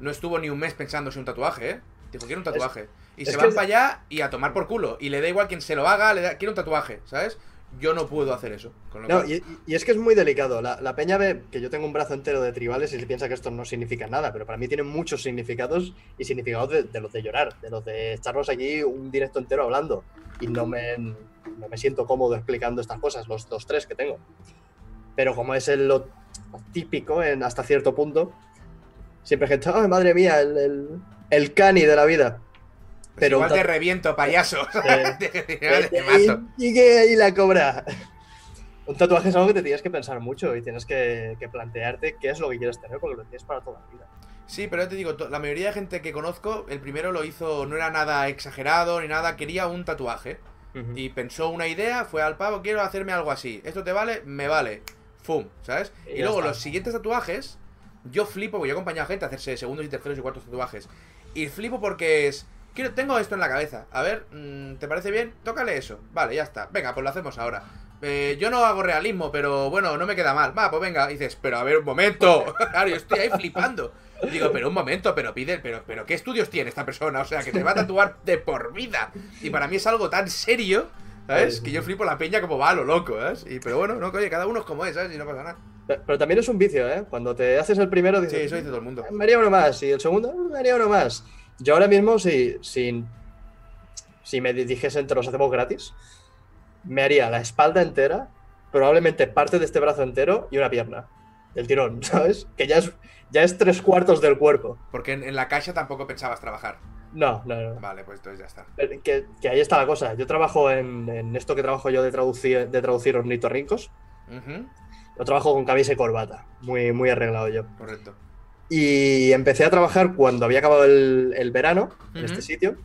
no estuvo ni un mes pensándose un tatuaje, ¿eh? Dijo, quiero un tatuaje. y se van
es-
para allá y a tomar por culo. Y le da igual quien se lo haga, le da, quiero un tatuaje, ¿sabes? Yo no puedo hacer eso. Con lo
No, y, y es que es muy delicado. La, la peña ve que yo tengo un brazo entero de tribales y se piensa que esto no significa nada, pero para mí tiene muchos significados y significados de, de los de llorar, de los de echarnos aquí un directo entero hablando. Y no me, no me siento cómodo explicando estas cosas, los, los tres que tengo. Pero como es el, lo típico en, hasta cierto punto, siempre gente, ¡ay, madre mía! El, el, el cani de la vida.
Pues
pero
igual
un
te reviento, payaso.
Y, que ahí la cobra. Un tatuaje es algo que te tienes que pensar mucho y tienes que, que plantearte qué es lo que quieres tener porque lo tienes para toda la vida.
Sí, pero te digo, la mayoría de gente que conozco, el primero lo hizo, no era nada exagerado ni nada, quería un tatuaje. Y pensó una idea, fue al pavo, quiero hacerme algo así. ¿Esto te vale? Me vale. Fum, ¿sabes?
Y
luego
está.
los siguientes tatuajes, yo flipo, porque yo acompaño a gente a hacerse segundos y terceros y cuartos tatuajes. Y flipo porque es. Quiero, tengo esto en la cabeza. A ver, mm, ¿te parece bien? Tócale eso. Vale, ya está. Venga, pues lo hacemos ahora. Eh, yo no hago realismo, pero bueno, no me queda mal. Va, pues venga. Y dices, pero a ver, un momento. claro, yo estoy ahí flipando. Digo, pero un momento, pero pide, pero, pero ¿qué estudios tiene esta persona? O sea, que te va a tatuar de por vida. Y para mí es algo tan serio, ¿sabes? Que yo flipo la peña como va a lo loco, ¿sabes? Y, pero bueno, no, oye, cada uno es como es, ¿sabes? Y no pasa nada.
Pero, también es un vicio, ¿eh? Cuando te haces el primero
Sí,
dices,
eso dice todo el mundo.
me haría uno más y el segundo, me haría uno más. Yo ahora mismo, si, si, si me dijesen te los hacemos gratis, me haría la espalda entera, probablemente parte de este brazo entero y una pierna. El tirón, ¿sabes? Que ya es, ya es tres cuartos del cuerpo.
Porque en, en la caixa tampoco pensabas trabajar.
No, no, no.
Vale, pues entonces ya está.
Que, que ahí está la cosa. Yo trabajo en, en esto que trabajo yo de traducir, de traducir ornitorrincos.
Ujú,
Yo trabajo con camisa y corbata. Muy, muy arreglado yo.
correcto.
Y empecé a trabajar cuando había acabado el, el verano en este sitio.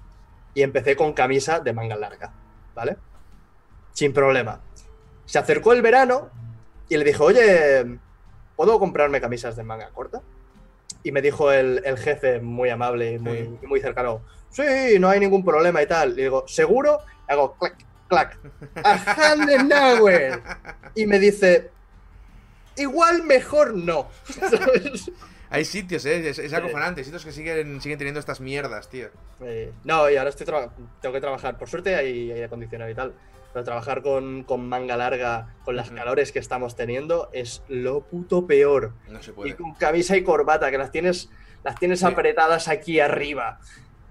Y empecé con camisa de manga larga. ¿Vale? Sin problema. Se acercó el verano y le dije, oye, ¿puedo comprarme camisas de manga corta? Y me dijo el, el jefe muy amable y muy,
Sí.
muy cercano, sí, no hay ningún problema y tal. Y digo, ¿seguro? Y hago clac, clac. A hand and hour. Y me dice, igual mejor no.
Hay sitios, ¿eh? Es, es acojonante. Sitios que siguen, siguen teniendo estas mierdas, tío.
Eh, no, y ahora estoy tengo que trabajar. Por suerte hay aire acondicionado y tal. Pero trabajar con, con manga larga, con las
Ujú.
calores que estamos teniendo, es lo puto peor.
No se
Y
puede.
con camisa y corbata, que las tienes, las tienes
Sí.
apretadas aquí arriba.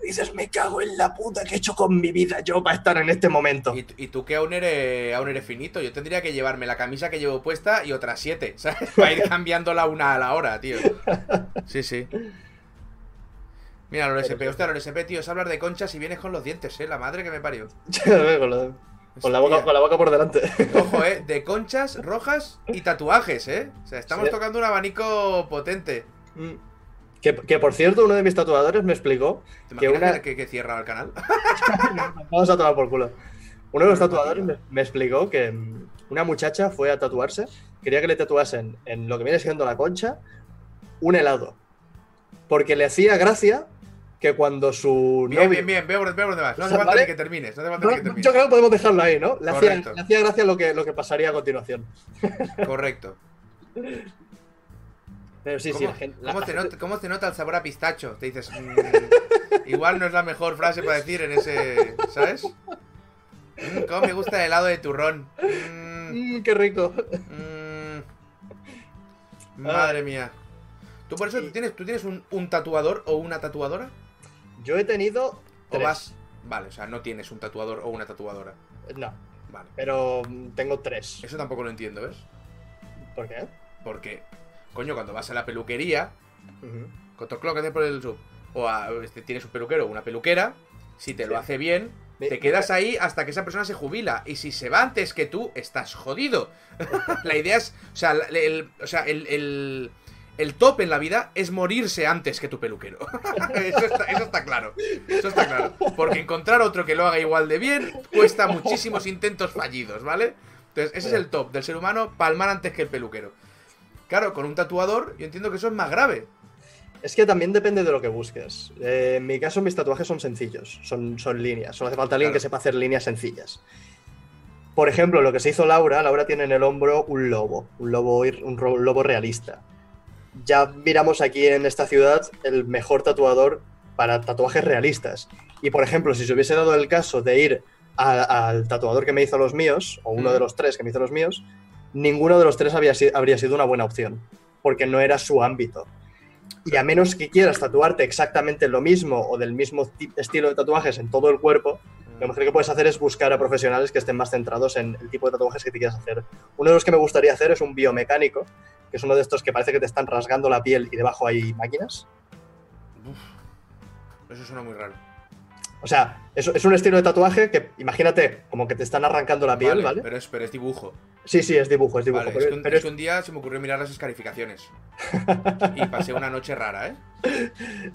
Dices, me cago en la puta que he hecho con mi vida yo para estar en este momento.
Y, y tú que aún eres, aún eres finito, yo tendría que llevarme la camisa que llevo puesta y otras siete, ¿sabes? Para ir cambiándola una a la hora, tío. Sí, sí. Mira, los SP, hostia, los SP, tío, es hablar de conchas y vienes con los dientes, ¿eh? La madre que me parió.
con, la, con la boca, con la boca por delante.
Ojo, ¿eh? De conchas rojas y tatuajes, ¿eh? O sea, estamos
Sí.
tocando un abanico potente.
Mm. Que, que, por cierto, uno de mis tatuadores me explicó
¿Te
Que una-
que, que cierra el canal?
Vamos a tomar por culo. Uno de los tatuadores me, me explicó que mm, una muchacha fue a tatuarse, quería que le tatuasen en lo que viene siendo la concha un helado. Porque le hacía gracia que cuando su
Bien,
novio-
bien, bien, veo, por- veo dónde vas. No hace
¿Vale?
falta ni que termines, no hace falta ni que
No,
termines.
yo creo que podemos dejarlo ahí, ¿no? Le hacía, le hacía gracia lo que, lo que pasaría a continuación.
Correcto.
Pero sí, sí,
¿Cómo,
la gente. la-
cómo te nota, cómo te nota el sabor a pistacho? Te dices, mm, igual no es la mejor frase para decir en ese, ¿sabes? Mm, ¿Cómo me gusta el helado de turrón? Mm,
Mm, qué rico.
mm. madre mía. ¿Tú por eso tú tienes, tú tienes un, un tatuador o una tatuadora?
Yo he tenido.
¿O
tres.
vas...? Vale, o sea, no tienes un tatuador o una tatuadora.
No,
Vale.
pero tengo tres.
Eso tampoco lo entiendo, ¿ves?
¿Por qué?
Porque, coño, cuando vas a la peluquería,
Ujú.
Cotoclo que hace por el sub. O a- este, tienes un peluquero o una peluquera. Si te lo hace bien, te quedas ahí hasta que esa persona se jubila. Y si se va antes que tú, estás jodido. la idea es. O sea, el, o sea, el, el, el top en la vida es morirse antes que tu peluquero. eso, está, eso está claro. Eso está claro. Porque encontrar otro que lo haga igual de bien cuesta muchísimos intentos fallidos, ¿vale? Entonces, ese es el top del ser humano, palmar antes que el peluquero. Claro, con un tatuador, yo entiendo que eso es más grave.
Es que también depende de lo que busques. Eh, en mi caso, mis tatuajes son sencillos, son, son líneas. Solo hace falta alguien
Claro.
que sepa hacer líneas sencillas. Por ejemplo, lo que se hizo Laura, Laura tiene en el hombro un lobo, un lobo, un lobo realista. Ya miramos aquí en esta ciudad el mejor tatuador para tatuajes realistas. Y por ejemplo, si se hubiese dado el caso de ir al tatuador que me hizo los míos, o uno
Mm.
de los tres que me hizo los míos, ninguno de los tres había habría sido una buena opción, porque no era su ámbito. Y a menos que quieras tatuarte exactamente lo mismo o del mismo ti- estilo de tatuajes en todo el cuerpo, lo mejor que puedes hacer es buscar a profesionales que estén más centrados en el tipo de tatuajes que te quieras hacer. Uno de los que me gustaría hacer es un biomecánico, que es uno de estos que parece que te están rasgando la piel y debajo hay máquinas.
Eso suena muy raro.
O sea, es, es un estilo de tatuaje que, imagínate, como que te están arrancando la piel, ¿vale?
Pero, es, pero es dibujo.
Sí, sí, es dibujo, es dibujo.
Vale,
pero,
es, que un,
pero
es que un día se me ocurrió mirar las escarificaciones. y pasé una noche rara, ¿eh?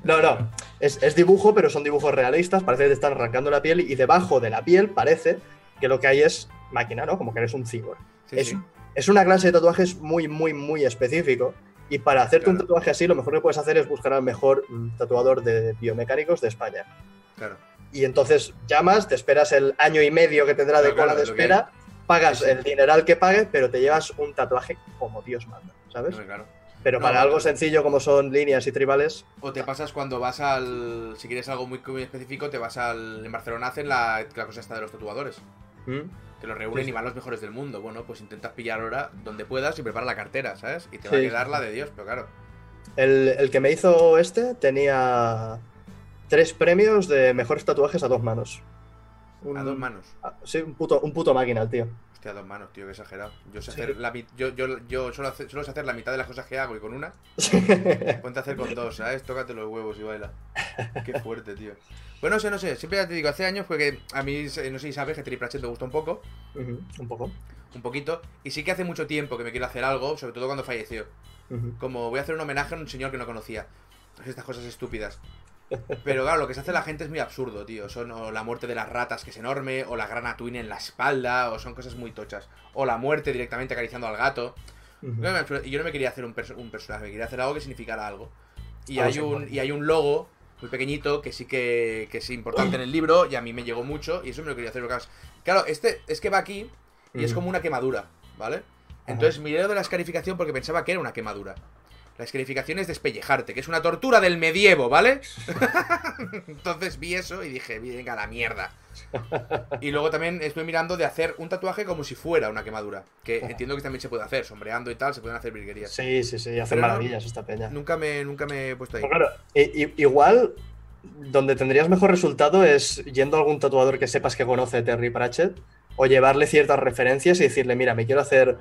No, no. Es, dibujo, pero son dibujos realistas. Parece que te están arrancando la piel y debajo de la piel parece que lo que hay es máquina, ¿no? Como que eres un cyborg.
Sí,
es,
sí.
es una clase de tatuajes muy, muy, muy específico. Y para hacerte un tatuaje así, lo mejor que puedes hacer es buscar al mejor mm, tatuador de biomecánicos de España.
Claro.
Y entonces llamas, te esperas el año y medio que tendrá de
Claro,
cola de espera, pagas
Sí, sí.
el dineral que pague, pero te llevas un tatuaje como Dios manda, ¿sabes?
Claro.
Pero
No,
para
no,
algo sencillo como son líneas y tribales,
O te pasas cuando vas al. Si quieres algo muy, muy específico, te vas al. En Barcelona hacen la, la cosa esta de los tatuadores.
¿Mm?
Que los reúnen
Sí,
y van los mejores del mundo. Bueno, pues intentas pillar ahora donde puedas y prepara la cartera, ¿sabes? Y te va a quedar la de Dios, pero claro.
El, el que me hizo este tenía tres premios de mejores tatuajes a dos manos. Un-
A dos manos.
ah, Sí, un puto, un puto máquina, el tío.
Hostia, a dos manos, tío, que exagerado. Yo sé
Sí.
hacer la yo, yo, yo suelo hacer, suelo hacer la mitad de las cosas que hago y con una. Ponte a hacer con dos, ¿sabes? Tócate los huevos y baila. Qué fuerte, tío. Bueno, no sé, no sé. Siempre ya te digo, hace años fue que a mí, no sé si sabes, que Terry Pratchett me gusta un poco.
Ujú, un poco.
Un poquito. Y sí que hace mucho tiempo que me quiero hacer algo, sobre todo cuando falleció.
Ujú.
Como voy a hacer un homenaje a un señor que no conocía. Estas cosas estúpidas. Pero claro, lo que se hace la gente es muy absurdo, tío. Son o la muerte de las ratas, que es enorme, o la grana twin en la espalda, o son cosas muy tochas. O la muerte directamente acariciando al gato.
Ujú.
Y yo no me quería hacer un, perso- un personaje, me quería hacer algo que significara algo. Y,
Ah,
hay,
sí,
un, y hay un logo muy pequeñito que sí que, que es importante en el libro y a mí me llegó mucho y eso me lo quería hacer. Claro, este es que va aquí y es como una quemadura, ¿vale? Entonces miré lo de la escarificación porque pensaba que era una quemadura. La escarificación es despellejarte, que es una tortura del medievo, ¿vale? Entonces vi eso y dije, venga, la mierda. Y luego también estoy mirando de hacer un tatuaje como si fuera una quemadura. Que entiendo que también se puede hacer, sombreando y tal, se pueden hacer virguerías.
Sí, sí, sí, hacen
no-
maravillas esta peña.
Nunca me, nunca me he puesto ahí.
Pero claro, igual donde tendrías mejor resultado es yendo a algún tatuador que sepas que conoce Terry Pratchett o llevarle ciertas referencias y decirle, mira, me quiero hacer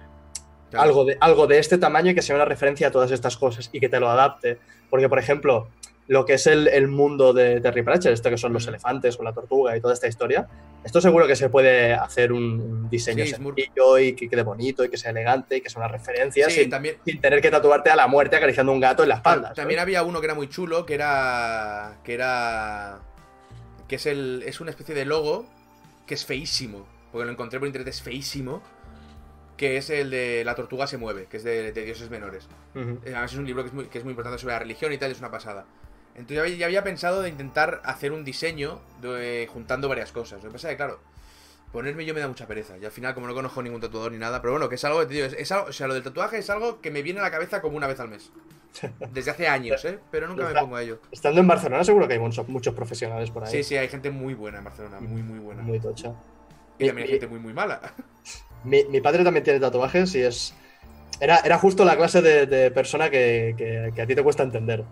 Claro.
algo, de, algo de este tamaño y que sea una referencia a todas estas cosas y que te lo adapte. Porque, por ejemplo, lo que es el, el mundo de Terry Pratchett, esto que son los
Ujú.
elefantes o la tortuga y toda esta historia, esto seguro que se puede hacer un, diseño
Sí,
sencillo y que quede bonito y que sea elegante y que sea una referencia
Sí,
sin,
también,
sin tener que tatuarte a la muerte acariciando un gato en la espalda. ¿sabes?
también había uno que era muy chulo, que era. que era. que es el. es una especie de logo que es feísimo. Porque lo encontré por internet, es feísimo. Que es el de La tortuga se mueve, que es de, de dioses menores. Eh, Además es un libro que es, muy, que es muy importante sobre la religión y tal, es una pasada. Entonces ya había, ya había pensado de intentar hacer un diseño de- juntando varias cosas. Lo que pasa es que, claro, ponerme yo me da mucha pereza. Y al final, como no conozco ningún tatuador ni nada, pero bueno, que es algo, tío, es, es algo, o sea, lo del tatuaje es algo que me viene a la cabeza como una vez al mes. Desde hace años, ¿eh? Pero nunca me pongo a ello.
Estando en Barcelona seguro que hay muchos, muchos profesionales por ahí.
Sí, sí, hay gente muy buena en Barcelona, muy, muy buena.
Muy tocha.
Y también hay gente muy, muy mala.
Mi, mi padre también tiene tatuajes y es... Era, era justo la clase de, de persona que, que- que a ti te cuesta entender.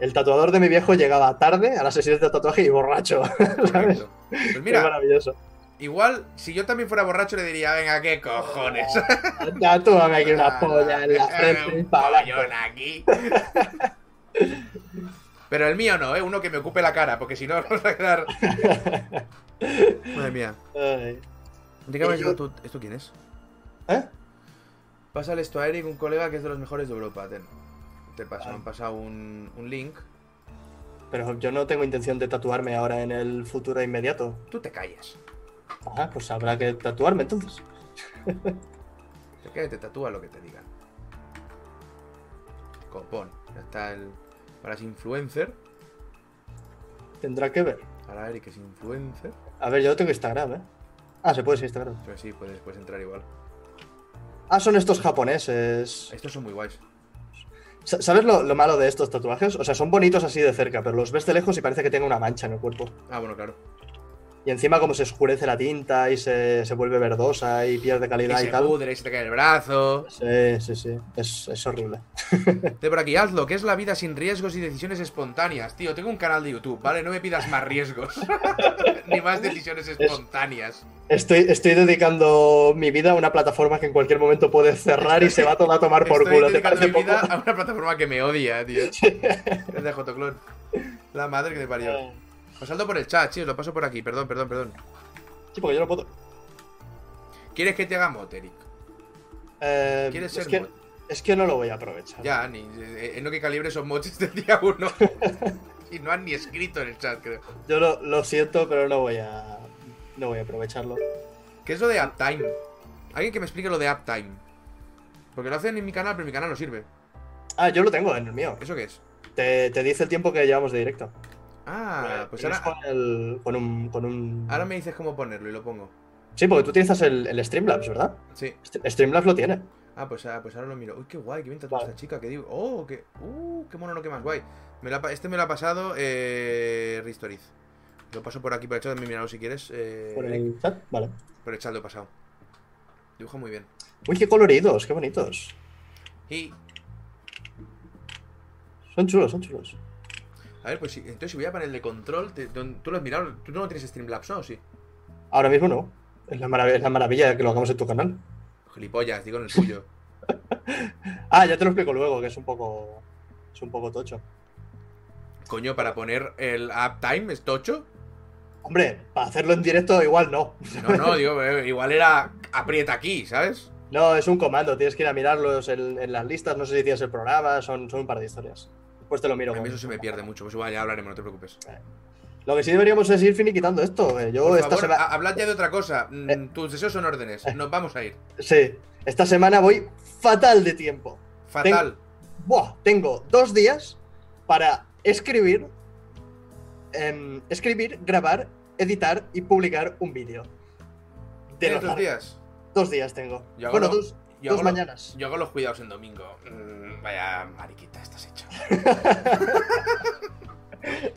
El tatuador de mi viejo llegaba tarde a las sesiones de tatuaje y borracho. ¿Sabes?
Pues
Qué
mira,
maravilloso.
igual, si yo también fuera borracho, le diría, venga, qué cojones.
Tatúame aquí una polla en la frente
Un aquí. Pero el mío no, ¿eh? Uno que me ocupe la cara, porque si no, vamos a quedar. Madre mía.
Ay.
¿De qué me has
Y yo-
tú? ¿Esto quién es?
¿Eh?
Pásale esto a Eric, un colega que es de los mejores de Europa. Ten. Te paso, me han pasado un, un link.
Pero yo no tengo intención de tatuarme ahora en el futuro inmediato.
Tú te callas.
Ajá, pues habrá que tatuarme entonces.
Te callas, te tatúa lo que te digan. Copón. Ya está el. Para es influencer.
Tendrá que ver.
Para Eric es influencer.
A ver, yo tengo Instagram, ¿eh? Ah, se puede ser Instagram.
Pero sí, puedes, puedes entrar igual.
Ah, son estos japoneses.
Estos son muy guays.
Sa- ¿Sabes lo, lo malo de estos tatuajes? O sea, son bonitos así de cerca, pero los ves de lejos y parece que tenga una mancha en el cuerpo.
Ah, bueno, claro.
Y encima como se oscurece la tinta y se, se vuelve verdosa y pierde
Y
calidad y,
se
tal.
pudre y se te cae el brazo.
Sí, sí, sí. Es, es horrible.
De por aquí, hazlo, que es la vida sin riesgos y decisiones espontáneas. Tío, tengo un canal de YouTube, ¿vale? No me pidas más riesgos. Ni más decisiones espontáneas.
Estoy, estoy dedicando mi vida a una plataforma que en cualquier momento puede cerrar y se va todo a tomar por
Estoy
culo. ¿Te
dedicando mi vida
poco?
a una plataforma que me odia, tío. Es de Jotoclon. La madre que te parió. Os salto por el chat, chicos, lo paso por aquí. Perdón, perdón, perdón.
Sí, porque yo no puedo.
¿Quieres que te haga mod, Eric?
Eh,
¿Quieres ser
es, que,
mod?
es que no lo voy a aprovechar.
Ya, ni. eh, En lo que calibre son mods del día uno. y no han ni escrito en el chat, creo.
Yo lo, lo siento, pero no voy a. No voy a aprovecharlo.
¿Qué es lo de Uptime? Alguien que me explique lo de Uptime. Porque lo hacen en mi canal, pero mi canal no sirve.
Ah, yo lo tengo en el mío.
¿Eso qué es?
Te, te dice el tiempo que llevamos de directo.
Ah, pues
Es
ahora,
con, el- con un, con un-
ahora me dices cómo ponerlo y lo pongo.
Sí, porque tú utilizas el, el Streamlabs, ¿verdad?
Sí.
St- Streamlabs lo tiene.
Ah, pues, ah, pues ahora lo miro. Uy, qué guay, qué bien tatuada
Vale.
esta chica. Que digo, oh, qué, uh, qué mono, no, qué más guay. Me la este me lo ha pasado eh, Ristoriz. Lo paso por aquí por el chat, míralo si quieres. Eh,
Por el chat. Vale.
Por el chat lo he pasado. Dibuja muy bien.
Uy, qué coloridos, qué bonitos.
Y,
Son chulos, son chulos.
A ver, pues si, entonces si voy a panel de control, te- tú lo has mirado, tú no tienes Streamlabs, ¿no? ¿O sí?
Ahora mismo no. Es la, marav- es la maravilla de que lo hagamos en tu canal.
Gilipollas, digo en el tuyo.
Ah, ya te lo explico luego, que es un poco. Es un poco tocho.
Coño, para poner el Uptime, ¿es tocho?
Hombre, para hacerlo en directo igual no.
No, no, digo, eh, igual era aprieta aquí, ¿sabes?
No, es un comando, tienes que ir a mirarlos en, en las listas, no sé si tienes el programa, son, son un par de historias. Después te lo miro.
A mí eso se me pierde mucho, pues igual ya hablaremos, no te preocupes.
Lo que sí deberíamos es ir finiquitando esto. eh. Yo
Por
esta
favor,
semana.
ha- hablad ya de otra cosa. Mm,
Eh.
Tus deseos son órdenes. Nos vamos a ir.
Sí, esta semana voy fatal de tiempo.
Fatal.
Buah, tengo dos días para escribir, em, escribir, grabar, editar y publicar un vídeo. De
¿Tienes
los
dos días?
Dos días tengo. Bueno, dos,
Yo
dos
lo-
mañanas.
yo hago los cuidados en domingo. Mm, vaya mariquita estás hecho.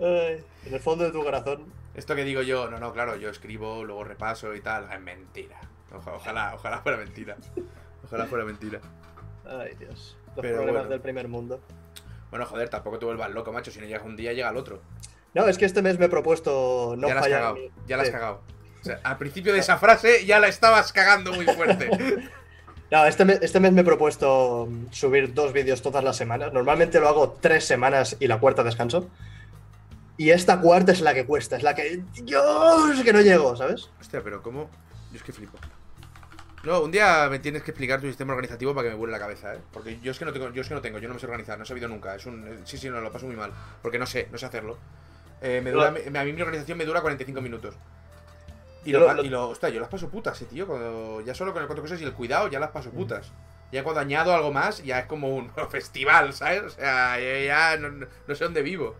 En el fondo de tu corazón.
Esto que digo yo, no, no, claro, yo escribo, luego repaso y tal. Es mentira. Oja- ojalá, ojalá fuera mentira. Ojalá fuera mentira.
Ay, Dios. Los
Pero
problemas
bueno.
del primer mundo.
Bueno, joder, tampoco te vuelvas loco, macho. Si no llega un día, llega el otro.
No, es que este mes me he propuesto no
ya
fallar.
cagado. Ya la has
Sí.
cagado. O sea, al principio de esa frase ya la estabas cagando muy fuerte.
No, este mes, este mes me he propuesto mm, subir dos vídeos todas las semanas. Normalmente lo hago tres semanas y la cuarta descanso. Y esta cuarta es la que cuesta, es la que. ¡Dios! Que no llego, ¿sabes?
Hostia, pero ¿cómo? Yo es que flipo. No, un día me tienes que explicar tu sistema organizativo para que me vuele la cabeza, ¿eh? Porque yo es que no tengo, yo es que no tengo, yo no me sé organizar, no he sabido nunca. Es un, eh, sí, sí, no, lo paso muy mal. Porque no sé, no sé hacerlo. Eh, me dura, me- a mí mi organización me dura 45 minutos. Y lo,
lo-
y lo- hostia, yo las paso putas, eh, tío. Cuando, ya solo con el cuatro cosas y el cuidado, ya las paso putas. Ya cuando añado algo más, ya es como un festival, ¿sabes? O sea, ya, ya no, sé dónde vivo.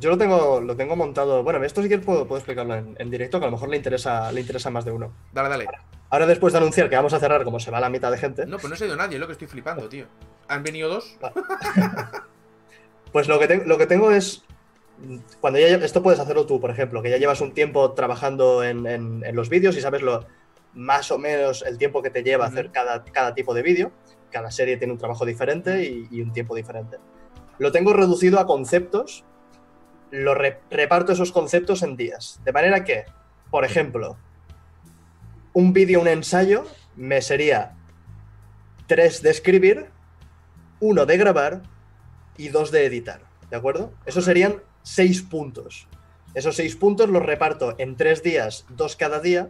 Yo lo tengo, lo tengo montado. Bueno, esto sí que puedo, puedo explicarlo en, en directo, que a lo mejor le interesa, le interesa más de uno.
Dale, dale.
Ahora, después de anunciar que vamos a cerrar, como se va la mitad de gente,
No, pues no se ha ido nadie, es lo que estoy flipando, tío. ¿Han venido dos?
pues lo que, te- lo que tengo es. Cuando ya esto puedes hacerlo tú, por ejemplo, que ya llevas un tiempo trabajando en, en- en los vídeos y sabes lo más o menos el tiempo que te lleva
Ujú.
hacer cada, cada tipo de vídeo. Cada serie tiene un trabajo diferente y, y un tiempo diferente. Lo tengo reducido a conceptos. Lo re- reparto esos conceptos en días. De manera que, por ejemplo, un vídeo, un ensayo, me sería tres de escribir, uno de grabar y dos de editar. ¿De acuerdo? Esos serían seis puntos. Esos seis puntos los reparto en tres días, dos cada día,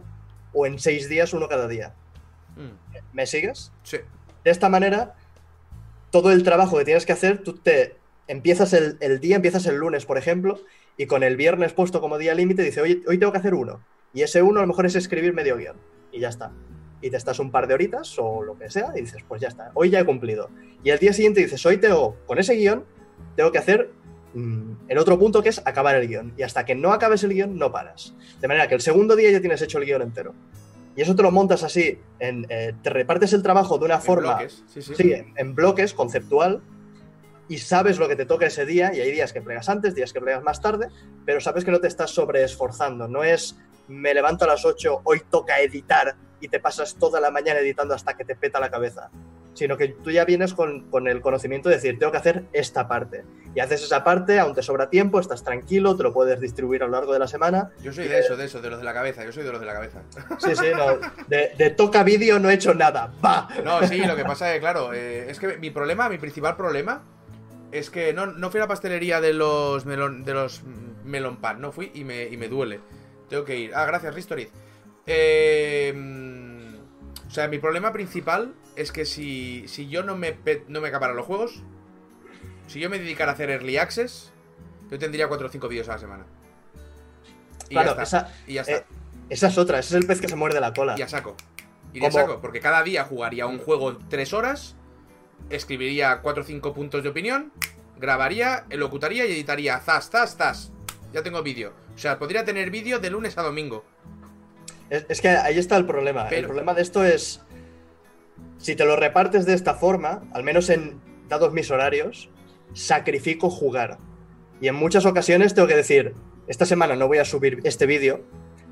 o en seis días, uno cada día.
Mm,
¿Me sigues?
sí.
De esta manera, todo el trabajo que tienes que hacer, tú te empiezas el, el día, empiezas el lunes, por ejemplo, y con el viernes puesto como día límite, dice, oye, hoy tengo que hacer uno. Y ese uno a lo mejor es escribir medio guion. Y ya está. Y te estás un par de horitas o lo que sea y dices, pues ya está, hoy ya he cumplido. Y el día siguiente dices, hoy tengo, con ese guion, tengo que hacer el otro punto que es acabar el guion. Y hasta que no acabes el guion, no paras. De manera que el segundo día ya tienes hecho el guion entero. Y eso te lo montas así, en, eh, te repartes el trabajo de una
En
forma,
bloques, Sí, sí.
sí, en, en bloques, conceptual, y sabes lo que te toca ese día, y hay días que plegas antes, días que plegas más tarde, pero sabes que no te estás sobreesforzando. No es me levanto a las 8, hoy toca editar y te pasas toda la mañana editando hasta que te peta la cabeza. Sino que tú ya vienes con, con el conocimiento de decir, tengo que hacer esta parte. Y haces esa parte, aún te sobra tiempo, estás tranquilo, te lo puedes distribuir a lo largo de la semana.
Yo soy de eso, de eso, de los de la cabeza. Yo soy de los de la cabeza.
Sí, sí, no. De, de toca vídeo no he hecho nada. ¡Va!
No, sí, lo que pasa es que, claro, eh, es que mi problema, mi principal problema, es que no, no fui a la pastelería de los melón, de los melon pan, no fui y me, y me duele. Tengo que ir. Ah, gracias, Ristoriz. Eh, o sea, mi problema principal es que si, si yo no me, no me acabara los juegos, si yo me dedicara a hacer early access, yo tendría 4 o 5 vídeos a la semana. Y
Claro,
ya está.
esa,
y ya está.
eh, esa es otra, ese es el pez que se muerde la cola.
Y a saco. Y
¿Cómo?
saco, porque cada día jugaría un juego en 3 horas, escribiría 4 o 5 puntos de opinión, grabaría, locutaría y editaría. Zas, zas, zas. Ya tengo vídeo. O sea, podría tener vídeo de lunes a domingo.
Es, es que ahí está el problema. El
Pero-
problema de esto es, si te lo repartes de esta forma, al menos en dados mis horarios, sacrifico jugar. Y en muchas ocasiones tengo que decir, esta semana no voy a subir este vídeo,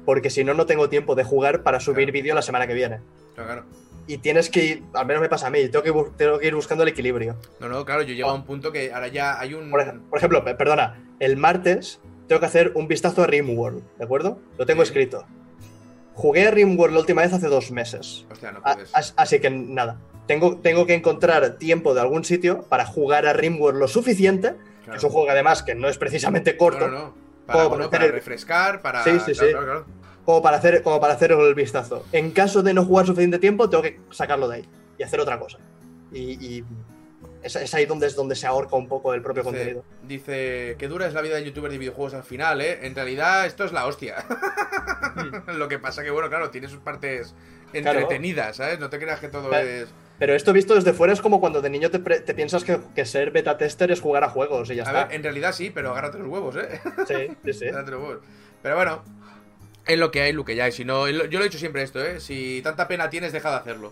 porque si no, no tengo tiempo de jugar para subir
Claro.
vídeo la semana que viene.
Claro, claro.
Y tienes que ir, al menos me pasa a mí, tengo que, tengo que ir buscando el equilibrio.
No, no, claro, yo llego a un punto que ahora ya hay un.
Por, ej- por ejemplo, pe- perdona, el martes tengo que hacer un vistazo a Rimworld, ¿de acuerdo? Lo tengo
Sí.
escrito. Jugué a Rimworld la última vez hace dos meses.
Hostia, no puedes.
as- Así que nada. Tengo, tengo que encontrar tiempo de algún sitio para jugar a Rimworld lo suficiente. que. Es un juego además que no es precisamente corto,
No, no. Para,
Como
bueno,
para
para
hacer-
refrescar, para.
Sí, sí,
claro,
sí.
claro, claro.
como, para hacer, como para hacer el vistazo. En caso de no jugar suficiente tiempo, tengo que sacarlo de ahí y hacer otra cosa. Y, y es, es ahí donde, es donde se ahorca un poco el propio
Dice,
contenido.
dice que dura es la vida de youtuber de videojuegos al final, ¿eh? En realidad esto es la hostia. Lo que pasa que, bueno, claro, tiene sus partes
Claro.
entretenidas, ¿sabes? No te creas que todo
Claro.
es...
Pero esto visto desde fuera es como cuando de niño te, te piensas que, que ser beta tester es jugar a juegos y ya
A
está.
ver, en realidad sí, pero agárrate los huevos, ¿eh?
Sí, sí, sí.
Agárrate los huevos. Pero bueno, es lo que hay, lo que ya hay. Si no, yo lo he dicho siempre esto, ¿eh? Si tanta pena tienes, deja de hacerlo.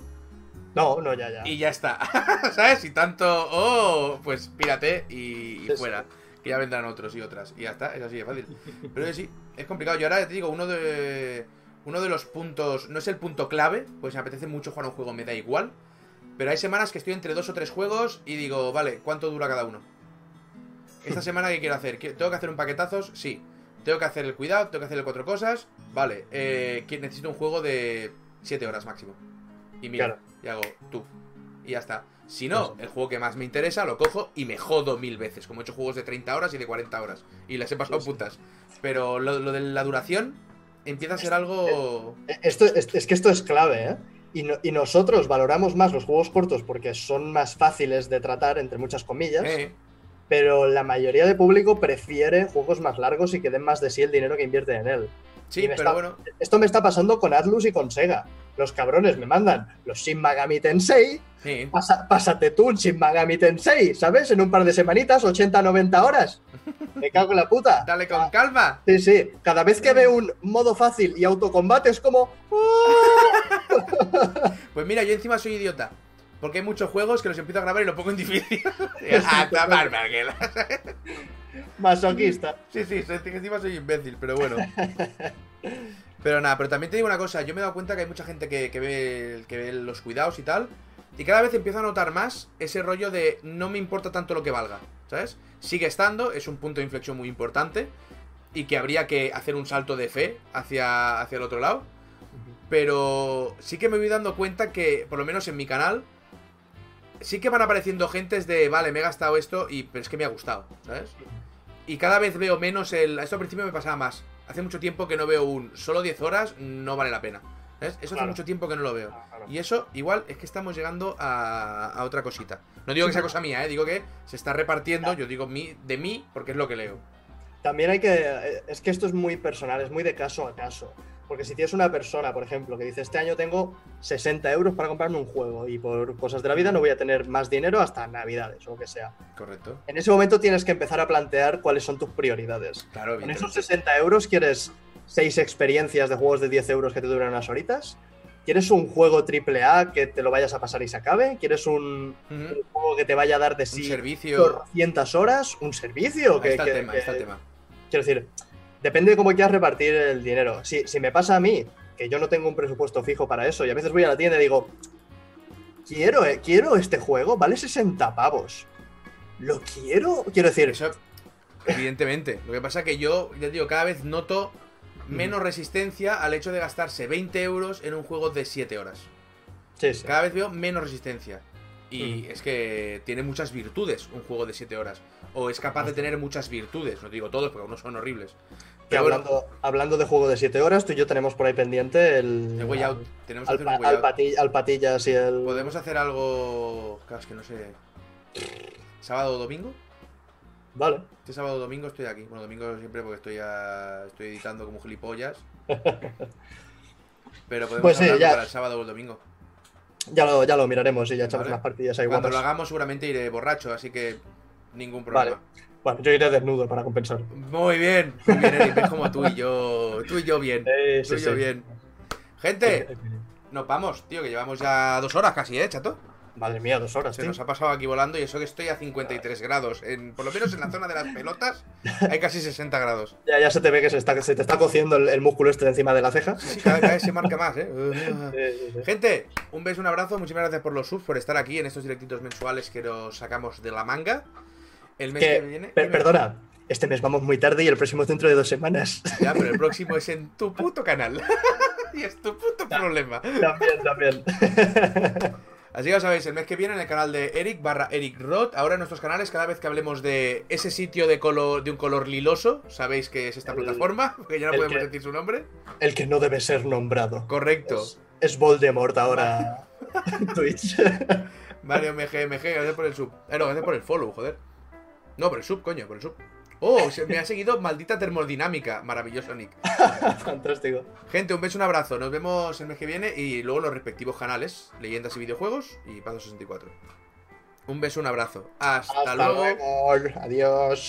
No, no, ya, ya.
Y ya está. ¿Sabes? Si tanto... Oh, pues pírate y, y fuera. Que ya vendrán otros y otras. Y ya está, es así de fácil. Pero sí, es complicado. Yo ahora te digo, uno de. Uno de los puntos. No es el punto clave, pues me apetece mucho jugar a un juego, me da igual. Pero hay semanas que estoy entre dos o tres juegos y digo, vale, ¿cuánto dura cada uno? Esta semana, ¿qué quiero hacer? ¿Tengo que hacer un paquetazos? Sí. ¿Tengo que hacer el cuidado? ¿Tengo que hacer el cuatro cosas? Vale. Eh, necesito un juego de 7 horas máximo. Y mira,
Claro.
Y hago tú. Y ya está. Si no, el juego que más me interesa lo cojo y me jodo mil veces. Como he hecho juegos de 30 horas y de 40 horas. Y las he pasado
Sí, sí.
putas. Pero lo, lo de la duración empieza a ser algo.
Esto, es, es que esto es clave, ¿eh? Y, no- y nosotros valoramos más los juegos cortos porque son más fáciles de tratar, entre muchas comillas,
Eh,
pero la mayoría de público prefiere juegos más largos y que den más de sí el dinero que invierte en él.
sí, pero
está-
bueno.
Esto me está pasando con Atlus y con Sega. Los cabrones me mandan los Shin Megami Tensei,
Sí.
pasa- pásate tú un Shin Megami Tensei, ¿sabes? En un par de semanitas, 80-90 horas. Me cago en la puta.
Dale con calma.
Sí, sí. Cada vez que veo un modo fácil y autocombate es como.
Pues mira, yo encima soy idiota. Porque hay muchos juegos que los empiezo a grabar y lo pongo en difícil.
Sí,
a
total.
tomar, Marguela.
Masoquista.
Sí, sí, encima soy imbécil, pero bueno. Pero nada, pero también te digo una cosa, yo me he dado cuenta que hay mucha gente que, que ve, que ve los cuidados y tal, y cada vez empiezo a notar más ese rollo de no me importa tanto lo que valga, ¿sabes? Sigue estando, es un punto de inflexión muy importante, y que habría que hacer un salto de fe hacia, hacia el otro lado, pero sí que me voy dando cuenta que, por lo menos en mi canal, sí que van apareciendo gentes de, vale, me he gastado esto, y pero es que me ha gustado, ¿sabes? Y cada vez veo menos el... Esto al principio me pasaba más. Hace mucho tiempo que no veo un solo 10 horas, no vale la pena. ¿Ves? Eso hace mucho tiempo que no lo veo.
Ah, claro.
Y eso, igual, es que estamos llegando a, a otra cosita. No digo que sea cosa mía, ¿eh? digo que se está repartiendo, yo digo de mí, porque es lo que leo.
También hay que. eh, Es que esto es muy personal, es muy de caso a caso. Porque si tienes una persona, por ejemplo, que dice: Este año tengo 60 euros para comprarme un juego y por cosas de la vida no voy a tener más dinero hasta Navidades o lo que sea.
Correcto.
En ese momento tienes que empezar a plantear cuáles son tus prioridades.
Claro,
Con esos
evidentemente.
60 euros quieres 6 experiencias de juegos de 10 euros que te duran unas horitas. ¿Quieres un juego AAA que te lo vayas a pasar y se acabe? ¿Quieres un, juego que te vaya a dar de sí
servicio.
200 horas? ¿Un servicio?
Ahí
que-
está el
que-
tema, ahí está el
que-
tema.
Quiero decir, depende de cómo quieras repartir el dinero. Si, si me pasa a mí, que yo no tengo un presupuesto fijo para eso, y a veces voy a la tienda y digo, quiero, eh, quiero este juego, vale 60 pavos. ¿Lo quiero? Quiero decir,
Eso, evidentemente. Lo que pasa es que yo, ya digo, cada vez noto menos resistencia al hecho de gastarse 20 euros en un juego de 7 horas.
sí, sí.
Cada vez veo menos resistencia. Y es que tiene muchas virtudes un juego de 7 horas. O es capaz de tener muchas virtudes. No te digo todos, porque algunos son horribles.
Que
bueno,
hablando, hablando de juego de 7 horas, tú y yo tenemos por ahí pendiente el.
el way out. Tenemos que
Al,
hacer
pa-
un way
al
out.
pati- al patillas y el.
Podemos hacer algo. Claro, es que no sé. ¿Sábado o domingo?
Vale.
Este sábado o domingo estoy aquí. Bueno, domingo siempre porque estoy a- estoy editando como gilipollas. Pero podemos
Pues sí, ya.
para el sábado o el domingo.
Ya lo, ya lo miraremos y ya echamos
Vale.
unas partidas ahí
Cuando lo hagamos seguramente iré borracho, así que ningún problema.
Bueno, yo iré desnudo para compensar.
Muy bien, muy bien, Eric, ves como tú y yo, tú y yo bien,
Eh,
tú
sí,
y yo
sí.
bien. Gente, nos vamos, tío, que llevamos ya dos horas casi, ¿eh, chato?
Madre mía, dos horas,
Se
tío.
nos ha pasado aquí volando y eso que estoy a 53 grados. En, por lo menos en la zona de las pelotas hay casi 60 grados.
Ya, ya se te ve que se, está, se te está cociendo el, el músculo este de encima de la ceja.
Sí, cada, cada vez se marca más, ¿eh?
Sí, sí, sí.
Gente, un beso, un abrazo, muchísimas gracias por los subs, por estar aquí en estos directitos mensuales que nos sacamos de la manga. El mes que,
Que,
viene...
per- perdona, este mes vamos muy tarde y el próximo es dentro de dos semanas.
Ya, pero el próximo es en tu puto canal. y es tu puto problema.
también, también.
Así que ya sabéis, el mes que viene en el canal de Eric barra Eric Roth. Ahora en nuestros canales, cada vez que hablemos de ese sitio de color de un color liloso, sabéis que es esta
El-
plataforma, porque ya no podemos
que-
decir su nombre.
El que no debe ser nombrado.
Correcto.
Es, es Voldemort ahora en Twitch.
Mario MG, MG, gracias por el sub. Eh, no, gracias por el follow, joder. No, por el sub, coño, por el sub. Oh, se me ha seguido maldita termodinámica. Maravilloso, Nick.
Fantástico.
Gente, un beso, un abrazo. Nos vemos el mes que viene y luego los respectivos canales, leyendas y videojuegos y Paso 64. Un beso, un abrazo. Hasta, luego.
luego. Adiós.